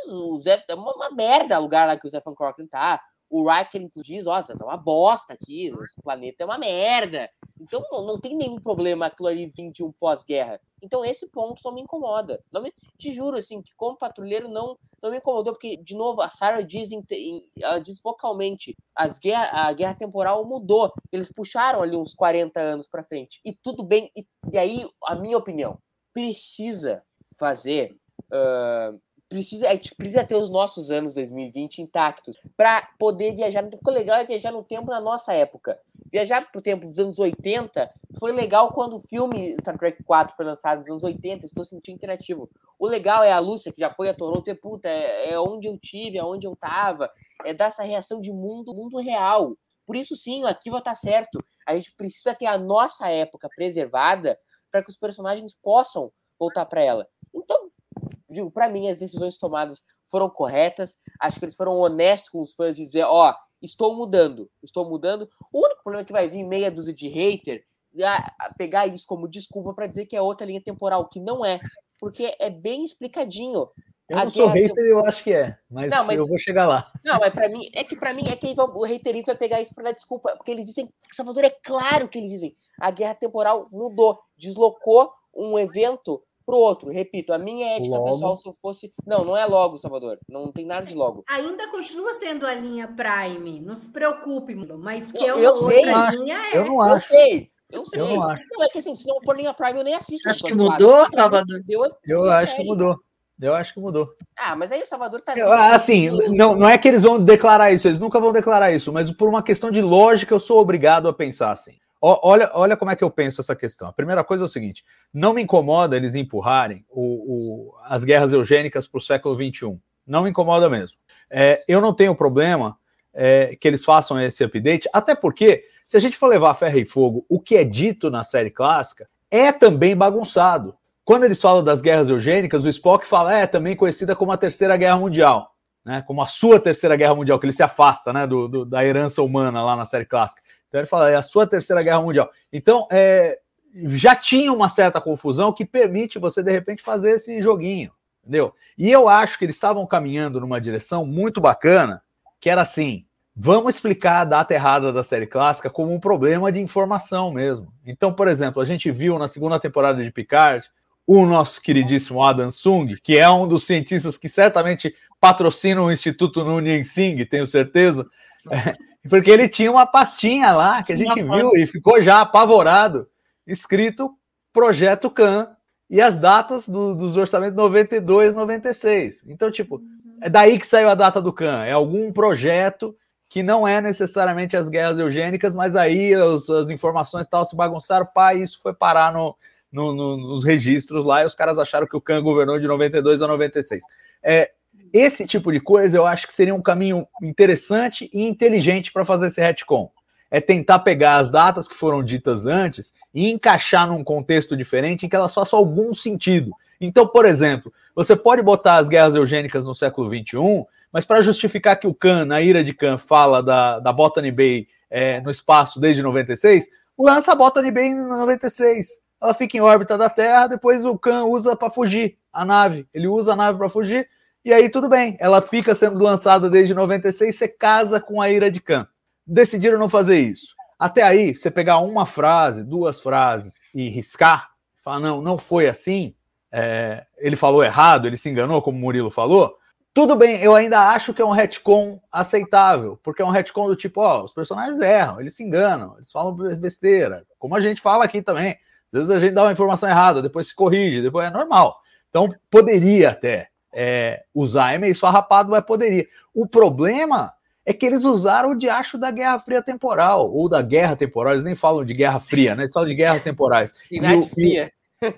D: O Zé, é uma, uma merda o lugar lá que o Zé Van Corcoran tá. O Riker, inclusive, diz, ó, tá uma bosta aqui, esse planeta é uma merda. Então não, não tem nenhum problema aquilo ali vir de um pós-guerra. Então esse ponto não me incomoda. Não me, te juro, assim, que como patrulheiro não, não me incomodou, porque, de novo, a Sarah diz, em, ela diz vocalmente, as guerra, a guerra temporal mudou. Eles puxaram ali uns 40 anos pra frente. E tudo bem. E, e aí, a minha opinião, precisa fazer. ah, precisa, a gente precisa ter os nossos anos 2020 intactos para poder viajar. O legal é viajar no tempo na nossa época. Viajar pro tempo dos anos 80 foi legal quando o filme Star Trek 4 foi lançado nos anos 80, estou sentindo interativo. O legal é a Lúcia, que já foi a Toronto, e puta, é, é onde eu tive, é onde eu tava, é dar essa reação de mundo, mundo real. Por isso, sim, o Akiva tá certo. A gente precisa ter a nossa época preservada para que os personagens possam voltar para ela. Então, digo, para mim, as decisões tomadas foram corretas. Acho que eles foram honestos com os fãs de dizer, ó, oh, estou mudando, estou mudando. O único problema é que vai vir meia dúzia de hater a pegar isso como desculpa para dizer que é outra linha temporal, que não é, porque é bem explicadinho.
A: Eu não sou hater, tem... eu acho que é, mas, não, mas, eu vou chegar lá.
D: Não, é para mim, é que para mim é que o haterismo vai pegar isso para dar desculpa, porque eles dizem, Salvador é claro que eles dizem, a guerra temporal mudou, deslocou um evento para o outro. Repito, a minha ética logo. pessoal, se eu fosse. Não, não é logo, Salvador. Não tem nada de logo.
B: Ainda continua sendo a linha Prime. Não se preocupe, mas que
D: eu,
B: é uma
D: outra
B: sei. linha.
A: É. Eu não acho.
D: Eu sei. Eu sei. Eu não, acho. não é que assim, se não for linha Prime, eu nem assisto.
C: Acho que mudou, Salvador.
A: Eu, eu acho que mudou. Eu acho que mudou.
D: Ah, mas aí o Salvador tá.
A: Eu, assim, não, não é que eles vão declarar isso, eles nunca vão declarar isso, mas por uma questão de lógica eu sou obrigado a pensar assim. Olha, olha como é que eu penso essa questão. A primeira coisa é o seguinte: não me incomoda eles empurrarem o, o, as guerras eugênicas para o século XXI. Não me incomoda mesmo. É, eu não tenho problema é, que eles façam esse update, até porque, se a gente for levar ferro e fogo, o que é dito na série clássica é também bagunçado. Quando eles falam das guerras eugênicas, o Spock fala, é também conhecida como a Terceira Guerra Mundial né, como a sua terceira guerra mundial, que ele se afasta né, do, do, da herança humana lá na série clássica. Então ele fala, é a sua terceira guerra mundial. Então, é, já tinha uma certa confusão que permite você, de repente, fazer esse joguinho, entendeu? E eu acho que eles estavam caminhando numa direção muito bacana, que era assim, vamos explicar a data errada da série clássica como um problema de informação mesmo. Então, por exemplo, a gente viu na segunda temporada de Picard o nosso queridíssimo Adam Sung, que é um dos cientistas que certamente patrocina o Instituto Nunien Singh, tenho certeza, é, [LAUGHS] porque ele tinha uma pastinha lá que a gente viu e ficou já apavorado, escrito Projeto CAN e as datas do, dos orçamentos 92, 96. Então, tipo, é daí que saiu a data do CAN, é algum projeto que não é necessariamente as guerras eugênicas, mas aí os, as informações tal se bagunçaram, pá, e isso foi parar no, no, no, nos registros lá, e os caras acharam que o CAN governou de 92 a 96. É, esse tipo de coisa eu acho que seria um caminho interessante e inteligente para fazer esse retcon. É tentar pegar as datas que foram ditas antes e encaixar num contexto diferente em que elas façam algum sentido. Então, por exemplo, você pode botar as guerras eugênicas no século XXI, mas para justificar que o Khan, na ira de Khan, fala da, da Botany Bay é, no espaço desde 96, lança a Botany Bay em 96. Ela fica em órbita da Terra, depois o Khan usa para fugir a nave. Ele usa a nave para fugir, e aí tudo bem, ela fica sendo lançada desde 96, você casa com a Ira de Khan. Decidiram não fazer isso. Até aí, você pegar uma frase, duas frases e riscar, falar, não, não foi assim, é, ele falou errado, ele se enganou, como o Murilo falou, tudo bem, eu ainda acho que é um retcon aceitável, porque é um retcon do tipo, ó, os personagens erram, eles se enganam, eles falam besteira, como a gente fala aqui também. Às vezes a gente dá uma informação errada, depois se corrige, depois é normal. Então, poderia até é, usar. É meio esfarrapado, mas poderia. O problema é que eles usaram o diacho da Guerra Fria Temporal, ou da Guerra Temporal, eles nem falam de Guerra Fria, né? Eles falam de guerras temporais. [LAUGHS]
D: E, o, fria.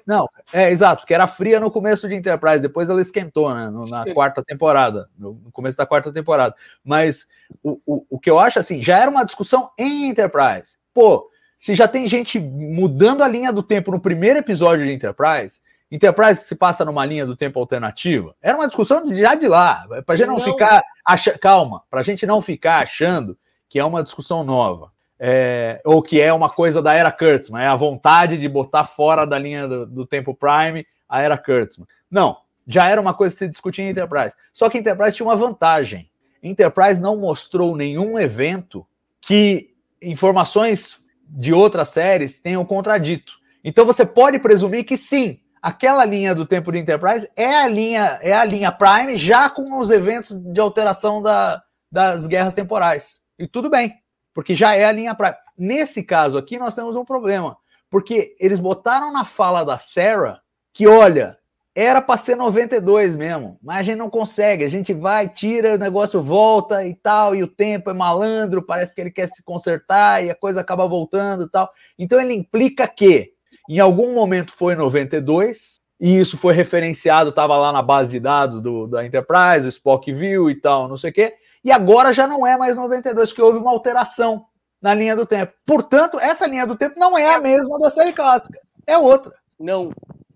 A: Não, é exato, porque era fria no começo de Enterprise, depois ela esquentou, né? na [LAUGHS] quarta temporada, no começo da quarta temporada. Mas o, o, o que eu acho assim, já era uma discussão em Enterprise. Pô, se já tem gente mudando a linha do tempo no primeiro episódio de Enterprise, Enterprise se passa numa linha do tempo alternativa. Era uma discussão já de lá, para gente não, não. ficar. Acha... Calma, para a gente não ficar achando que é uma discussão nova. É... ou que é uma coisa da era Kurtzman, é a vontade de botar fora da linha do, do tempo Prime a era Kurtzman. Não, já era uma coisa que se discutia em Enterprise. Só que Enterprise tinha uma vantagem. Enterprise não mostrou nenhum evento que informações de outras séries tenham contradito. Então você pode presumir que sim, aquela linha do tempo de Enterprise é a linha é a linha Prime já com os eventos de alteração da, das guerras temporais. E tudo bem, porque já é a linha Prime. Nesse caso aqui nós temos um problema, porque eles botaram na fala da Sarah que olha, era para ser 92 mesmo, mas a gente não consegue. A gente vai, tira, o negócio volta e tal, e o tempo é malandro, parece que ele quer se consertar e a coisa acaba voltando e tal. Então ele implica que em algum momento foi 92, e isso foi referenciado, estava lá na base de dados do, da Enterprise, o Spock viu e tal, não sei o quê, e agora já não é mais 92, porque houve uma alteração na linha do tempo. Portanto, essa linha do tempo não é a mesma da série clássica, é outra.
D: Não,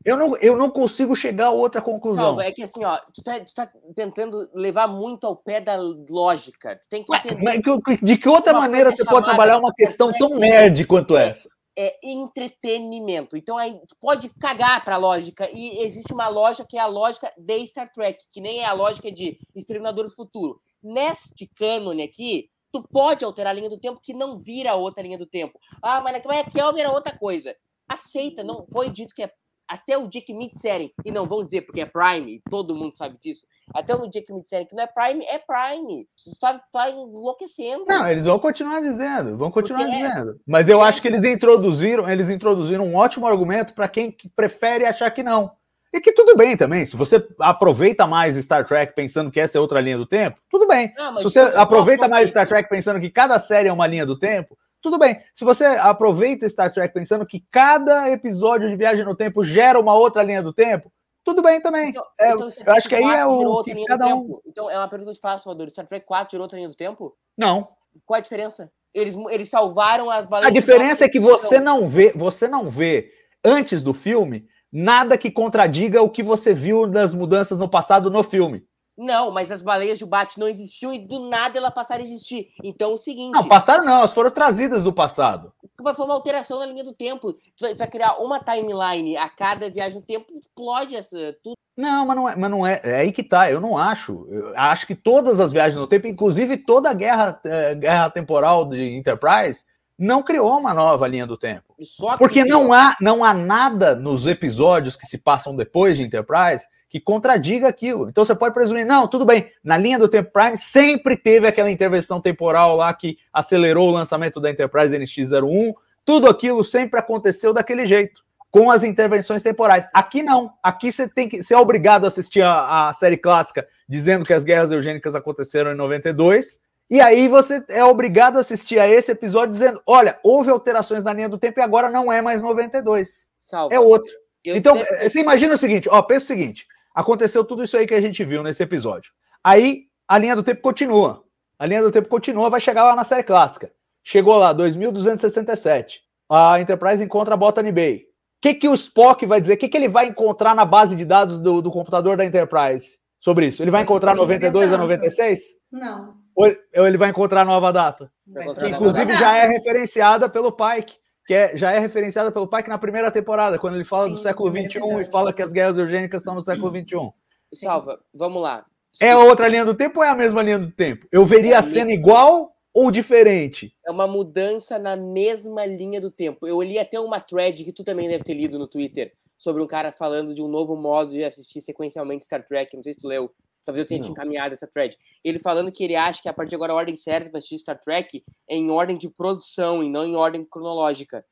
A: Eu não, eu não consigo chegar a outra conclusão.
D: Não, é que assim, ó, tu tá, tu tá tentando levar muito ao pé da lógica. Tu tem que entender.
A: mas de que outra maneira você pode trabalhar uma questão tão nerd quanto essa?
D: É entretenimento. Então aí pode cagar pra lógica. E existe uma lógica que é a lógica de Star Trek, que nem é a lógica de Exterminador do Futuro. Neste cânone aqui, tu pode alterar a linha do tempo que não vira outra linha do tempo. Ah, mas naquela Kelvin era outra coisa. Aceita, não foi dito que é até o dia que me disserem, e não vão dizer porque é Prime, todo mundo sabe disso, até o dia que me disserem que não é Prime, é Prime. Tu tá, enlouquecendo.
A: Não, eles vão continuar dizendo, vão continuar
D: Porque é-
A: dizendo. Mas eu acho que eles introduziram, eles introduziram um ótimo argumento para quem que prefere achar que não. E que tudo bem também. Se você aproveita mais Star Trek pensando que essa é outra linha do tempo, tudo bem.
D: Não,
A: Se você
D: isso é
A: aproveita mais Star Trek pensando que cada série é uma linha do tempo, tudo bem. Se você aproveita Star Trek pensando que cada episódio de viagem no tempo gera uma outra linha do tempo, tudo bem também.
D: Então,
A: É,
D: então,
A: eu acho que aí é
D: 4
A: o que cada um-.
D: Então, é uma pergunta que eu te faço, Salvador. Star Trek 4 tirou outra linha do tempo?
A: Não.
D: Qual a diferença? Eles, eles salvaram as
A: A
D: baleias.
A: diferença é que você
D: Então,
A: não vê, você não vê antes do filme nada que contradiga o que você viu das mudanças no passado no filme.
D: Não, mas as baleias de Bate não existiam e do nada ela passaram a existir. Então, é o seguinte.
A: Não, passaram não, elas foram trazidas do passado.
D: Foi uma alteração na linha do tempo. Tu vai, criar uma timeline a cada viagem no tempo, explode essa, tudo.
A: Não, mas não é, mas não é, é aí que tá, eu não acho. Eu acho que todas as viagens no tempo, inclusive toda a guerra, eh, guerra temporal de Enterprise, não criou uma nova linha do tempo. Porque não há, não há nada nos episódios que se passam depois de Enterprise que contradiga aquilo. Então você pode presumir, não, tudo bem, na linha do tempo Prime sempre teve aquela intervenção temporal lá que acelerou o lançamento da Enterprise NX-01, tudo aquilo sempre aconteceu daquele jeito, com as intervenções temporais. Aqui não, aqui você tem que ser é obrigado a assistir a, a série clássica dizendo que as guerras eugênicas aconteceram em 92, e aí você é obrigado a assistir a esse episódio dizendo, olha, houve alterações na linha do tempo e agora não é mais 92,
D: Salva.
A: é outro.
D: Eu
A: Então, eh, você imagina o seguinte, ó, pensa o seguinte, aconteceu tudo isso aí que a gente viu nesse episódio. Aí a linha do tempo continua. A linha do tempo continua, vai chegar lá na série clássica. Chegou lá, 2267. A Enterprise encontra a Botany Bay. O que, que o Spock vai dizer? O que, que ele vai encontrar na base de dados do, do computador da Enterprise sobre isso? Ele vai encontrar 92 a 96?
B: Não.
A: Ou ele- ou ele vai encontrar nova data?
D: Vai
A: Que,
D: encontrar
A: inclusive
D: nova
A: já é referenciada pelo Pike, que é, já é referenciada pelo Pike na primeira temporada, quando ele fala
B: Sim,
A: do século XXI e fala que as guerras eugênicas estão no século XXI.
D: Salva, vamos lá.
A: É outra linha do tempo ou é a mesma linha do tempo? Eu veria a cena igual ou diferente?
D: É uma mudança na mesma linha do tempo. Eu li até uma thread que tu também deve ter lido no Twitter sobre um cara falando de um novo modo de assistir sequencialmente Star Trek. Não sei se tu leu. Talvez eu tenha te
A: Não.
D: encaminhado essa thread. Ele falando que ele acha que a partir de agora a ordem certa para assistir Star Trek é em ordem de produção e não em ordem cronológica.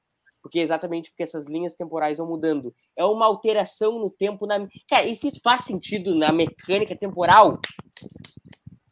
D: Porque exatamente porque essas linhas temporais vão mudando. É uma alteração no tempo. Na... Cara, e se isso faz sentido na mecânica temporal?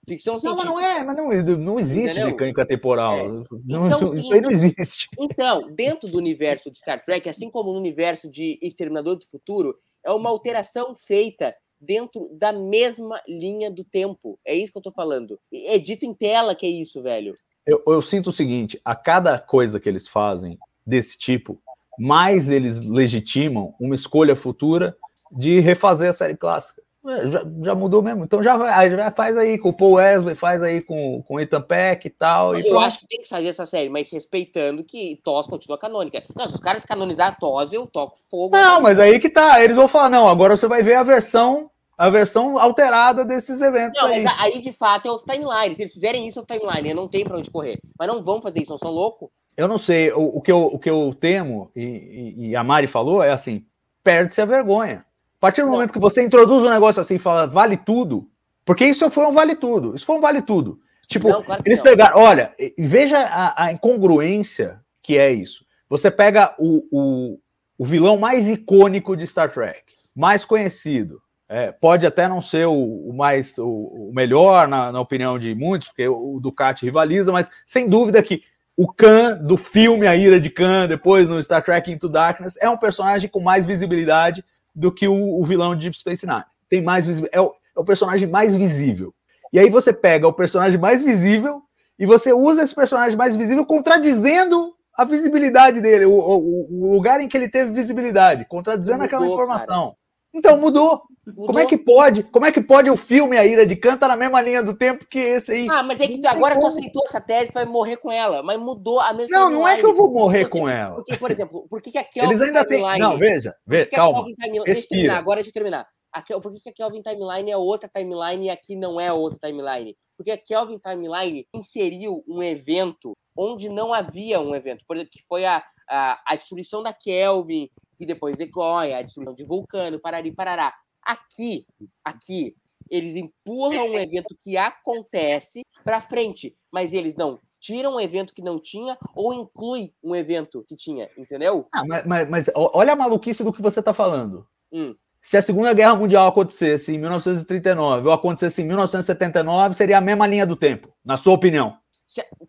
D: Ficção
A: Não,
D: científica.
A: mas não é, mas não, não existe
D: Entendeu?
A: mecânica temporal.
D: É.
A: Não-
D: Então,
A: não-
D: sim.
A: isso aí não existe.
D: Então, dentro do universo de Star Trek, assim como no universo de Exterminador do Futuro, é uma alteração feita dentro da mesma linha do tempo. É isso que eu tô falando. É dito em tela que é isso, velho.
A: Eu, eu sinto o seguinte: a cada coisa que eles fazem desse tipo, mais eles legitimam uma escolha futura de refazer a série clássica. É, Já, já mudou mesmo. Então já, vai, já faz aí com o Paul Wesley, faz aí com, com o Ethan Peck e tal. E
D: Eu
A: pronto.
D: acho que tem que sair essa série, mas respeitando que TOS continua canônica. Não, se os caras canonizar TOS, eu toco fogo.
A: Não, mas aí que tá. Eles vão falar: não, agora você vai ver a versão, a versão alterada desses eventos
D: Não,
A: aí.
D: mas aí de fato é outro timeline. Se eles fizerem isso, é outro timeline. Não tem pra onde correr. Mas não vão fazer isso, não são loucos.
A: Eu não sei, o, o que, eu, o que eu temo, e, e- e a Mari falou, é assim: perde-se a vergonha. A partir do
D: Não.
A: momento que você introduz um negócio assim e fala vale tudo, porque isso foi um vale tudo, isso foi um vale tudo. Tipo,
D: Não, claro
A: eles pegaram, olha, veja a, a incongruência que é isso. Você pega o, o, o vilão mais icônico de Star Trek, mais conhecido. É, pode até não ser o, o mais o, o melhor, na, na, opinião de muitos, porque o, o Ducati rivaliza, mas sem dúvida que o Khan do filme A Ira de Khan, depois no Star Trek Into Darkness, é um personagem com mais visibilidade do que o, o vilão de Deep Space Nine. Tem mais. É o, é o personagem mais visível. E aí você pega o personagem mais visível e você usa esse personagem mais visível contradizendo a visibilidade dele, o, o, o lugar em que ele teve visibilidade, contradizendo aquela informação. Então mudou. Mudou. Como é que pode? Como é que pode o filme A Ira de Khan tá na mesma linha do tempo que esse aí?
D: Ah, mas é que tu, agora tu aceitou essa tese, vai morrer com ela, mas mudou a mesma
A: Não, não é que eu vou morrer com ela.
D: Porque, por exemplo, por que, que a Kelvin
A: Eles ainda têm. Não, veja, veja, calma. Timeline...
D: Deixa eu terminar, agora deixa eu terminar. A, por que, que a Kelvin Timeline é outra timeline e aqui não é outra timeline? Porque a Kelvin Timeline inseriu um evento onde não havia um evento, por exemplo, que foi a, a, a destruição da Kelvin, que depois decorre, a destruição de Vulcano, Parari, Parará. Aqui, aqui, eles empurram um evento que acontece para frente, mas eles não tiram um evento que não tinha ou inclui um evento que tinha, entendeu?
A: Ah, mas, mas, mas, olha a maluquice do que você está falando. Hum. Se a Segunda Guerra Mundial acontecesse em 1939 ou acontecesse em 1979, seria a mesma linha do tempo, na sua opinião?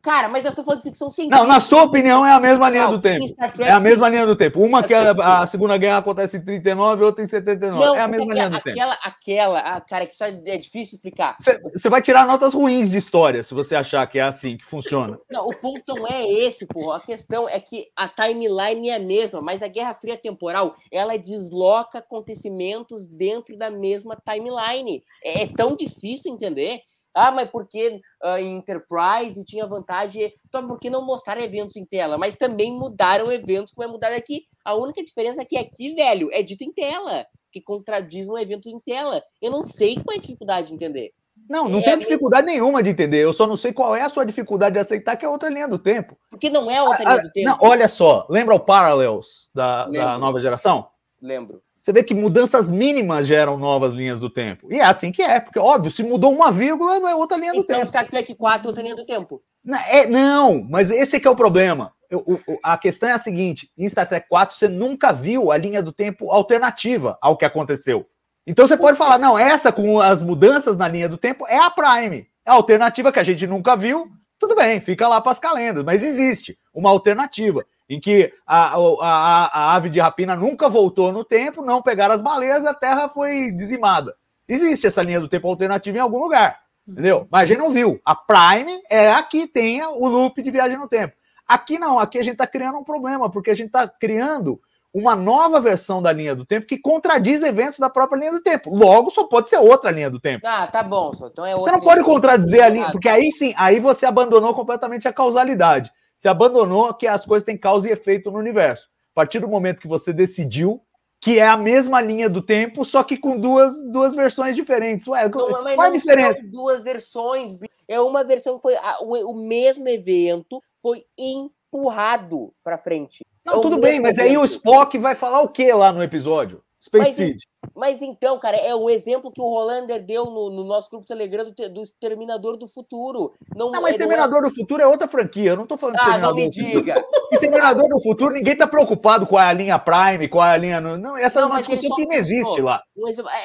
D: Cara, mas eu estou falando de ficção científica.
A: Não, na sua opinião, é a mesma linha do tempo. É a mesma linha do tempo. Uma que a, a Segunda Guerra acontece em 39 outra em 79. Não, é a mesma linha do tempo.
D: Aquela, aquela, ah, cara, que é difícil explicar.
A: Você vai tirar notas ruins de história se você achar que é assim que funciona.
D: Não, o ponto não é esse, porra. A questão é que a timeline é a mesma, mas a Guerra Fria temporal, ela desloca acontecimentos dentro da mesma timeline. É, é tão difícil entender. Ah, mas porque uh, em Enterprise tinha vantagem. Então, por que não mostrar eventos em tela? Mas também mudaram eventos como é mudar aqui. A única diferença é que aqui, velho, é dito em tela, que contradiz um evento em tela. Eu não sei qual é a dificuldade de entender.
A: Não, não é tenho dificuldade minha... nenhuma de entender. Eu só não sei qual é a sua dificuldade de aceitar que é outra linha do tempo.
D: Porque não é outra
A: ah,
D: linha do tempo. Não,
A: olha só, lembra o Parallels da, da nova geração?
D: Lembro
A: você vê que mudanças mínimas geram novas linhas do tempo. E é assim que é, porque, óbvio, se mudou uma vírgula, é outra linha do
D: então,
A: tempo.
D: Star Trek 4 é outra linha do tempo.
A: É, não, mas esse é que é o problema. Eu, o, a questão é a seguinte: em Star Trek 4 você nunca viu a linha do tempo alternativa ao que aconteceu. Então você pode falar, não, essa com as mudanças na linha do tempo é a Prime. É a alternativa que a gente nunca viu. Tudo bem, fica lá para as calendas, mas existe uma alternativa em que a, a, a, ave de rapina nunca voltou no tempo, não pegaram as baleias, a Terra foi dizimada. Existe essa linha do tempo alternativa em algum lugar, entendeu? Mas a gente não viu. A Prime é a que tenha o loop de viagem no tempo. Aqui não, aqui a gente está criando um problema, porque a gente está criando uma nova versão da linha do tempo que contradiz eventos da própria linha do tempo. Logo, só pode ser outra linha do tempo.
D: Ah, tá bom. Então é
A: você não pode contradizer a linha, porque aí sim, aí você abandonou completamente a causalidade. Você abandonou que as coisas têm causa e efeito no universo. A partir do momento que você decidiu que é a mesma linha do tempo, só que com duas, duas versões diferentes. Ué, não, qual a diferença?
D: duas versões. É uma versão que foi o, o mesmo evento foi empurrado para frente.
A: Não, é tudo bem, mas evento. aí o Spock vai falar o que lá no episódio? Space
D: mas. Mas então, cara, é o exemplo que o Rolander deu no, no nosso grupo Telegram do, do Exterminador do Futuro.
A: Não, não mas Exterminador não é... do Futuro é outra franquia. Eu não tô falando de
D: ah, não me diga. [LAUGHS]
A: Exterminador do Futuro, ninguém tá preocupado com a linha Prime, com a linha. Não, essa não, é uma discussão que não existe lá.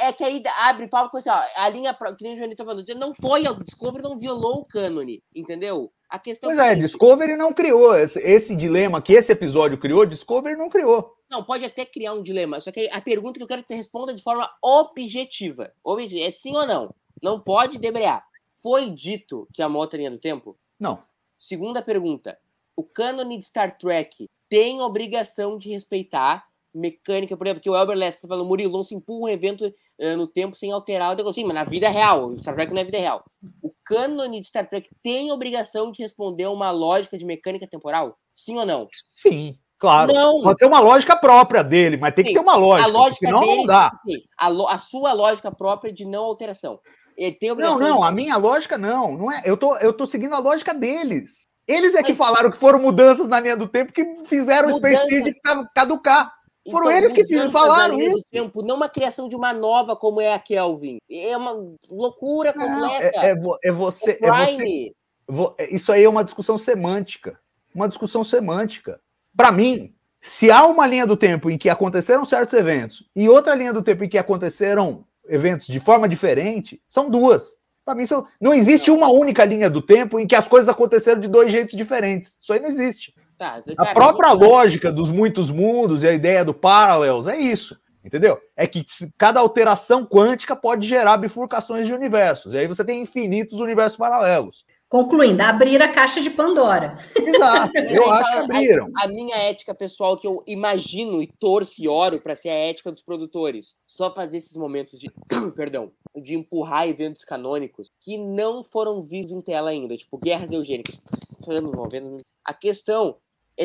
D: É que aí abre papo com assim, ó, a linha, que nem o Johnny tá falando, não foi, o Discovery não violou o cânone, entendeu? A questão
A: pois é, Discovery não criou esse, esse dilema que esse episódio criou, Discovery não criou.
D: Não, pode até criar um dilema. Só que a pergunta que eu quero que você responda de forma objetiva. É sim ou não? Não pode debrear. Foi dito que a moto é linha do tempo?
A: Não.
D: Segunda pergunta. O cânone de Star Trek tem obrigação de respeitar mecânica, por exemplo, que o Elber Lester falando, Murilo, se empurra um evento uh, no tempo sem alterar o Sim, mas na vida real, Star Trek não é vida real. O cânone de Star Trek tem obrigação de responder a uma lógica de mecânica temporal? Sim ou não?
A: Sim. Claro. Não. Pode ter uma lógica própria dele, mas tem Sim. que ter uma lógica. A lógica senão dele, não dá.
D: A, a, sua lógica própria de não alteração. Ele tem
A: Não, não, de... a minha lógica não. não é, eu, tô, eu tô seguindo a lógica deles. Eles é mas... que falaram que foram mudanças na linha do tempo que fizeram Mudança. o Space Seed ficar caducar. Foram então, eles que falaram isso.
D: Tempo, não uma criação de uma nova como é a Kelvin. É uma loucura completa.
A: Não, é, é, é, você, é você. Isso aí é uma discussão semântica. Uma discussão semântica. Para mim, Se há uma linha do tempo em que aconteceram certos eventos e outra linha do tempo em que aconteceram eventos de forma diferente, são duas. Para mim, são... não existe uma única linha do tempo em que as coisas aconteceram de dois jeitos diferentes. Isso aí não existe.
D: Tá,
A: A
D: cara,
A: própria
D: gente-
A: lógica dos muitos mundos e a ideia do parallels é isso. Entendeu? É que cada alteração quântica pode gerar bifurcações de universos. E aí você tem infinitos universos paralelos.
B: Concluindo, abrir a caixa de Pandora.
A: Exato. [LAUGHS] Eu
D: Então,
A: acho que
D: a-
A: abriram.
D: A, minha ética pessoal, que eu imagino e torço e oro para ser a ética dos produtores. Só fazer esses momentos de. [COUGHS] perdão. De empurrar eventos canônicos que não foram vistos em tela ainda. Tipo, guerras eugênicas. Anos 90. A questão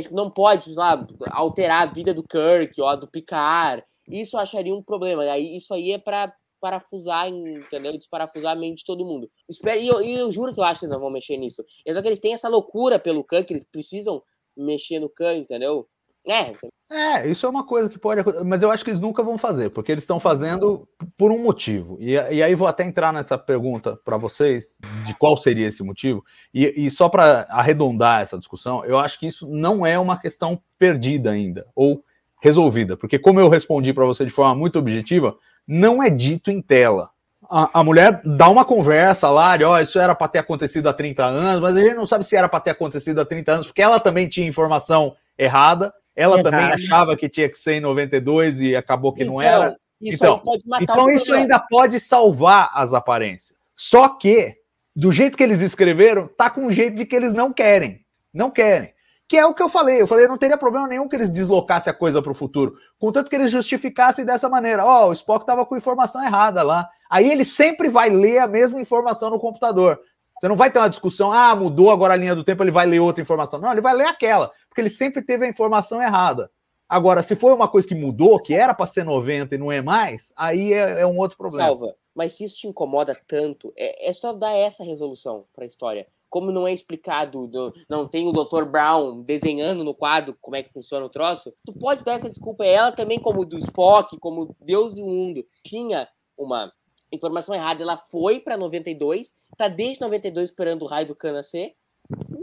D: que não pode, lá, alterar a vida do Kirk ou do Picard. Isso eu acharia um problema. Aí, isso aí é para parafusar, entendeu? Desparafusar a mente de todo mundo. E, eu, eu juro que eu acho que eles não vão mexer nisso. Só que eles têm essa loucura pelo que eles precisam mexer no Khan, entendeu? É,
A: É, isso é uma coisa que pode acontecer, mas eu acho que eles nunca vão fazer, porque eles estão fazendo por um motivo. E, e aí vou até entrar nessa pergunta para vocês, de qual seria esse motivo. E, e só para arredondar essa discussão, eu acho que isso não é uma questão perdida ainda, ou resolvida, porque como eu respondi para você de forma muito objetiva, não é dito em tela. A, a mulher dá uma conversa lá, ó, isso era para ter acontecido há 30 anos, mas a gente não sabe se era para ter acontecido há 30 anos, porque ela também tinha informação errada, ela também achava que tinha que ser em 92 e acabou que não
D: Então,
A: era.
D: Isso
A: Então, Então isso
D: problema.
A: ainda pode salvar as aparências. Só que, do jeito que eles escreveram, tá com um jeito de que eles não querem. Não querem. Que é o que eu falei. Eu falei, não teria problema nenhum que eles deslocassem a coisa para o futuro. Contanto que eles justificassem dessa maneira. Ó, o Spock estava com informação errada lá. Aí ele sempre vai ler a mesma informação no computador. Você não vai ter uma discussão, ah, mudou agora a linha do tempo, ele vai ler outra informação. Não, ele vai ler aquela, porque ele sempre teve a informação errada. Agora, se for uma coisa que mudou, que era para ser 90 e não é mais, aí é, é um outro problema.
D: Salva. Mas se isso te incomoda tanto, é, é só dar essa resolução para a história. Como não é explicado, do- não tem o Dr. Brown desenhando no quadro como é que funciona o troço, tu pode dar essa desculpa. Ela também, como do Spock, como Deus do mundo, tinha uma informação errada. Ela foi para 92, tá desde 92 esperando o raio do Cana ser.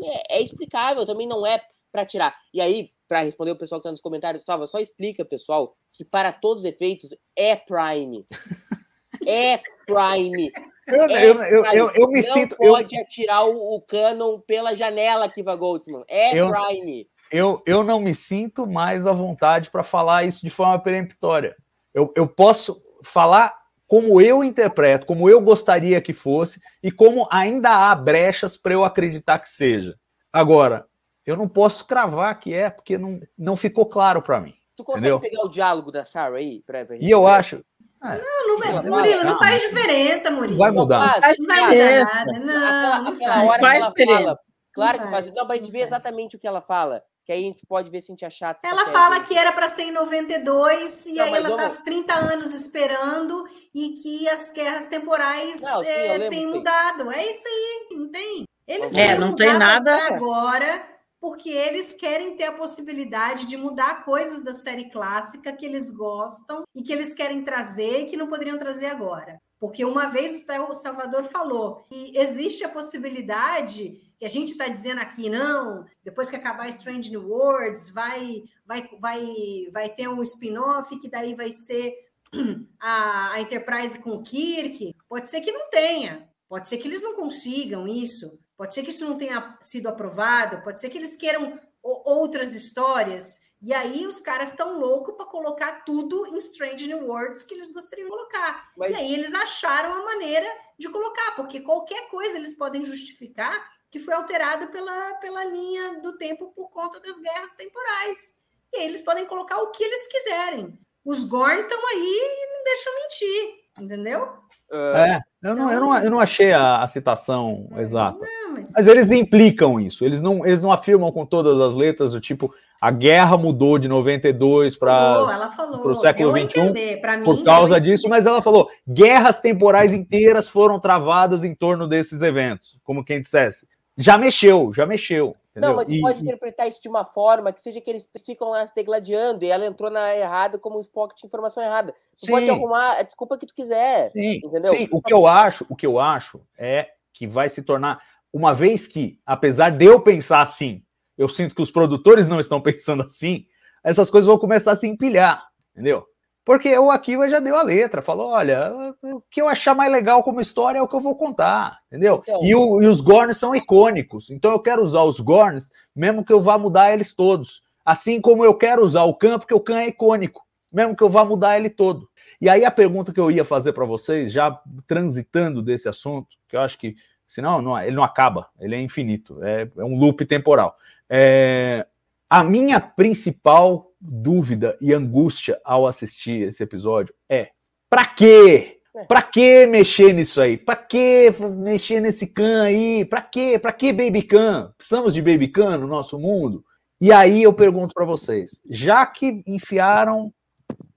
D: É, é explicável, também não é para tirar. E aí, para responder o pessoal que tá nos comentários, Salva, só explica, pessoal, que para todos os efeitos é Prime. [LAUGHS] É Prime.
A: Eu,
D: É
A: eu, eu, eu, eu me
D: não
A: sinto. Eu,
D: pode atirar o, o canon pela janela, Kiva Goldsman. É
A: Eu-
D: Prime.
A: eu, eu não me sinto mais à vontade para falar isso de forma peremptória. Eu, eu posso falar como eu interpreto, como eu gostaria que fosse e como ainda há brechas para eu acreditar que seja. Agora, eu não posso cravar que é, porque não, não ficou claro para mim.
D: Tu consegue
A: Entendeu?
D: pegar o diálogo da Sarah aí? Pra, pra gente
A: E eu
D: ver?
A: acho.
B: Não, não vai, Murilo, não faz diferença, Murilo.
A: Vai mudar.
D: Faz,
B: Não vai
D: faz.
B: mudar
C: diferença.
B: nada. Não,
D: Aquela,
B: não faz.
D: hora
C: Faz
D: que ela
C: diferença.
D: fala. Claro
B: Não
D: que faz.
B: faz,
D: Não, pra gente ver exatamente o que ela fala. Que aí a gente pode ver se a gente é chato.
B: Ela fala que era para ser em 92 e
D: Não,
B: aí ela
D: vamos-
B: tá 30 anos esperando e que as guerras temporais
D: Não, sim,
B: é, têm mudado. É isso aí, não tem. Eles
D: É,
B: querem
C: não tem
B: mudar
C: nada.
B: agora porque eles querem ter a possibilidade de mudar coisas da série clássica que eles gostam e que eles querem trazer e que não poderiam trazer agora. Porque uma vez o Salvador falou que existe a possibilidade que a gente está dizendo aqui, não, depois que acabar Strange New Worlds, vai, vai, vai, vai ter um spin-off que daí vai ser [CLEARS THROAT] a, a Enterprise com o Kirk. Pode ser que não tenha, pode ser que eles não consigam isso, pode ser que isso não tenha sido aprovado, pode ser que eles queiram outras histórias. E aí os caras estão loucos para colocar tudo em Strange New Worlds que eles gostariam de colocar.
D: Mas-
B: E aí eles acharam a maneira de colocar, porque qualquer coisa eles podem justificar que foi alterado pela, pela linha do tempo por conta das guerras temporais. E aí eles podem colocar o que eles quiserem. Os Gorn estão aí e não deixam mentir, entendeu?
A: É, eu não, eu não, eu não achei a, a citação exata.
B: Não, mas...
A: Mas eles implicam isso, eles não, eles não afirmam com todas as letras, do tipo, a guerra mudou de 92
B: Falou,
A: para pro século XXI
B: entender, pra mim,
A: por causa disso, mas ela falou: guerras temporais inteiras foram travadas em torno desses eventos, como quem dissesse. Já mexeu, já mexeu. Entendeu?
D: Não, mas tu
A: E-
D: pode
A: e-
D: interpretar isso de uma forma que seja que eles ficam lá se degladiando e ela entrou na errada como o Spock tinha informação errada. Tu
A: Sim.
D: pode arrumar a desculpa que tu quiser.
A: Sim,
D: entendeu?
A: sim, o que eu acho, o que eu acho é que vai se tornar, uma vez que, apesar de eu pensar assim, eu sinto que os produtores não estão [LAUGHS] pensando assim, essas coisas vão começar a se empilhar, entendeu? Porque o Akiva já deu a letra, falou: olha, o que eu achar mais legal como história é o que eu vou contar, entendeu?
D: Então.
A: E, o- e os Gorns são icônicos, então eu quero usar os Gorns, mesmo que eu vá mudar eles todos. Assim como eu quero usar o Khan, porque o Khan é icônico, mesmo que eu vá mudar ele todo. E aí a pergunta que eu ia fazer para vocês, já transitando desse assunto, que eu acho que, senão não, ele não acaba, ele é infinito, é, é um loop temporal. É, a minha principal dúvida e angústia ao assistir esse episódio é: pra quê? Pra que mexer nisso aí? Pra que mexer nesse Khan aí? Pra quê? Pra que Baby Khan? Precisamos de Baby Khan no nosso mundo? E aí eu pergunto pra vocês, já que enfiaram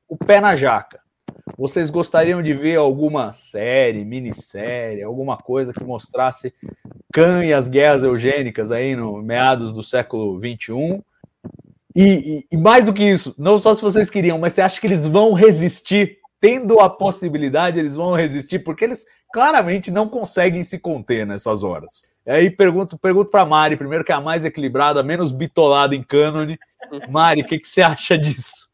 A: o pé na jaca, vocês gostariam de ver alguma série, minissérie, alguma coisa que mostrasse Khan e as guerras eugênicas aí no meados do século XXI? E, e- e mais do que isso, não só se vocês queriam, mas você acha que eles vão resistir? Tendo a possibilidade, eles vão resistir, porque eles claramente não conseguem se conter nessas horas. E aí pergunto, pergunto para Mari, primeiro que é a mais equilibrada, menos bitolada em cânone. Mari, o que, que você acha disso?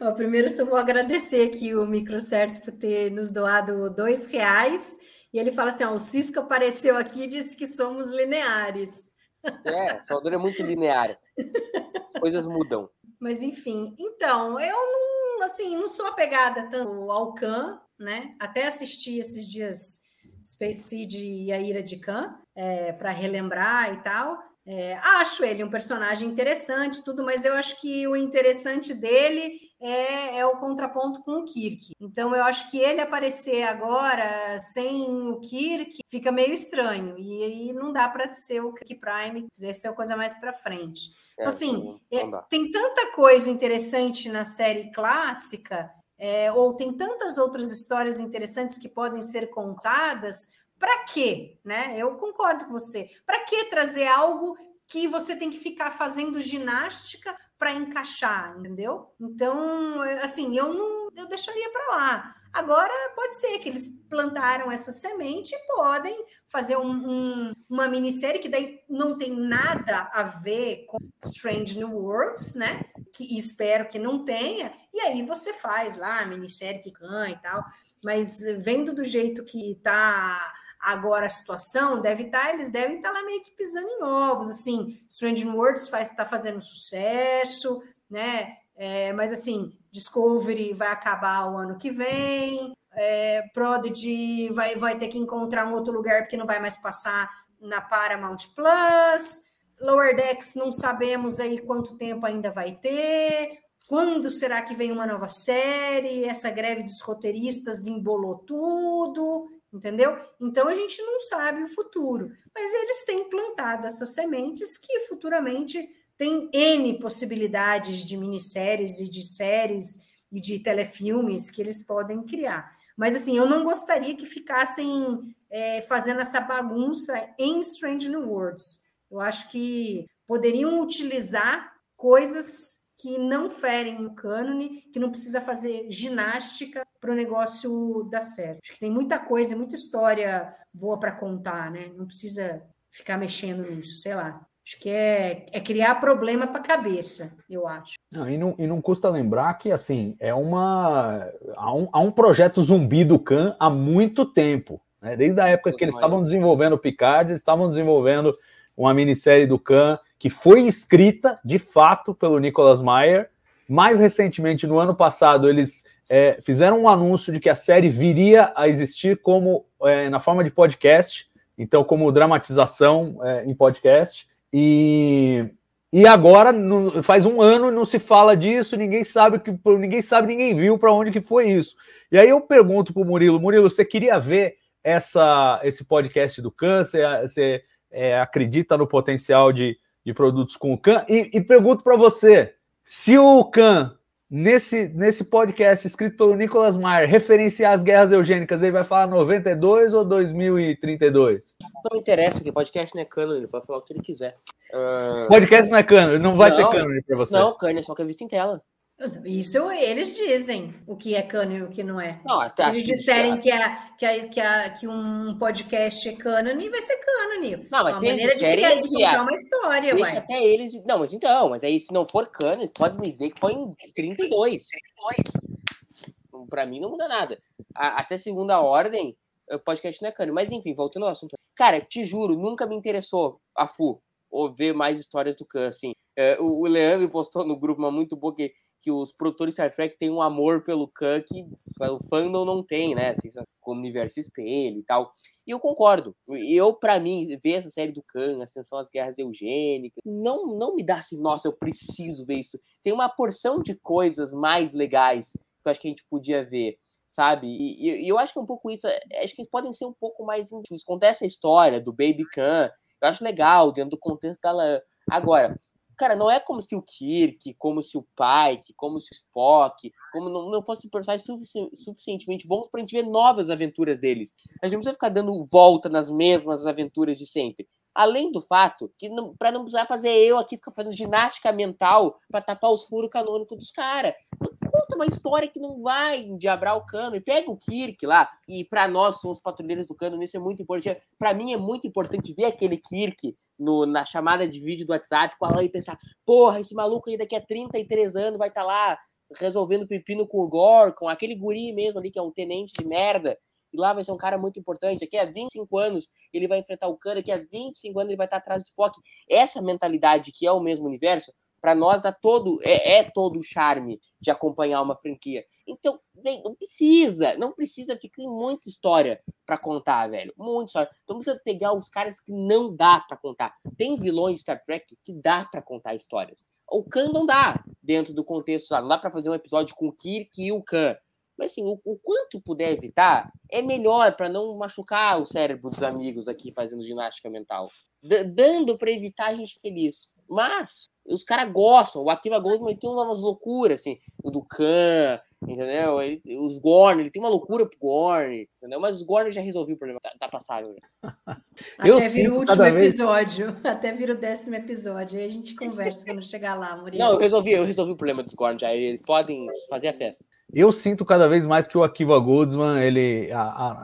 B: Ó, primeiro, só vou agradecer aqui o Microcerto por ter nos doado dois reais. E ele fala assim: ó, o Cisco apareceu aqui e disse que somos lineares.
D: É, Salvador é muito linear. As coisas mudam.
B: Mas enfim, então, eu não, assim, não sou apegada tanto ao Khan, né? Até assisti esses dias Space Seed e a Ira de Khan, para relembrar e tal. É, acho ele um personagem interessante, tudo, mas eu acho que o interessante dele é, é o contraponto com o Kirk. Então, eu acho que ele aparecer agora sem o Kirk fica meio estranho. E aí não dá para ser o Kirk Prime, deve ser a coisa mais para frente. Então,
D: É,
B: assim, é, tem tanta coisa interessante na série clássica, é, ou tem tantas outras histórias interessantes que podem ser contadas. Para quê? Né? Eu concordo com você. Para que trazer algo que você tem que ficar fazendo ginástica para encaixar, entendeu? Então, assim, eu não eu deixaria para lá. Agora pode ser que eles plantaram essa semente e podem fazer um- um- uma minissérie que daí não tem nada a ver com Strange New Worlds, né? Que espero que não tenha. E aí você faz lá a minissérie que ganha e tal. Mas vendo do jeito que tá agora a situação, deve estar, eles devem estar lá meio que pisando em ovos, assim. Strange New Worlds faz, está fazendo sucesso, né? É, mas assim, Discovery vai acabar o ano que vem, é, Prodigy vai, vai ter que encontrar um outro lugar porque não vai mais passar na Paramount Plus. Lower Decks não sabemos aí quanto tempo ainda vai ter. Quando será que vem uma nova série? Essa greve dos roteiristas embolou tudo, entendeu? Então a gente não sabe o futuro, mas eles têm plantado essas sementes que futuramente tem N possibilidades de minisséries e de séries e de telefilmes que eles podem criar. Mas assim, eu não gostaria que ficassem é, fazendo essa bagunça em Strange New Worlds. Eu acho que poderiam utilizar coisas que não ferem o cânone, que não precisa fazer ginástica para o negócio dar certo. Acho que tem muita coisa, muita história boa para contar, né? Não precisa ficar mexendo nisso, sei lá. Acho que é, é criar problema para a cabeça, eu acho.
A: Não, e, não, e não custa lembrar que assim é uma há um, há um projeto zumbi do Khan há muito tempo, né? Desde a época que eles estavam desenvolvendo o Picard, eles estavam desenvolvendo uma minissérie do Khan que foi escrita de fato pelo Nicholas Meyer. Mais recentemente, no ano passado, eles é, fizeram um anúncio de que a série viria a existir como é, na forma de podcast, então como dramatização é, em podcast. E, e agora no, faz um ano não se fala disso, ninguém sabe que ninguém sabe, ninguém viu para onde que foi isso. E aí eu pergunto para o Murilo, Murilo, você queria ver essa, esse podcast do câncer? Você é, acredita no potencial de, de produtos com o Khan? E, e pergunto para você, se o Khan nesse, nesse podcast escrito pelo Nicolas Meyer referenciar as guerras eugênicas, ele vai falar 92 ou 2032?
D: Não interessa, que podcast não é cano, ele pode falar o que ele quiser. Uh...
A: Podcast não é cano, não vai não, ser cano para você.
D: Não, cano é só que é visto em tela.
B: Isso eles dizem o que é canon e o que não é.
D: Não,
B: eles
D: aqui
B: disserem
D: já-
B: que, a, que, a, que, a, que um podcast é canon, vai ser canon.
D: Não, mas
B: uma
D: se eles
B: maneira de,
D: disserem,
B: criar- de contar
D: vieram.
B: uma história, ué.
D: até eles. Não, mas então, mas aí se não for cano, pode me dizer que foi em 32. Pra mim não muda nada. Até segunda ordem, o podcast não é cano. Mas enfim, voltando ao assunto. Cara, te juro, nunca me interessou a FU ou ver mais histórias do Khan, assim. É, o, o Leandro postou no grupo uma muito boa que, que os produtores de Star Trek têm um amor pelo Khan que o fandom não tem, né? Assim, como universo espelho e tal. E eu concordo. Eu, pra mim, ver essa série do Khan, Ascensão às Guerras Eugênicas, não, não me dá assim, nossa, eu preciso ver isso. Tem uma porção de coisas mais legais que eu acho que a gente podia ver, sabe? E, e- eu acho que é um pouco isso. é, Acho que eles podem ser um pouco mais íntimos. Contar essa história do Baby Khan, eu acho legal, dentro do contexto dela. Agora, cara, não é como se o Kirk, como se o Pike, como se o Spock, como não, não fossem personagens sufici- suficientemente bons pra gente ver novas aventuras deles. A gente não precisa ficar dando volta nas mesmas aventuras de sempre. Além do fato que não, para não precisar fazer eu aqui ficar fazendo ginástica mental pra tapar os furos canônicos dos caras. Conta uma história que não vai endiabrar o cano. E pega o Kirk lá. E pra nós, somos patrulheiros do cano, isso é muito importante. Pra mim é muito importante ver aquele Kirk no, na chamada de vídeo do WhatsApp com a Lan e pensar: porra, esse maluco aí daqui a 33 anos vai estar lá resolvendo pepino com o Gorkon, aquele guri mesmo ali que é um tenente de merda. E lá vai ser um cara muito importante. Aqui há 25 anos ele vai enfrentar o Khan, daqui a 25 anos ele vai estar atrás do Spock. Essa mentalidade que é o mesmo universo, para nós dá todo, é, é todo o charme de acompanhar uma franquia. Então, não precisa, não precisa ficar em muita história para contar, velho. Muita história. Então precisa pegar os caras que não dá para contar. Tem vilões de Star Trek que dá para contar histórias. O Khan não dá dentro do contexto, sabe? não dá para fazer um episódio com o Kirk e o Khan. Mas assim, o, o quanto puder evitar é melhor para não machucar o cérebro dos amigos aqui fazendo ginástica mental. D- dando para evitar a gente feliz. Mas os caras gostam. O Akiva Goldsman tem umas loucuras, assim. O do Khan, entendeu? Ele- os Gorn, ele tem uma loucura pro Gorn, entendeu? Mas os Gorn já resolvi o problema. Tá, tá passável. né? [LAUGHS]
A: Eu
B: Até vira
A: sinto
B: o último
A: cada vez-
B: episódio. [LAUGHS] Até vira o décimo episódio. Aí a gente conversa quando chegar lá, Murilo.
D: Não, eu resolvi, eu resolvi o problema dos Gorn já. Eles podem fazer a festa.
A: Eu sinto cada vez mais que o Akiva Goldsman, ele, a,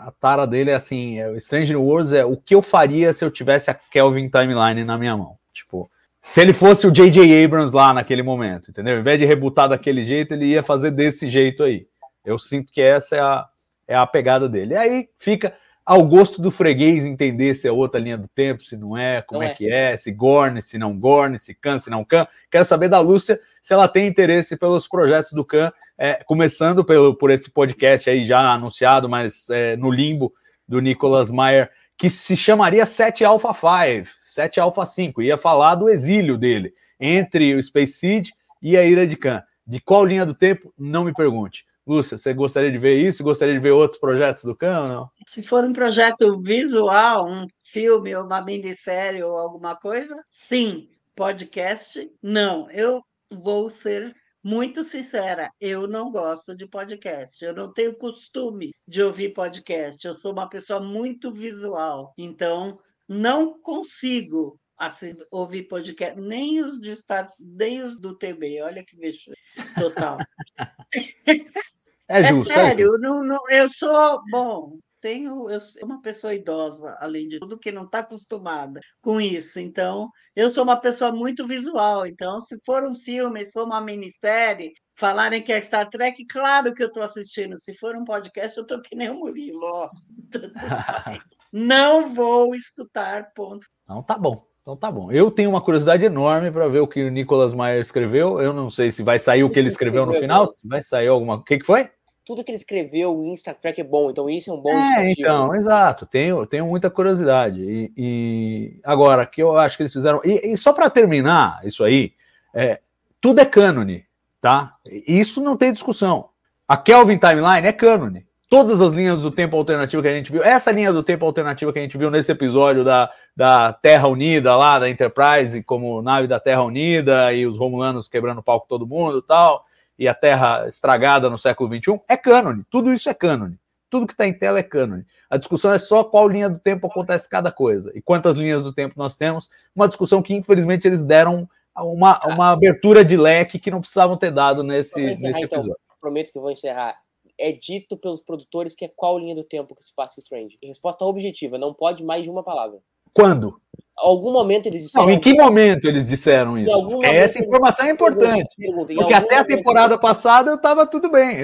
A: a- tara dele é assim, é, o Stranger Worlds é o que eu faria se eu tivesse a Kelvin Timeline na minha mão. Tipo, se ele fosse o J.J. Abrams lá naquele momento, entendeu? Ao invés de rebutar daquele jeito, ele ia fazer desse jeito aí. Eu sinto que essa é a, é a pegada dele. E aí fica ao gosto do freguês entender se é outra linha do tempo, se não é, como
D: Não
A: é.
D: é.
A: que é, se Gorn, se não Gorn, se Khan, se não Khan. Quero saber da Lúcia se ela tem interesse pelos projetos do Khan, é, começando pelo, por esse podcast aí já anunciado, mas é, no limbo do Nicholas Meyer, que se chamaria 7 Alpha 5, 7 Alpha 5, ia falar do exílio dele entre o Space Seed e a Ira de Khan. De qual linha do tempo? Não me pergunte. Lúcia, você gostaria de ver isso? Gostaria de ver outros projetos do ou não?
C: Se for um projeto visual, um filme ou uma minissérie ou alguma coisa, sim. Podcast, não. Eu vou ser muito sincera, eu não gosto de podcast. Eu não tenho costume de ouvir podcast. Eu sou uma pessoa muito visual. Então, não consigo assi- ouvir podcast, nem os de Star, nem os do TB. Olha que vexame total. [LAUGHS]
A: É
C: É
A: justo. é
C: sério, não, não, eu sou, bom, tenho, eu sou uma pessoa idosa, além de tudo, que não está acostumada com isso. Então, eu sou uma pessoa muito visual. Então, se for um filme, se for uma minissérie, falarem que é Star Trek, claro que eu estou assistindo. Se for um podcast, eu estou que nem o Murilo. ó. [LAUGHS] Não vou escutar, ponto.
A: Então tá bom. Então tá bom. Eu tenho uma curiosidade enorme para ver o que o Nicolas Meyer escreveu. Eu não sei se vai sair o que ele escreveu no final, se vai sair alguma. O que, que foi?
D: Tudo que ele escreveu em Star Trek é bom, então isso é um bom
A: É, então, exato. Tenho, tenho muita curiosidade. E, e agora, que eu acho que eles fizeram. E, e só para terminar isso aí, é, tudo é cânone, tá? Isso não tem discussão. A Kelvin Timeline é cânone. Todas as linhas do tempo alternativo que a gente viu, essa linha do tempo alternativo que a gente viu nesse episódio da, da Terra Unida lá, da Enterprise, como nave da Terra Unida, e os Romulanos quebrando o palco todo mundo e tal, e a Terra estragada no século XXI, é cânone. Tudo isso é cânone. Tudo que está em tela é cânone. A discussão é só qual linha do tempo acontece cada coisa e quantas linhas do tempo nós temos. Uma discussão que, infelizmente, eles deram uma,
D: Tá.
A: uma abertura de leque que não precisavam ter dado nesse, nesse
D: então.
A: episódio.
D: Prometo que vou encerrar. É dito pelos produtores que é qual linha do tempo que se passa Strange. Resposta objetiva, não pode mais de uma palavra.
A: Quando?
D: Algum momento eles disseram.
A: Não, em que momento eles disseram isso? Essa informação é importante.
D: Pergunta,
A: Porque até a
D: momento-
A: temporada passada eu tava tudo bem.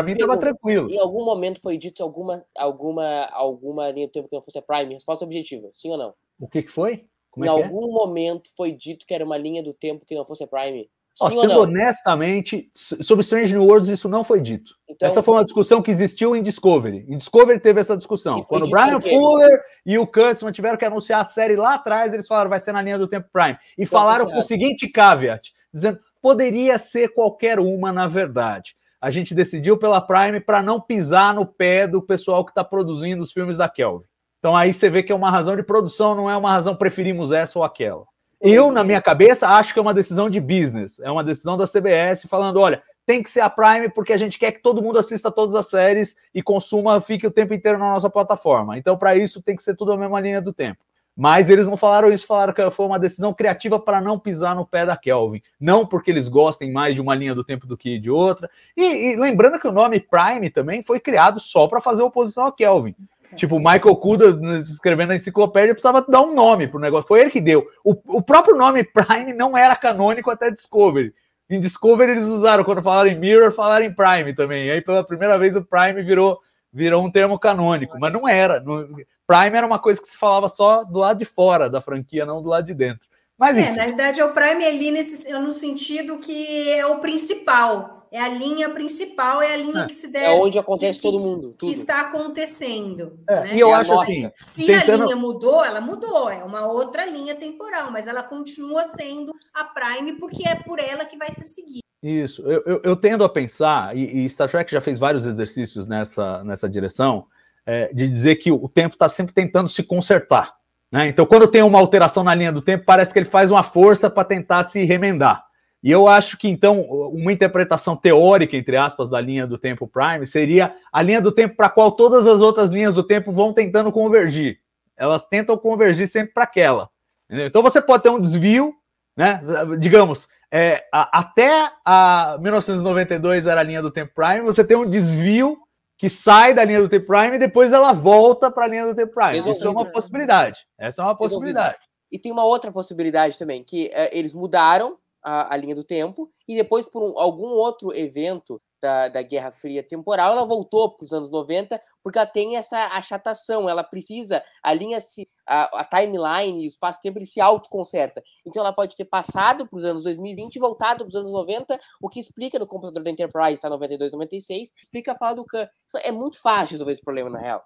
D: Não,
A: mim tava
D: pergunta.
A: tranquilo.
D: Em algum momento foi dito alguma, alguma, alguma linha do tempo que não fosse a Prime? Resposta objetiva, sim ou não?
A: O que, que foi? Como
D: em
A: é é?
D: algum momento foi dito que era uma linha do tempo que não fosse a Prime?
A: Ó, sendo honestamente, sobre Strange New Worlds, isso não foi dito.
D: Então,
A: Essa foi uma discussão que existiu em Discovery. Em Discovery teve essa discussão. Quando o Brian? Fuller e o Kurtzman tiveram que anunciar a série lá atrás, eles falaram vai ser na linha do tempo Prime. E falaram com o seguinte caveat, dizendo poderia ser qualquer uma, na verdade. A gente decidiu pela Prime para não pisar no pé do pessoal que está produzindo os filmes da Kelvin. Então aí você vê que é uma razão de produção, não é uma razão preferimos essa ou aquela. Eu, na minha cabeça, acho que é uma decisão de business, é uma decisão da CBS falando: olha, tem que ser a Prime porque a gente quer que todo mundo assista todas as séries e consuma, fique o tempo inteiro na nossa plataforma. Então, para isso, tem que ser tudo a mesma linha do tempo. Mas eles não falaram isso, falaram que foi uma decisão criativa para não pisar no pé da Kelvin. Não porque eles gostem mais de uma linha do tempo do que de outra. E, e lembrando que o nome Prime também foi criado só para fazer oposição a Kelvin. Tipo, o Michael Kuda, né, escrevendo na enciclopédia, precisava dar um nome pro negócio. Foi ele que deu. O, o próprio nome Prime não era canônico até Discovery. Em Discovery eles usaram, quando falaram em Mirror, falaram em Prime também. E aí, pela primeira vez, o Prime virou, virou um termo canônico. Mas não era. Não- Prime era uma coisa que se falava só do lado de fora da franquia, não do lado de dentro. Mas
B: É, na realidade é o Prime ali nesse, no sentido que é o principal, é a linha principal, é a linha
A: É.
B: que se deve.
D: É onde acontece
B: que-
D: todo mundo.
B: que
D: Tudo.
B: está acontecendo.
A: É,
B: né?
A: e eu
D: É
A: acho
D: nossa.
A: assim,
B: Se
A: tentando-
B: a linha mudou, ela mudou, é uma outra linha temporal, mas ela continua sendo a Prime porque é por ela que vai se seguir.
A: Isso, eu, eu, eu tendo a pensar, e, e Star Trek já fez vários exercícios nessa, nessa direção, é, de dizer que o tempo está sempre tentando se consertar. Né? Então, quando tem uma alteração na linha do tempo, parece que ele faz uma força para tentar se remendar. E eu acho que, então, uma interpretação teórica, entre aspas, da linha do tempo Prime seria a linha do tempo para a qual todas as outras linhas do tempo vão tentando convergir. Elas tentam convergir sempre para aquela. entendeu? Então, você pode ter um desvio, né? digamos, é, a- até a 1992 era a linha do tempo Prime, você tem um desvio que sai da linha do tempo Prime e depois ela volta para a linha do tempo Prime. Isso é uma
D: Resolvido.
A: possibilidade. Essa é uma possibilidade.
D: E tem uma outra possibilidade também, que é, eles mudaram a, a linha do tempo e depois, por um- algum outro evento da, da Guerra Fria temporal, ela voltou para os anos 90, porque ela tem essa achatação, ela precisa, a linha, se, a, a timeline o espaço-tempo, se autoconserta. Então ela pode ter passado para os anos 2020 e voltado para os anos 90, o que explica no computador da Enterprise, tá 92, 96, explica a fala do Khan. É muito fácil resolver esse problema, na real.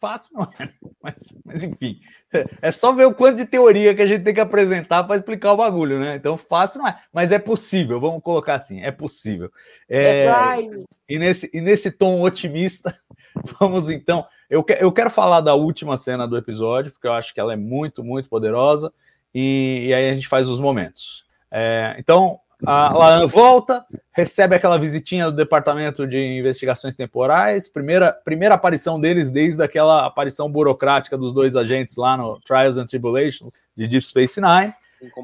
A: Fácil não é, mas, mas enfim. É só ver o quanto de teoria que a gente tem que apresentar para explicar o bagulho, né? Então, fácil não é. Mas é possível, vamos colocar assim, é possível. É,
D: É
A: e, nesse, e nesse tom otimista, [LAUGHS] vamos então. Eu, que- eu quero falar da última cena do episódio, porque eu acho que ela é muito, muito poderosa. E, e aí a gente faz os momentos. É, então, a Laan volta, recebe aquela visitinha do Departamento de Investigações Temporais, primeira, primeira aparição deles desde aquela aparição burocrática dos dois agentes lá no Trials and Tribulations de Deep Space Nine.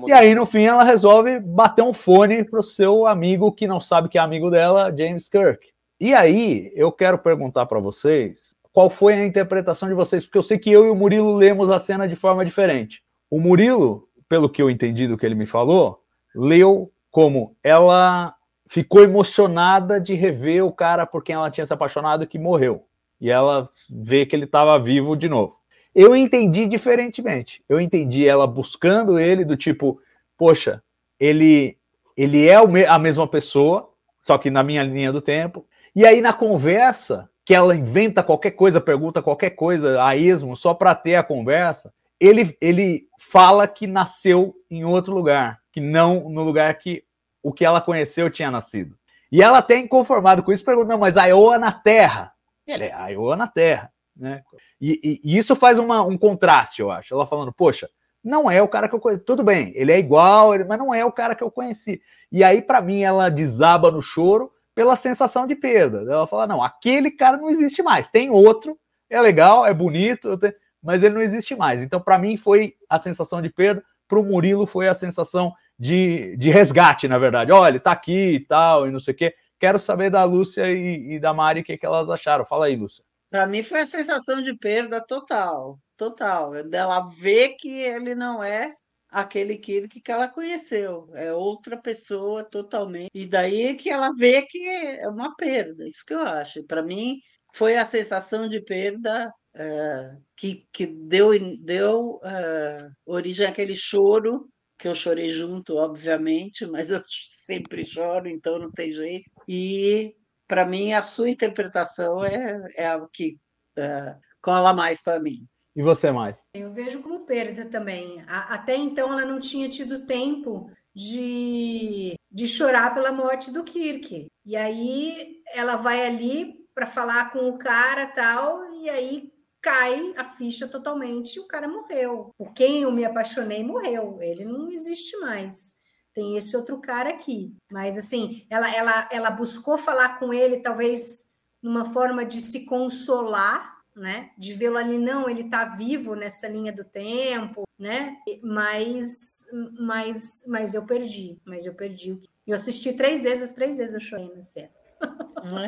A: E aí, no fim, ela resolve bater um fone pro seu amigo que não sabe que é amigo dela, James Kirk. E aí, eu quero perguntar para vocês qual foi a interpretação de vocês, porque eu sei que eu e o Murilo lemos a cena de forma diferente. O Murilo, pelo que eu entendi do que ele me falou, leu como ela ficou emocionada de rever o cara por quem ela tinha se apaixonado que morreu. E ela vê que ele estava vivo de novo. Eu entendi diferentemente. Eu entendi ela buscando ele do tipo, poxa, ele ele é a mesma pessoa, só que na minha linha do tempo. E aí na conversa, que ela inventa qualquer coisa, pergunta qualquer coisa a esmo só para ter a conversa, ele ele fala que nasceu em outro lugar, que não no lugar que o que ela conheceu tinha nascido. E ela até inconformado com isso, pergunta, não, mas Iowa na Terra. Ele é Iowa na Terra. Né? E, e- e isso faz uma- um contraste, eu acho. Ela falando, poxa, não é o cara que eu conheci. Tudo bem, ele é igual, ele- mas não é o cara que eu conheci. E aí, para mim, ela desaba no choro pela sensação de perda. Ela fala, não, aquele cara não existe mais. Tem outro, é legal, é bonito, mas ele não existe mais. Então, para mim, foi a sensação de perda. Para o Murilo, foi a sensação de, de resgate, na verdade. Olha, tá aqui e tal, e não sei o quê. Quero saber da Lúcia e, e da Mari o que, que elas acharam. Fala aí, Lúcia.
C: Para mim foi a sensação de perda total, total. Dela ver que ele não é aquele Kirk que ela conheceu, é outra pessoa totalmente. E daí que ela vê que é uma perda, isso que eu acho. Para mim foi a sensação de perda é, que, que deu, deu é, origem àquele choro, que eu chorei junto, obviamente, mas eu [LAUGHS] sempre choro, então não tem jeito. E para mim, a sua interpretação é, é a que é, cola mais para mim.
A: E você, Mai?
B: Eu vejo como perda também. A, até então, ela não tinha tido tempo de, de chorar pela morte do Kirk. E aí, ela vai ali para falar com o cara tal, e aí cai a ficha totalmente e o cara morreu. Por quem eu me apaixonei morreu. Ele não existe mais tem esse outro cara aqui. Mas assim, ela, ela, ela buscou falar com ele, talvez numa forma de se consolar, né? De vê-lo ali, não, ele está vivo nessa linha do tempo, né? Mas, mas, mas eu perdi, mas eu perdi. Eu assisti três vezes, três vezes eu chorei na cena.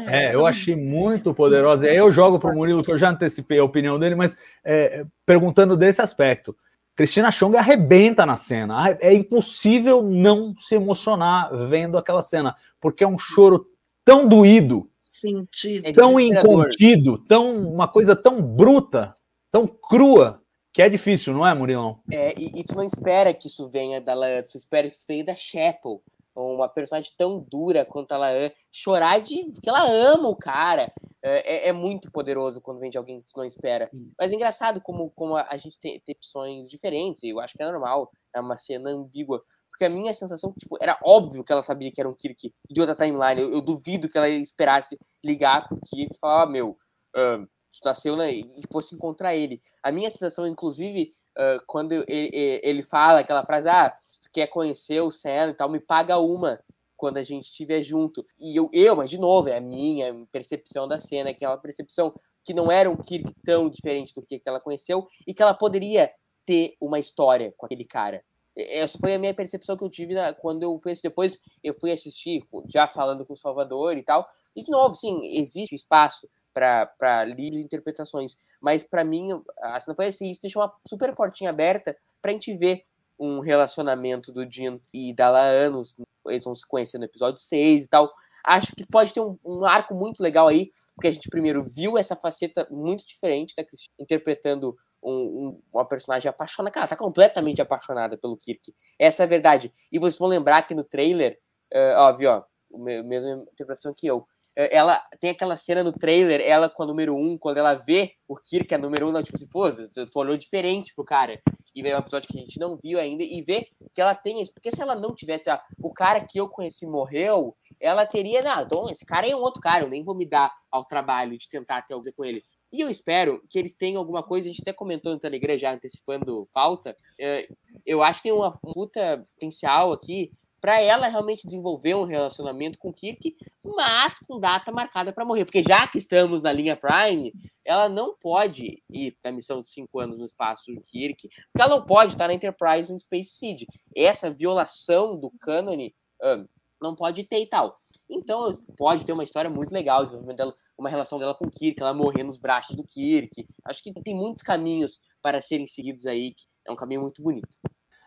A: É, eu achei muito poderosa. Aí eu jogo para o Murilo, que eu já antecipei a opinião dele, mas é, perguntando desse aspecto. Cristina Chong arrebenta na cena. É impossível não se emocionar vendo aquela cena, porque é um choro tão doído,
C: Sentido.
A: tão incontido, tão uma coisa tão bruta, tão crua, que é difícil, não é, Murilão?
D: É, e, e tu não espera que isso venha da Lana, tu espera que isso venha da Chapel uma personagem tão dura quanto ela é, chorar de que ela ama o cara. É, é, é, muito poderoso quando vem de alguém que tu não espera. Mas é engraçado como, como a, gente tem, tem opções diferentes, eu acho que é normal, é uma cena ambígua. Porque a minha sensação, tipo, era óbvio que ela sabia que era um Kirk de outra timeline. Eu, eu duvido que ela esperasse ligar pro Kirk e falar, ah, meu, uh, nasceu né, e fosse encontrar ele. A minha sensação, inclusive, uh, quando ele, ele fala aquela frase, ah, tu quer conhecer o Sam e tal, me paga uma quando a gente estiver junto. E eu, eu, mas de novo, é a minha percepção da cena, que é percepção que não era um Kirk tão diferente do que ela conheceu e que ela poderia ter uma história com aquele cara. Essa foi a minha percepção que eu tive na, quando eu fui depois eu fui assistir, já falando com o Salvador e tal. E de novo, sim, existe espaço para livres interpretações. Mas para mim, a cena foi assim, isso deixou uma super portinha aberta para a gente ver um relacionamento do Jean e da anos. Eles vão se conhecer no episódio 6 e tal. Acho que pode ter um, um, arco muito legal aí, porque a gente primeiro viu essa faceta muito diferente da Cristina, interpretando um, um, uma personagem apaixonada. Cara, tá completamente apaixonada pelo Kirk. Essa é a verdade. E vocês vão lembrar que no trailer, uh, óbvio, ó, mesma interpretação que eu, ela tem aquela cena no trailer, ela com a número 1, um, quando ela vê o Kirk, a número 1, um, ela, tipo assim, pô, tu olhou diferente pro cara. E é um episódio que a gente não viu ainda, e vê que ela tem isso. Porque se ela não tivesse, ah, o cara que eu conheci morreu, ela teria, não, então esse cara é um outro cara, eu nem vou me dar ao trabalho de tentar ter algo com ele. E eu espero que eles tenham alguma coisa, a gente até comentou no Telegram já antecipando pauta. É, eu acho que tem uma puta potencial aqui para ela realmente desenvolver um relacionamento com Kirk, mas com data marcada para morrer. Porque já que estamos na linha Prime, ela não pode ir na missão de cinco anos no espaço do Kirk, porque ela não pode estar na Enterprise no Space Seed. Essa violação do cânone um, não pode ter e tal. Então, pode ter uma história muito legal, desenvolvimento dela, uma relação dela com o Kirk, ela morrer nos braços do Kirk. Acho que tem muitos caminhos para serem seguidos aí, que é um caminho muito bonito.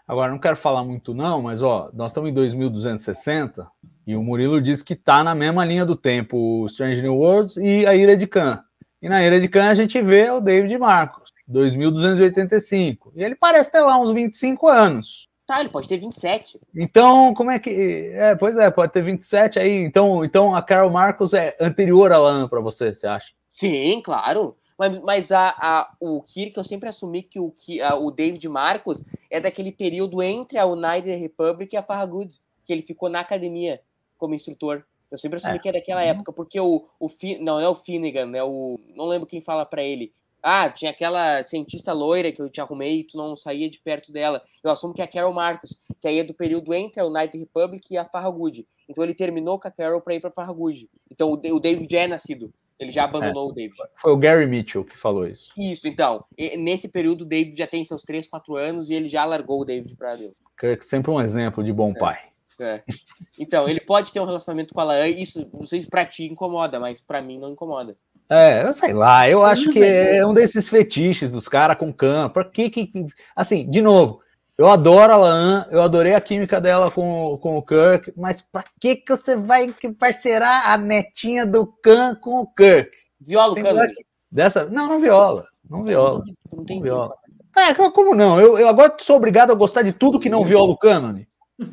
A: Agora, não quero falar muito não, mas ó, nós estamos em 2260 e o Murilo diz que está na mesma linha do tempo o Strange New Worlds e a Ira de Khan. E na Ira de Khan a gente vê o David Marcos, 2285. E ele parece ter lá uns 25 anos.
D: Tá, ele pode ter 27.
A: Então, como é que. É, pois é, pode ter 27 aí. Então, então a Carol Marcos é anterior a Lana para você, você acha?
D: Sim, claro. Mas, mas a, a, o Kirk, eu sempre assumi que o, a, o David Marcos é daquele período entre a United Republic e a Farragut, que ele ficou na academia como instrutor. Eu sempre assumi é. que é daquela uhum. época, porque o, o não, não é o Finnegan, é o. Não lembro quem fala para ele. Ah, tinha aquela cientista loira que eu te arrumei e tu não saía de perto dela. Eu assumo que é a Carol Marcos, que aí é do período entre a United Republic e a Farragut. Então ele terminou com a Carol para ir para Farragut. Então o David já é nascido Ele já abandonou o David.
A: Foi o Gary Mitchell que falou isso.
D: Isso, então. Nesse período, o David já tem seus 3, 4 anos e ele já largou o David pra Deus.
A: Kirk sempre um exemplo de bom pai.
D: É. Então, ele pode ter um relacionamento com a Laan, isso não sei se pra ti incomoda, mas pra mim não incomoda.
A: É, eu sei lá, eu acho que é um desses fetiches dos caras com. Pra que que. Assim, de novo, eu adoro a Laan, eu adorei a química dela com, com o Kirk, mas pra que que você vai parceirar a netinha do Khan com o Kirk?
D: Viola o Khan.
A: Dessa, não, não viola, não viola.
D: Não tem
A: Não viola. É, como não? Eu, eu agora sou obrigado a gostar de tudo que não viola o cânone.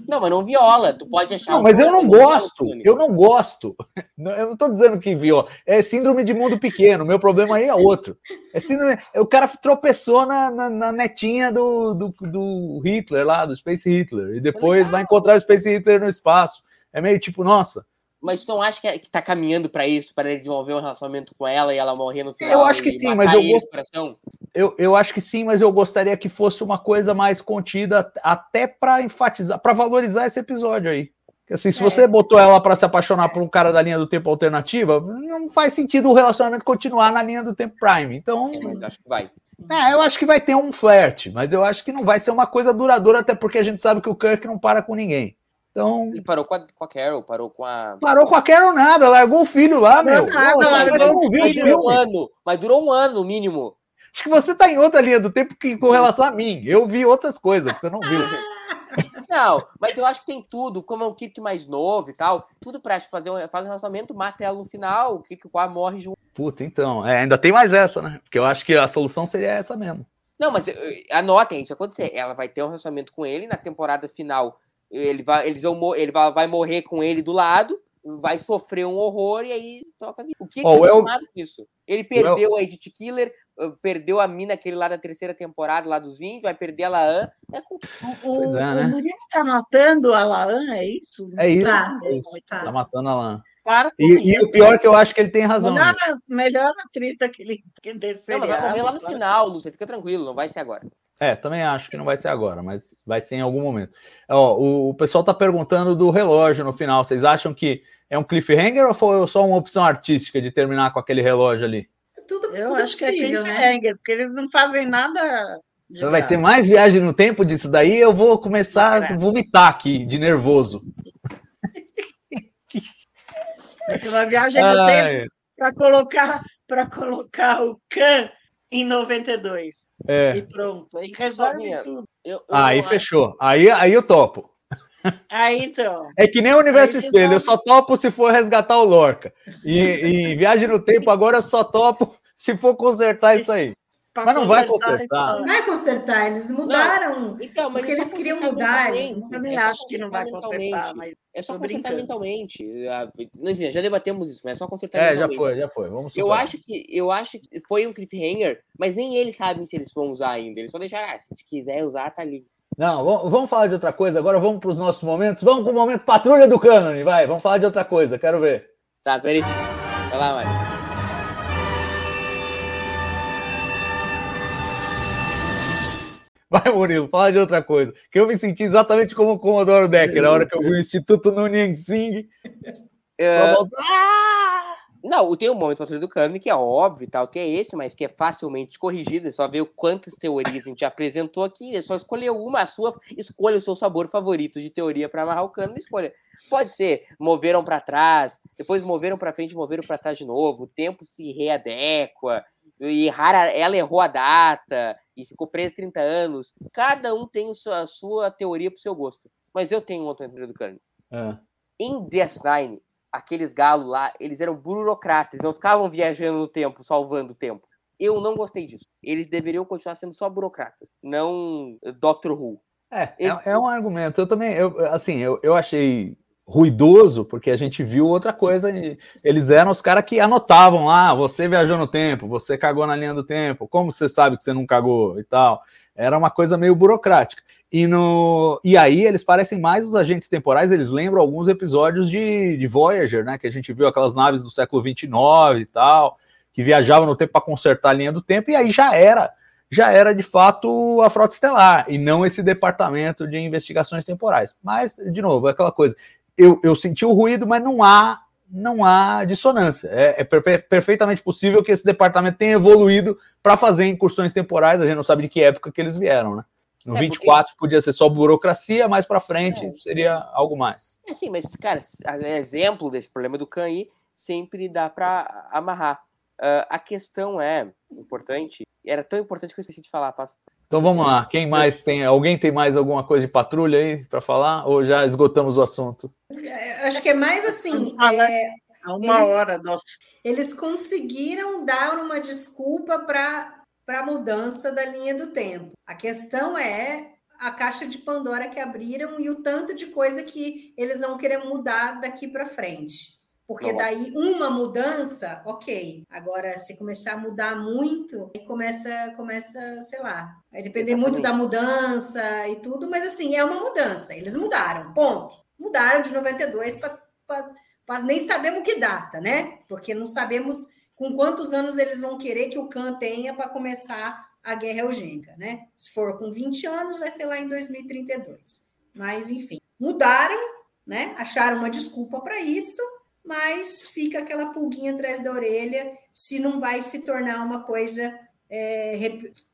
D: Não, mas não viola. Tu pode achar.
A: Não,
D: um
A: mas eu não gosto. Eu não gosto. [LAUGHS] Eu não tô dizendo que viola. É síndrome de mundo pequeno. Meu problema aí é outro. É síndrome. O cara tropeçou na, na, na netinha do, do, do Hitler lá, do Space Hitler. E depois vai encontrar o Space Hitler no espaço. É meio tipo, nossa.
D: Mas tu não acha que, é- que tá caminhando pra isso, para ele desenvolver um relacionamento com ela e ela morrer no final?
A: Eu acho que sim, mas eu? Eu, eu acho que sim, mas eu gostaria que fosse uma coisa mais contida, até para enfatizar, para valorizar esse episódio aí. Porque, assim, se
B: É.
A: você botou ela para se apaixonar por um cara da linha do tempo alternativa, não faz sentido o relacionamento continuar na linha do tempo prime. Então,
D: Mas eu acho que vai.
A: é, eu acho que vai ter um flerte, mas eu acho que não vai ser uma coisa duradoura, até porque a gente sabe que o Kirk não para com ninguém. Então,
D: Ele parou com a, com a Carol, parou com a.
A: parou com a Carol nada, largou o filho lá, meu.
C: nada, largou o
D: Mas durou um ano, mas durou um ano no mínimo.
A: Acho que você tá em outra linha do tempo que com relação a mim. Eu vi outras coisas que você não viu. [LAUGHS]
D: Não, mas eu acho que tem tudo, como é um Kirk mais novo e tal, tudo pra fazer um, faz um relacionamento, mata ela no final, o Kirk quase morre junto.
A: Puta, então, é, ainda tem mais essa, né? Porque eu acho que a solução seria essa mesmo.
D: Não, mas eh, anotem isso acontecer. Ela vai ter um relacionamento com ele na temporada final. Ele vai, eles vão, ele vai, vai morrer com ele do lado, vai sofrer um horror e aí toca a vida. O que
A: Ó, o
D: tá
A: El-
D: acostumado com isso? Ele perdeu a Edith Killer, eh, perdeu a mina aquele lá da terceira temporada lá dos índios, vai perder a Laan. É com-
C: O,
A: Pois é,
C: o
A: né?
C: Murilo tá matando a Laan, é isso?
A: É isso.
B: Tá,
A: é isso. Tá matando a
C: com
A: E, e o pior é que eu acho que ele tem razão.
C: Melhor,
A: né?
C: melhor atriz daquele desse
D: Não, mas vai morrer
C: seriado.
D: lá no final, Lúcia, fica tranquilo, não vai ser agora.
A: É, também acho que não vai ser agora, mas vai ser em algum momento. Ó, o, o pessoal tá perguntando do relógio no final. Vocês acham que é um cliffhanger ou foi só uma opção artística de terminar com aquele relógio ali?
B: Tudo,
C: Eu
B: tudo
C: acho que é
B: possível, né?
C: cliffhanger, porque eles não fazem nada. de
A: Vai ter mais viagem no tempo disso daí, eu vou começar a vomitar aqui, de nervoso.
C: Uma viagem no tempo para colocar, para colocar o Khan em 92.
A: é.
C: E pronto. Aí resolve tudo.
D: Eu, eu
A: Aí fechou. Aí, aí eu topo.
C: Aí então.
A: É que nem o Universo Espelho, eu só topo se for resgatar o Lorca. E, e Viagem no Tempo agora eu só topo se for consertar isso aí.
C: Pra
A: Mas não vai
C: consertar.
B: Não vai consertar, eles mudaram.
D: Então, mas é
B: eles queriam mudar,
C: Eu também
D: é
C: acho que não vai
D: consertar
C: mas
D: É só consertar
C: brincando.
D: mentalmente. Ah, Enfim, já debatemos isso, mas é só consertar
A: É, já
D: mentalmente.
A: foi, já foi. Vamos
D: Eu
A: superar.
D: acho que eu acho que foi um cliffhanger, mas nem eles sabem se eles vão usar ainda. Eles só deixaram, ah, se quiser usar, tá ali.
A: Não, vamos, falar de outra coisa. Agora vamos para os nossos momentos. Vamos para o momento Patrulha do Cânone, vai. Vamos falar de outra coisa, quero ver.
D: Tá, peraí. Vai lá, Mari.
A: Vai, Murilo, fala de outra coisa. Que eu me senti exatamente como o Comodoro Decker, na hora que eu vi o Instituto Nunien Singh.
D: É,
A: Ah!
D: Não, tem um momento patrulha do Kami que é óbvio e tal, que é esse, mas que é facilmente corrigido. É só ver o quantas teorias a gente apresentou aqui. É só escolher uma, a sua. Escolha o seu sabor favorito de teoria para amarrar o cano. Escolha. Pode ser, moveram para trás, depois moveram para frente, moveram para trás de novo. O tempo se readequa. E rara, ela errou a data e ficou presa 30 anos. Cada um tem a sua, a sua teoria pro seu gosto. Mas eu tenho outra teoria do Kami.
A: É.
D: Em DS9, aqueles galos lá, eles eram burocratas, não ficavam viajando no tempo, salvando o tempo. Eu não gostei disso. Eles deveriam continuar sendo só burocratas, não Doctor Who.
A: É,
D: Esse-
A: é, é um argumento. Eu também, eu, assim, eu, eu achei ruidoso, porque a gente viu outra coisa. Eles eram os caras que anotavam lá, você viajou no tempo, você cagou na linha do tempo, como você sabe que você não cagou e tal. Era uma coisa meio burocrática. E, no, e aí eles parecem mais os agentes temporais, eles lembram alguns episódios de, de Voyager, né? Que a gente viu aquelas naves do século 29 e tal, que viajavam no tempo para consertar a linha do tempo, e aí já era já era de fato a frota estelar e não esse departamento de investigações temporais. Mas, de novo, é aquela coisa. Eu, eu senti o ruído, mas não há não há dissonância. É, é per perfeitamente possível que esse departamento tenha evoluído para fazer incursões temporais. A gente não sabe de que época que eles vieram, né? No é 24 porque... podia ser só burocracia, mais para frente é. seria algo mais.
D: É sim, mas, cara, exemplo desse problema do Khan sempre dá para amarrar. Uh, a questão é importante, era tão importante que eu esqueci de falar, passo.
A: Então vamos lá, quem mais tem? Alguém tem mais alguma coisa de patrulha aí para falar? Ou já esgotamos o assunto?
B: É, acho que é mais assim.
C: É, uma eles, hora, nossa.
B: Eles conseguiram dar uma desculpa para a mudança da linha do tempo. A questão é a caixa de Pandora que abriram e o tanto de coisa que eles vão querer mudar daqui para frente. Porque Nossa. daí uma mudança, ok. Agora, se começar a mudar muito, aí começa, começa, sei lá, vai depender Exatamente. muito da mudança e tudo, mas assim, é uma mudança. Eles mudaram, ponto. Mudaram de 92 para nem sabemos que data, né? Porque não sabemos com quantos anos eles vão querer que o Khan tenha para começar a guerra eugênica, né? Se for com 20 anos, vai ser lá em 2032. Mas, enfim, mudaram, né? Acharam uma desculpa para isso mas fica aquela pulguinha atrás da orelha se não vai se tornar uma coisa é,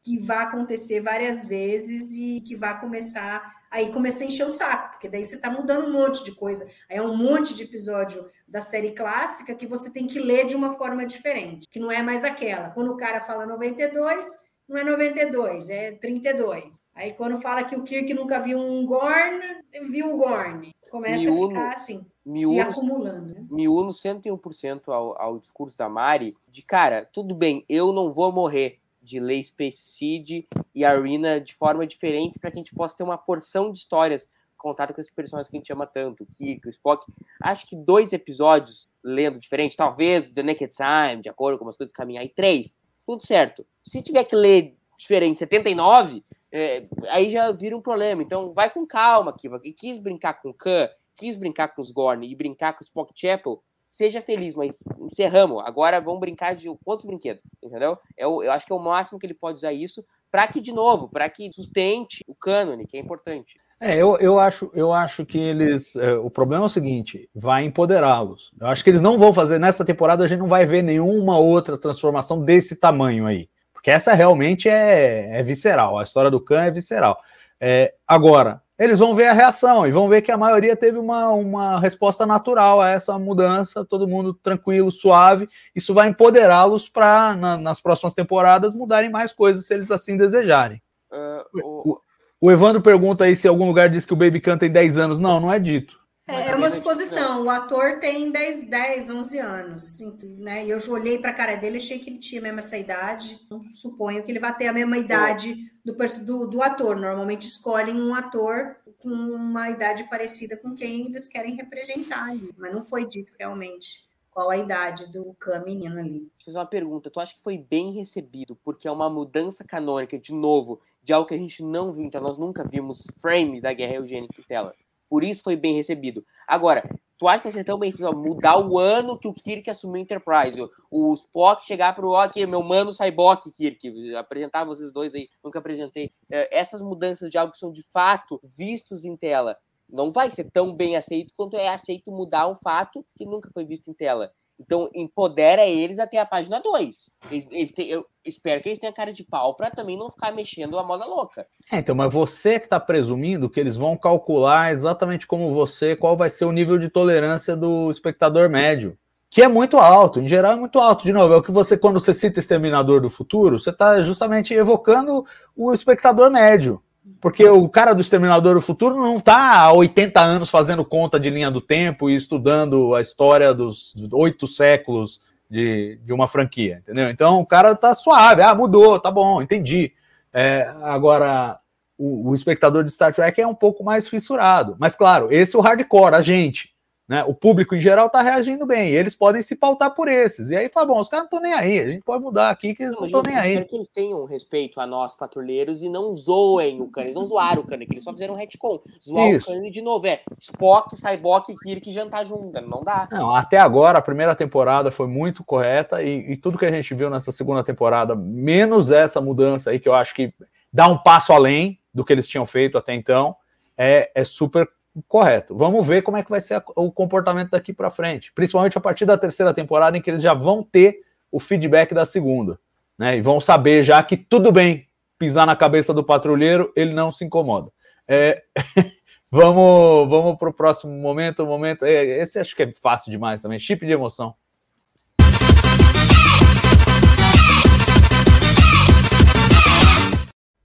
B: que vai acontecer várias vezes e que vai começar aí começar a encher o saco, porque daí você está mudando um monte de coisa. Aí é um monte de episódio da série clássica que você tem que ler de uma forma diferente, que não é mais aquela. Quando o cara fala 92, não é 92, é 32. Aí quando fala que o Kirk nunca viu um Gorn, viu o Gorn. Começa a ficar assim me se uno, acumulando. Né?
D: Me uno 101% ao, ao discurso da Mari de, cara, tudo bem, eu não vou morrer de ler Space Seed e Arena de forma diferente para que a gente possa ter uma porção de histórias contada com esses personagens que a gente ama tanto, o Kirk, o Spock. Acho que dois episódios lendo diferente, talvez The Naked Time, de acordo com as coisas caminhar, e três, tudo certo. Se tiver que ler diferente 79, é, aí já vira um problema. Então vai com calma, Kiva. Quis brincar com o Khan, quis brincar com os Gorn e brincar com os Spock Chapel, seja feliz, mas encerramos. Agora vamos brincar de quantos brinquedos, entendeu? Eu, eu acho que é o máximo que ele pode usar isso para que, de novo, para que sustente o cânone, que é importante.
A: É, eu, eu, acho, eu acho que eles. É, o problema é o seguinte: vai empoderá-los. Eu acho que eles não vão fazer. Nessa temporada, a gente não vai ver nenhuma outra transformação desse tamanho aí. Porque essa realmente é, é visceral. A história do Khan é visceral. É, agora, eles vão ver a reação e vão ver que a maioria teve uma, uma resposta natural a essa mudança, todo mundo tranquilo, suave. Isso vai empoderá-los para, na, nas próximas temporadas, mudarem mais coisas se eles assim desejarem. Uh, o... O, o Evandro pergunta aí se algum lugar diz que o Baby Khan tem 10 anos. Não, não é dito.
B: É, é uma suposição. O ator tem 10, 10 11 anos. Né? E eu olhei para a cara dele achei que ele tinha mesmo essa idade. Não suponho que ele vai ter a mesma idade do, do, do ator. Normalmente escolhem um ator com uma idade parecida com quem eles querem representar ali. Mas não foi dito realmente qual a idade do Khan menino ali. Deixa
D: eu fazer uma pergunta. Tu acha que foi bem recebido porque é uma mudança canônica, de novo, de algo que a gente não viu, então nós nunca vimos frame da Guerra Eugênica em tela? Por isso foi bem recebido. Agora, tu acha que vai ser tão bem recebido? Mudar o ano que o Kirk assumiu Enterprise. O, Spock chegar pro, aqui, meu mano Cyborg Kirk. Apresentar vocês dois aí, nunca apresentei. É, essas mudanças de algo que são de fato vistos em tela. Não vai ser tão bem aceito quanto é aceito mudar um fato que nunca foi visto em tela. Então, empodera eles até a página 2. Eles, eles eu espero que eles tenham cara de pau para também não ficar mexendo a moda louca.
A: É, então, mas você que está presumindo que eles vão calcular exatamente como você qual vai ser o nível de tolerância do espectador médio. Que é muito alto, em geral é muito alto. De novo, é o que você, quando você cita Exterminador do Futuro, você está justamente evocando o espectador médio. Porque o cara do Exterminador do Futuro não está há 80 anos fazendo conta de linha do tempo e estudando a história dos oito séculos de, de uma franquia, entendeu? Então o cara tá suave, ah, mudou, tá bom, entendi. É, agora, o, o, espectador de Star Trek é um pouco mais fissurado. Mas claro, esse é o hardcore, a gente. Né? O público em geral está reagindo bem, e eles podem se pautar por esses. E aí fala, bom, os caras não estão nem aí, a gente pode mudar aqui que eles não estão nem aí.
D: Eu que eles tenham respeito a nós, patrulheiros, e não zoem o Kanye. Eles não zoaram o Kanye, que eles só fizeram um retcon. Zoar Isso. o Kanye de novo, é Spock, Cyborg e Kirk jantar junto, não dá.
A: Não, até agora, a primeira temporada foi muito correta, e, e tudo que a gente viu nessa segunda temporada, menos essa mudança aí, que eu acho que dá um passo além do que eles tinham feito até então, é, é super correto. Vamos ver como é que vai ser a, o comportamento daqui para frente, principalmente a partir da terceira temporada, em que eles já vão ter o feedback da segunda, né? E vão saber já que tudo bem pisar na cabeça do patrulheiro, ele não se incomoda. É, [LAUGHS] vamos vamos para o próximo momento. momento é, esse acho que é fácil demais também. Chip de emoção.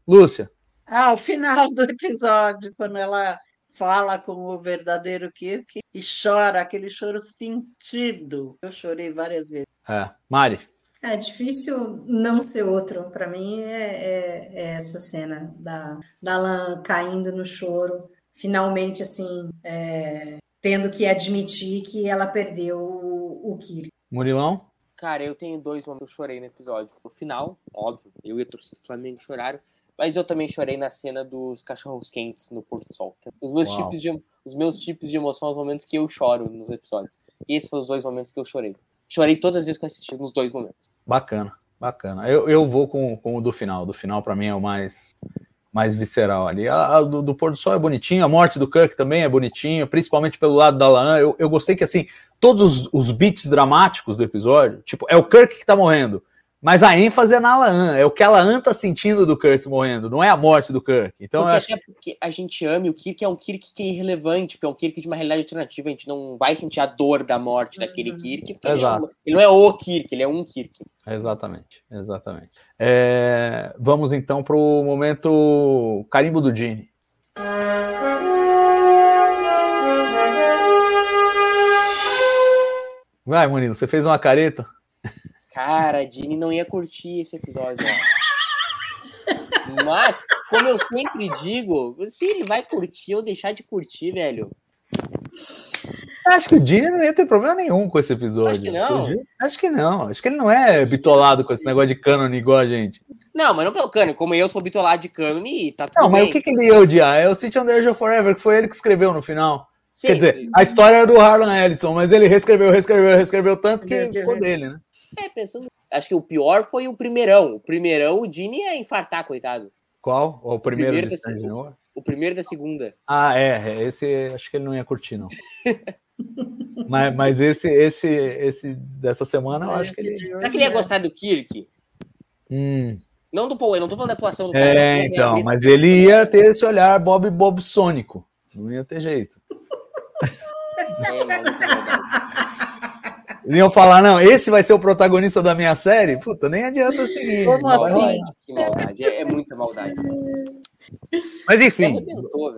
A: Lúcia.
C: Ah, o final do episódio, quando ela fala com o verdadeiro Kirk e chora, aquele choro sentido. Eu chorei várias vezes.
A: É, Mari.
B: É difícil não ser outro. Para mim é, é, é, essa cena da, da Alan caindo no choro, finalmente assim, é, tendo que admitir que ela perdeu o, o Kirk.
A: Murilão?
D: Cara, eu tenho dois momentos que eu chorei no episódio. No final, óbvio, eu e a torcida do Flamengo choraram. Mas eu também chorei na cena dos cachorros quentes no Porto Sol. Os meus, tipos de, os meus tipos de emoção são os momentos que eu choro nos episódios. E esses foram os dois momentos que eu chorei. Chorei todas as vezes que eu assisti, nos dois momentos.
A: Bacana, bacana. Eu, eu vou com, com o do final. Do final, para mim, é o mais, mais visceral ali. A, a do, do Pôr do Sol é bonitinho, a morte do Kirk também é bonitinha, principalmente pelo lado da Laan. Eu, eu gostei que, assim, todos os, os beats dramáticos do episódio, tipo, é o Kirk que tá morrendo mas a ênfase é na Alan, é o que a Alan tá sentindo do Kirk morrendo, não é a morte do Kirk. Então
D: porque
A: acho
D: até porque a gente ama o Kirk é um Kirk que é irrelevante, é um Kirk de uma realidade alternativa, a gente não vai sentir a dor da morte daquele
A: Uhum.
D: Kirk, porque
A: Exato.
D: ele, não é o Kirk, ele é um Kirk.
A: Exatamente, exatamente. É, vamos então para o momento carimbo do Gene. Vai, Murilo, você fez uma careta?
D: Cara, a Dini não ia curtir esse episódio. ó. Mas, como eu sempre digo, se ele vai curtir ou deixar de curtir, velho.
A: Acho que o Gene não ia ter problema nenhum com esse episódio.
D: Acho que não.
A: Acho que não. Acho que ele não é bitolado com esse negócio de canon igual a gente.
D: Não, mas não pelo cano. Como eu sou bitolado de cano, e tá tudo
A: Não, mas
D: bem.
A: o que, que ele ia odiar? É o City on the Edge of Forever, que foi ele que escreveu no final.
D: Sim,
A: Quer dizer,
D: sim.
A: a história era do Harlan Ellison, mas ele reescreveu, reescreveu, reescreveu tanto que ficou dele, né?
D: É, pensando. Acho que o pior foi o primeirão. O primeirão, o Dini ia infartar, coitado.
A: Qual? O primeiro,
D: primeiro
A: de
D: da
A: Strange
D: segunda.
A: New
D: O primeiro da segunda.
A: Ah, é, é, esse acho que ele não ia curtir, não. [LAUGHS] mas, mas esse, esse, esse dessa semana eu acho que ele.
D: Será que ele ia gostar do Kirk?
A: Hum,
D: Não do Paul, eu não tô falando da atuação do cara.
A: é,
D: falando
A: então,
D: da
A: mas ele ia ter esse olhar Bob Bob Sônico. Não ia ter jeito. [LAUGHS]
D: É.
A: Iam falar, não, esse vai ser o protagonista da minha série? Puta, nem adianta seguir.
C: Como assim?
D: Que maldade, é, é muita maldade.
A: Mas enfim,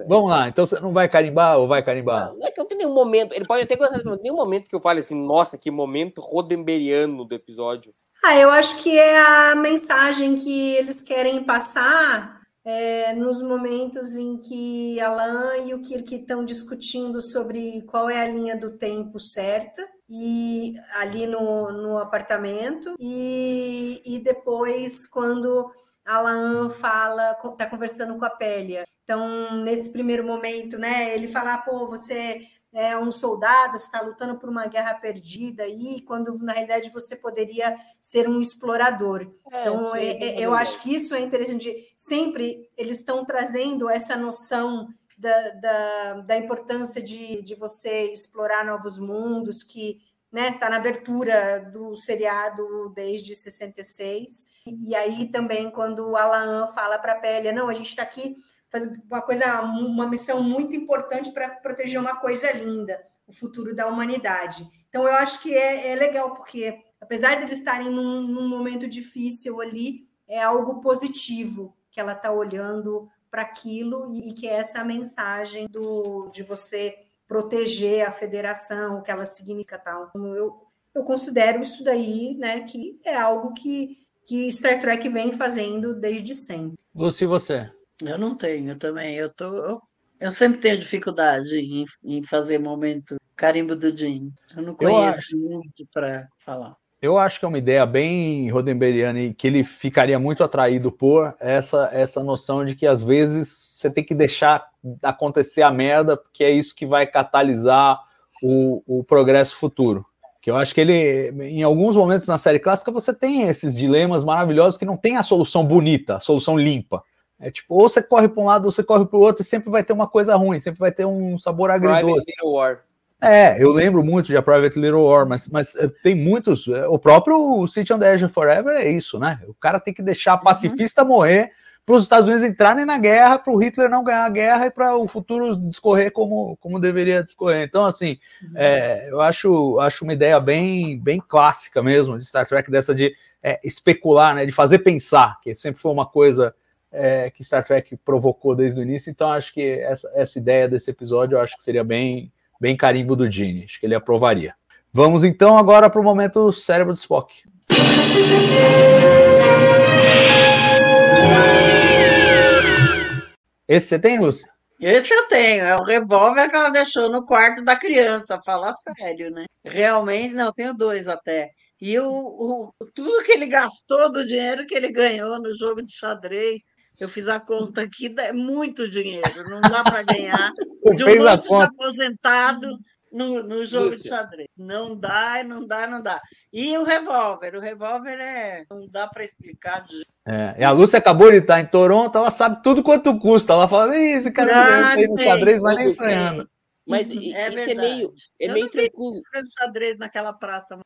A: vamos lá. Então você não vai carimbar ou vai carimbar?
D: Não, não é que não tem nenhum momento. Ele pode até gostar, mas nenhum momento que eu fale assim, nossa, que momento rodemberiano do episódio.
B: Ah, eu acho que é a mensagem que eles querem passar é, nos momentos em que Alan e o Kirk estão discutindo sobre qual é a linha do tempo certa e ali no, no apartamento e, e depois quando Alan fala, está conversando com a Pélia. Então, nesse primeiro momento, né, ele fala, ah, pô, você é um soldado, está lutando por uma guerra perdida aí, quando na realidade você poderia ser um explorador. Então,
D: isso aí
B: é-
D: é
B: é- eu acho que isso é interessante. Sempre eles estão trazendo essa noção da, da, da importância de, de você explorar novos mundos, que está na abertura do seriado desde 66. E, e aí também, quando o Alan fala para a Pélia, não, a gente está aqui fazendo uma coisa, uma missão muito importante para proteger uma coisa linda, o futuro da humanidade. Então, eu acho que é, é legal, porque apesar de eles estarem num, num momento difícil ali, é algo positivo que ela está olhando para aquilo e que é essa mensagem do, de você proteger a federação, o que ela significa tal. Então, Eu, eu considero isso daí, né, que é algo que, que Star Trek vem fazendo desde sempre.
A: Lucy, você?
C: Eu não tenho também. Eu, tô, eu, eu sempre tenho dificuldade em, em fazer momento carimbo do Jim. Eu não
A: Eu
C: conheço
A: acho.
C: muito para falar.
A: Eu acho que é uma ideia bem rodemberiana e que ele ficaria muito atraído por essa, essa noção de que às vezes você tem que deixar acontecer a merda, porque é isso que vai catalisar o, o progresso futuro. Que eu acho que ele, em alguns momentos na série clássica, você tem esses dilemas maravilhosos que não tem a solução bonita, a solução limpa. É tipo, ou você corre para um lado ou você corre para o outro, e sempre vai ter uma coisa ruim, sempre vai ter um sabor agridoce.
D: Private Little War.
A: É, eu lembro muito de A Private Little War, mas, mas eh, tem muitos. eh, O próprio City on the Edge Forever é isso, né? O cara tem que deixar a pacifista morrer para os Estados Unidos entrarem na guerra, para o Hitler não ganhar a guerra e para o futuro discorrer como, como deveria discorrer. Então, assim, é, eu acho, acho uma ideia bem, bem clássica mesmo de Star Trek, dessa de é, especular, né, de fazer pensar, que sempre foi uma coisa é, que Star Trek provocou desde o início. Então, acho que essa, essa ideia desse episódio eu acho que seria bem, bem carimbo do Gene, acho que ele aprovaria. Vamos então agora para o momento cérebro de Spock. Esse você tem, Lúcia?
C: Esse eu tenho, é o revólver que ela deixou no quarto da criança, fala sério, né? Realmente, não, tenho dois até. E o, o- tudo que ele gastou do dinheiro que ele ganhou no jogo de xadrez, eu fiz a conta aqui, é muito dinheiro, não dá para ganhar [LAUGHS] de um monte de aposentado no, no jogo de
D: Lúcia.
C: xadrez. Não dá, não dá, não dá. E o revólver, o revólver é, não dá para explicar de
A: É, e a Lúcia acabou de estar em Toronto, ela sabe tudo quanto custa. Ela fala, "Ih, esse cara não ganhou isso aí no
C: Ah,
A: xadrez, mas
D: sei,
A: nem
D: sei.
A: sonhando.
D: Mas
C: É
D: i- isso é
C: verdade.
D: meio, é
C: Eu
D: meio tranquilo
C: jogo de xadrez naquela praça.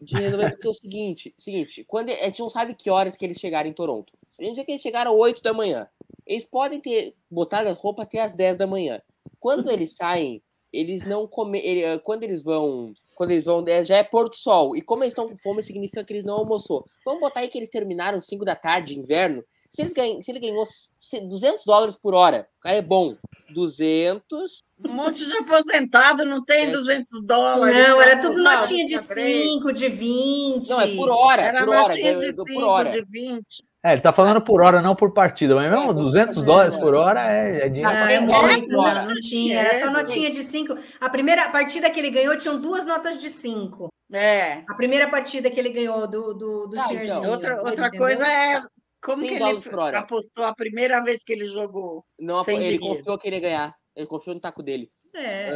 D: De resolver, porque é o seguinte, seguinte, quando a gente não sabe que horas que eles chegaram em Toronto. A gente que eles chegaram às 8 da manhã. Eles podem ter botado as roupas até às 10 da manhã. Quando eles saem, eles não comem. quando eles vão. Quando eles vão. é, Já é pôr do sol. E como eles estão com fome, significa que eles não almoçou. Vamos botar aí que eles terminaram 5 da tarde, inverno. Se, eles ganham, se ele ganhou c- 200 dólares por hora, o cara é bom. 200.
C: Um monte de aposentado não tem
D: É.
C: 200 dólares.
B: Não, era tudo notinha
C: no
B: de
C: xadrez.
B: 5, de 20.
D: Não, é por hora.
C: Era
D: por hora.
C: notinha de
D: ganhou
C: 5,
D: por hora.
C: de 20.
A: É, ele tá falando por hora, não por partida, mas mesmo
D: É,
A: 200
D: é,
A: dólares
D: é.
A: por hora é, é dinheiro.
D: Ah,
B: Não,
A: pra
B: é muito, não, não tinha. Era só notinha de 5. A primeira partida que ele ganhou tinham duas notas de 5.
C: É.
B: A primeira partida que ele ganhou do, do, do
D: Tá,
B: senhorzinho.
D: então.
C: Outra, outra
B: entendeu?
C: coisa é como
D: 100
C: que ele apostou a primeira vez que ele jogou.
D: Não,
C: Sem
D: ele
C: dinheiro.
D: confiou que ele ia ganhar. Ele confiou no taco dele.
B: É,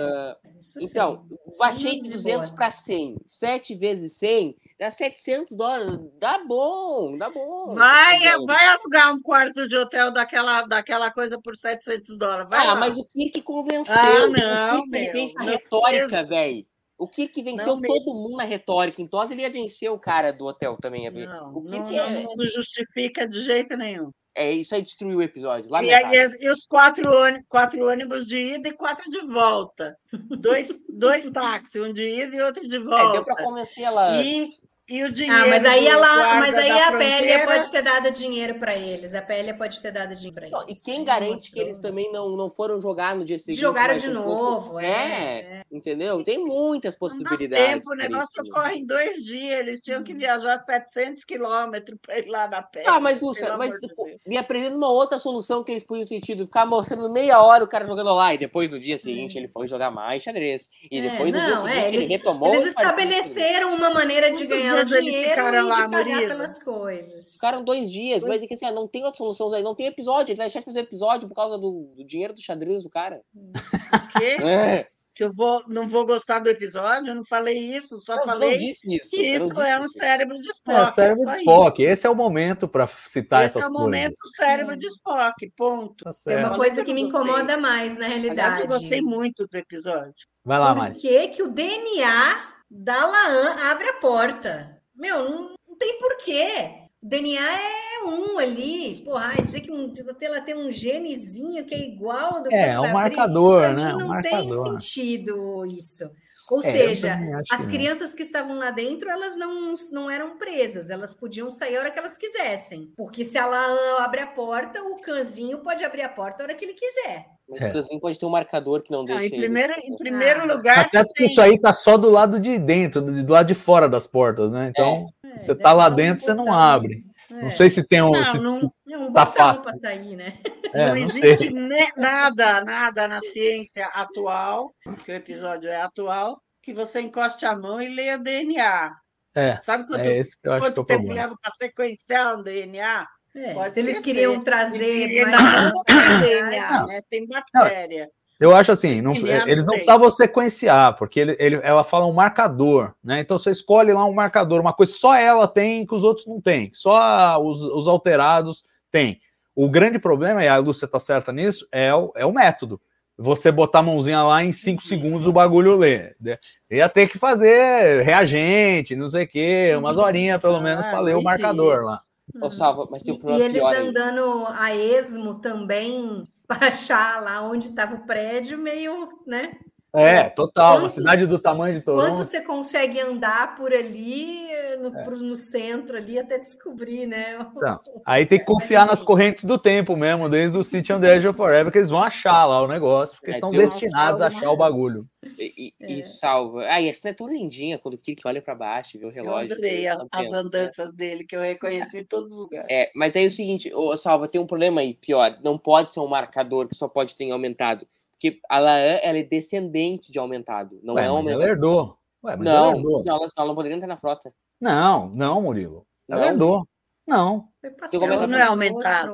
B: sim.
D: então,
B: Isso
D: baixei de
B: de
D: 200
B: boa.
D: para 100. 7 vezes 100 dá 700 dólares. Dá bom, dá bom.
C: Vai,
D: 700 dólares.
C: vai alugar um quarto de hotel daquela, daquela coisa por 700 dólares. Vai
D: Ah,
C: lá.
D: mas o Kirk convenceu.
C: Ah,
D: o
C: não,
D: Kirk ele
C: meu,
D: tem essa retórica, velho. O Kirk venceu
C: Não
D: todo mundo na retórica. Então ele ia vencer o cara do hotel também. ia.
C: Não,
D: o
C: não,
D: Kirk é,
C: não, não justifica de jeito nenhum.
D: é isso aí destruiu o episódio.
C: E, aí, e os quatro, quatro ônibus de ida e quatro de volta. Dois, dois táxis, um de ida e outro de
D: É, deu
C: volta.
D: pra convencer ela.
C: E, e o dinheiro.
B: Ah, mas aí ela, mas aí a Pélia pode ter dado dinheiro pra eles. A Pélia pode ter dado dinheiro pra eles.
D: Não, e quem garante
B: mostrou,
D: que eles também não, não foram jogar no dia seguinte?
B: Jogaram de
D: um pouco-
B: novo,
D: É,
B: é.
D: entendeu? Tem muitas
C: Não dá
D: possibilidades.
C: tempo, o negócio corre em dois dias. Eles tinham que viajar 700 quilômetros para ir lá na pé.
D: Ah, mas Lúcia, mas
C: de
D: me apresenta uma outra solução que eles podiam ter tido, ficar mostrando meia hora o cara jogando lá, e depois no dia seguinte ele foi jogar mais xadrez. E
B: É,
D: depois no dia
B: não,
D: seguinte
B: é,
D: ele
B: eles,
D: retomou.
B: eles estabeleceram uma maneira de ganhar o
C: dias eles ficaram lá, Murilo?
B: pelas coisas.
D: Ficaram dois dias, mas é que assim, não tem outra solução aí, não tem episódio, ele vai deixar de fazer episódio por causa do, do dinheiro do xadrez do cara. [LAUGHS]
C: quê?
D: É.
C: Que eu vou, não vou gostar do episódio? Eu não falei isso, só
D: Não, eu não
C: falei
D: disse isso.
C: que isso
D: disse
C: é um
D: isso.
C: cérebro de Spock.
A: É, o cérebro de
C: isso.
A: Spock. Esse é o momento para citar
C: Esse
A: essas
C: é o
A: coisas.
C: momento do cérebro de Spock, ponto.
A: Tá certo.
B: uma coisa
C: que
B: me incomoda mais, na
C: Aliás,
B: realidade.
C: eu gostei muito do episódio.
A: Vai lá,
B: Por
A: Mari.
B: que, que o DNA da Laan abre a porta? Meu, não, não tem porquê. O DNA é um ali. Porra, dizer que um, ela tem um genezinho que é igual.
A: É,
B: vai
A: um marcador, né?
B: mim
A: Um
B: não tem
A: marcador.
B: sentido isso. Ou
A: É,
B: seja, as
A: que não.
B: crianças que estavam lá dentro, elas não, não eram presas, elas podiam sair a hora que elas quisessem. Porque se ela abre a porta, o cãozinho pode abrir a porta a hora que ele quiser.
D: Mas
A: É.
D: o pode ter um marcador que não
C: Não,
D: deixa
C: em
D: ele-
C: primeiro, em primeiro
B: Ah.
C: lugar,
A: Tá certo que
C: tem-
A: isso aí tá só do lado de dentro, do do lado de fora das portas, né? Então,
B: É,
A: você
B: deve
A: tá lá dentro, você não abre.
B: É.
A: Não sei se tem um.
C: Não,
A: se-
C: não-
A: se-
B: É um
A: Tá fácil.
B: para sair, né?
A: é,
C: não
A: não
C: existe ne- nada, nada na ciência atual, que o episódio é atual, que você encoste a mão e leia DNA.
A: É,
C: Sabe quanto,
A: é esse que eu acho que é
C: quanto
A: o
C: tempo
A: problema.
C: leva para sequenciar um DNA?
B: É,
C: Pode
B: se eles
C: ser,
B: queriam trazer mais
C: não tem né? Tem bactéria.
A: Eu acho assim, não-
C: não
A: eles não
C: tem.
A: precisavam sequenciar, porque ele, ele- ela fala um marcador, né? Então você escolhe lá um marcador, uma coisa que só ela tem que os outros não têm, só os, os alterados têm. O grande problema, e a Lúcia tá certa nisso, é o, é o método. Você botar a mãozinha lá em 5 segundos o bagulho lê. né? Ia ter que fazer reagente, não sei o quê, umas horinhas pelo menos para ler o marcador lá.
D: Ô, Salva, mas tem um
B: E,
D: problema
B: e eles
D: pior aí.
B: andando a esmo também, [LAUGHS] para achar lá onde estava o prédio, meio, né?
A: É, total. Uma
B: Quanto-
A: cidade do tamanho de Toronto.
B: Quanto você consegue andar por ali, no,
A: É.
B: pro- no centro ali, até descobrir, né?
A: Então, Aí tem que confiar nas correntes do tempo mesmo, desde o City on the Edge of Forever, que eles vão achar lá o negócio, porque
D: É,
A: estão
D: tem uma
A: destinados a achar o bagulho.
D: E, e-
B: É.
D: e salva. Ah, e essa é tão lindinha quando o Kirk olha pra baixo, vê o
C: Eu
D: relógio.
C: adorei a- as
D: pensa, né?
C: andanças dele, que eu reconheci em todos os lugares.
D: É, mas aí é o seguinte, ô, Salva, tem um problema aí, pior. Não pode ser um marcador que só pode ter aumentado. Porque a Laan, ela é descendente de aumentado. Não
A: Ué,
D: é
A: mas
D: aumentado.
A: ela herdou. Ué, mas ela
D: Não,
A: herdou.
D: senão ela, senão ela não poderia entrar na frota.
A: Não, não, Murilo. Ela
D: Não?
A: herdou. Não.
D: Ela
B: passando
C: não
B: pra
C: é aumentada.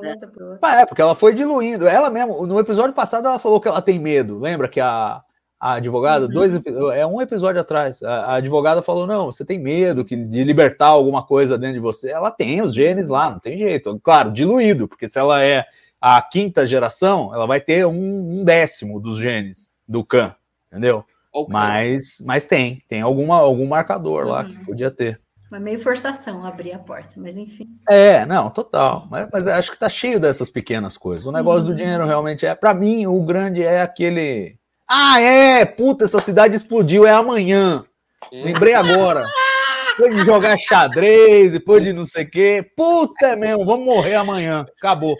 B: outra.
A: É, porque ela foi diluindo. Ela mesmo, no episódio passado, ela falou que ela tem medo. Lembra que a, a advogada,
C: Uhum.
A: dois, é um episódio atrás, a, a advogada falou: não, você tem medo que, de libertar alguma coisa dentro de você. Ela tem os genes lá, não tem jeito. Claro, diluído, porque se ela é a quinta geração, ela vai ter um, um décimo dos genes do Khan, entendeu?
D: Ou
A: Mas, mas tem, tem alguma, algum marcador lá que podia ter.
B: Mas meio forçação abrir a porta, mas enfim.
A: É, não, total. Mas, mas acho que tá cheio dessas pequenas coisas. O negócio do dinheiro realmente é. Pra mim, o grande é aquele. Ah, é! Puta, essa cidade explodiu, é amanhã.
D: Hum.
A: Lembrei agora. [LAUGHS] Depois de jogar xadrez, depois de não sei o quê. Puta é mesmo, vamos morrer amanhã. Acabou.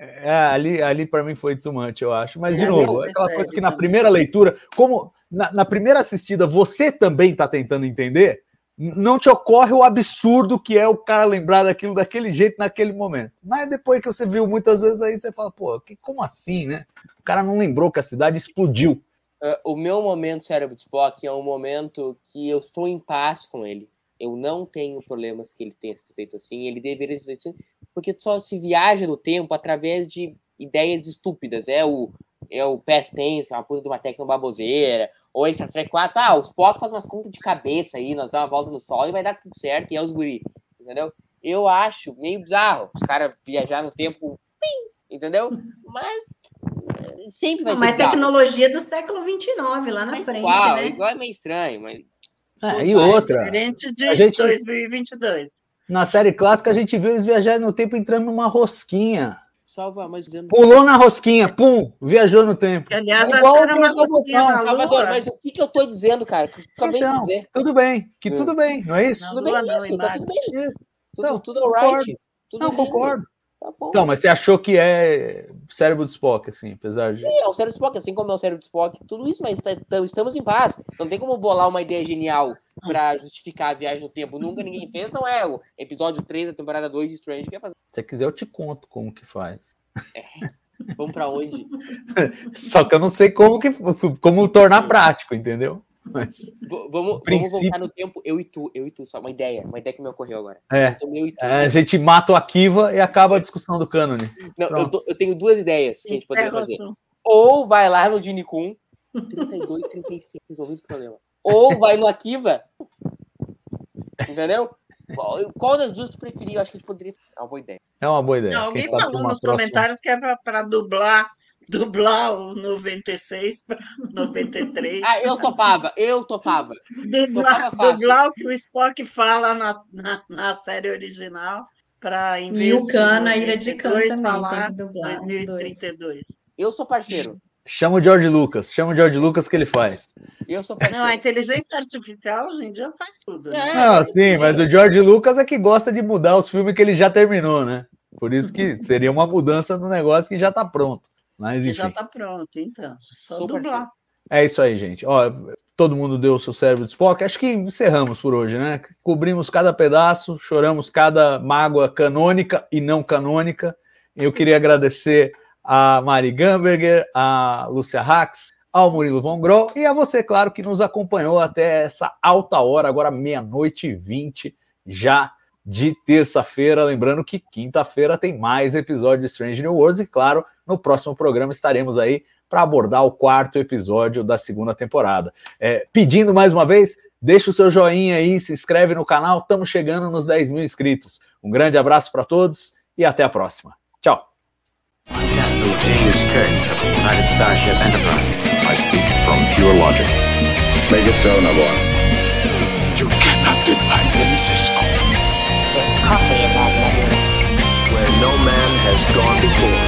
A: É, ali, ali para mim foi much, eu acho. Mas, de
C: É,
A: novo, aquela
C: é
A: coisa que na primeira leitura, como na, na primeira assistida você também tá tentando entender, não te ocorre o absurdo que é o cara lembrar daquilo daquele jeito naquele momento. Mas depois que você viu muitas vezes aí, você fala, pô, que, como assim, né? O cara não lembrou que a cidade explodiu.
D: Ah, o meu momento cérebro de Spock é um momento que eu estou em paz com ele. Eu não tenho problemas que ele tenha sido feito assim. Ele deveria ser feito assim, porque só se viaja no tempo através de ideias estúpidas. É o é o past tense, é uma puta de uma técnica baboseira. Ou Extra Trek 4, ah, o Spock faz umas contas de cabeça aí, nós damos uma volta no sol e vai dar tudo certo, e é os guri. Entendeu? Eu acho meio bizarro os caras viajar no tempo, pim, entendeu? [LAUGHS] Mas sempre vai
B: Não,
D: ser
B: mas é tecnologia do século XXIX lá na
D: Mas
B: frente,
D: igual,
B: né?
D: igual é meio estranho, mas
A: Ah, e outra,
C: Diferente de
A: A gente-
C: 2022.
A: na série clássica a gente viu eles viajarem no tempo entrando numa rosquinha.
D: salva, mas dizendo.
A: Pulou na rosquinha, pum, viajou no tempo.
C: Aliás,
A: É igual
C: acharam uma rosquinha na
D: Salvador,
C: lua.
D: mas o que, que eu tô dizendo, cara? Que eu acabei de
A: Então,
D: dizer?
A: tudo bem, que
D: Hum.
A: tudo bem, não é isso?
C: Não.
D: Tudo bem
C: não,
D: isso, tá
C: em
D: tudo bem.
A: Isso.
D: Tudo,
A: Então,
D: tudo
A: concordo.
D: alright. Tudo
A: Não,
D: lindo,
A: concordo.
D: Tá bom.
A: Então, mas você achou que é cérebro de Spock, assim, apesar de.
D: Sim, é o cérebro de Spock, assim como é o cérebro de Spock, tudo isso, mas tá- estamos em paz. Não tem como bolar uma ideia genial pra justificar a viagem no tempo. Nunca ninguém fez, não é o episódio 3 da temporada 2 de Strange que fazer.
A: Se você quiser, eu te conto como que faz.
D: Vamos pra onde? [LAUGHS]
A: Só que eu não sei como que como tornar prático, entendeu? [LAUGHS] Mas
D: vamos, vamos
A: Princípio.
D: voltar no tempo, eu e tu, eu e tu, só uma ideia, uma ideia que me ocorreu agora.
A: é,
D: tu.
A: a gente mata o Akiva e acaba a discussão do cânone.
D: Não, eu, tô- eu tenho duas ideias que a gente poderia fazer. Ou vai lá no Gene Kun, 32, 35, resolvido o problema. Ou vai no Akiva. Entendeu? Qual, qual das duas tu preferia? Eu acho que a gente poderia. É uma boa ideia.
A: É uma boa ideia.
C: Não,
A: Quem
C: alguém falou nos
A: próxima-
C: comentários que é para dublar, dublar o 96 para 93.
D: Ah, eu topava, eu topava.
C: dublar,
D: topava
C: dublar o que o Spock fala na, na, na série original para em
B: E o Khan,
C: de
B: a Ira de Khan
C: 92,
B: também,
C: falar
B: tem que dublar os
C: 2032.
D: Eu sou parceiro.
A: Chama o George Lucas, chama o George Lucas que ele faz.
D: Eu sou
C: Não, a
D: parceiro.
C: inteligência artificial hoje em dia faz tudo. Né?
D: É,
A: Não, sim, mas o George Lucas é que gosta de mudar os filmes que ele já terminou, né? Por isso que seria uma mudança no negócio que já tá pronto. Mas enfim.
C: já está pronto, então. Só
D: Sou
C: dublar.
A: É isso aí, gente. Ó, todo mundo deu o seu cérebro de Spock. Acho que encerramos por hoje, né? Cobrimos cada pedaço, choramos cada mágoa canônica e não canônica. Eu queria [LAUGHS] agradecer a Mari Gamberger, a Lúcia Hax, ao Murilo Von Grol e a você, claro, que nos acompanhou até essa alta hora, agora meia-noite e vinte, já de terça-feira. Lembrando que quinta-feira tem mais episódio de Strange New Worlds e, claro, no próximo programa estaremos aí para abordar o quarto episódio da segunda temporada. É, pedindo mais uma vez, deixa o seu joinha aí, se inscreve no canal, estamos chegando nos 10 mil inscritos. Um grande abraço para todos e até a próxima.
E: Tchau.
F: I'm coffee in that. Where no man has gone before.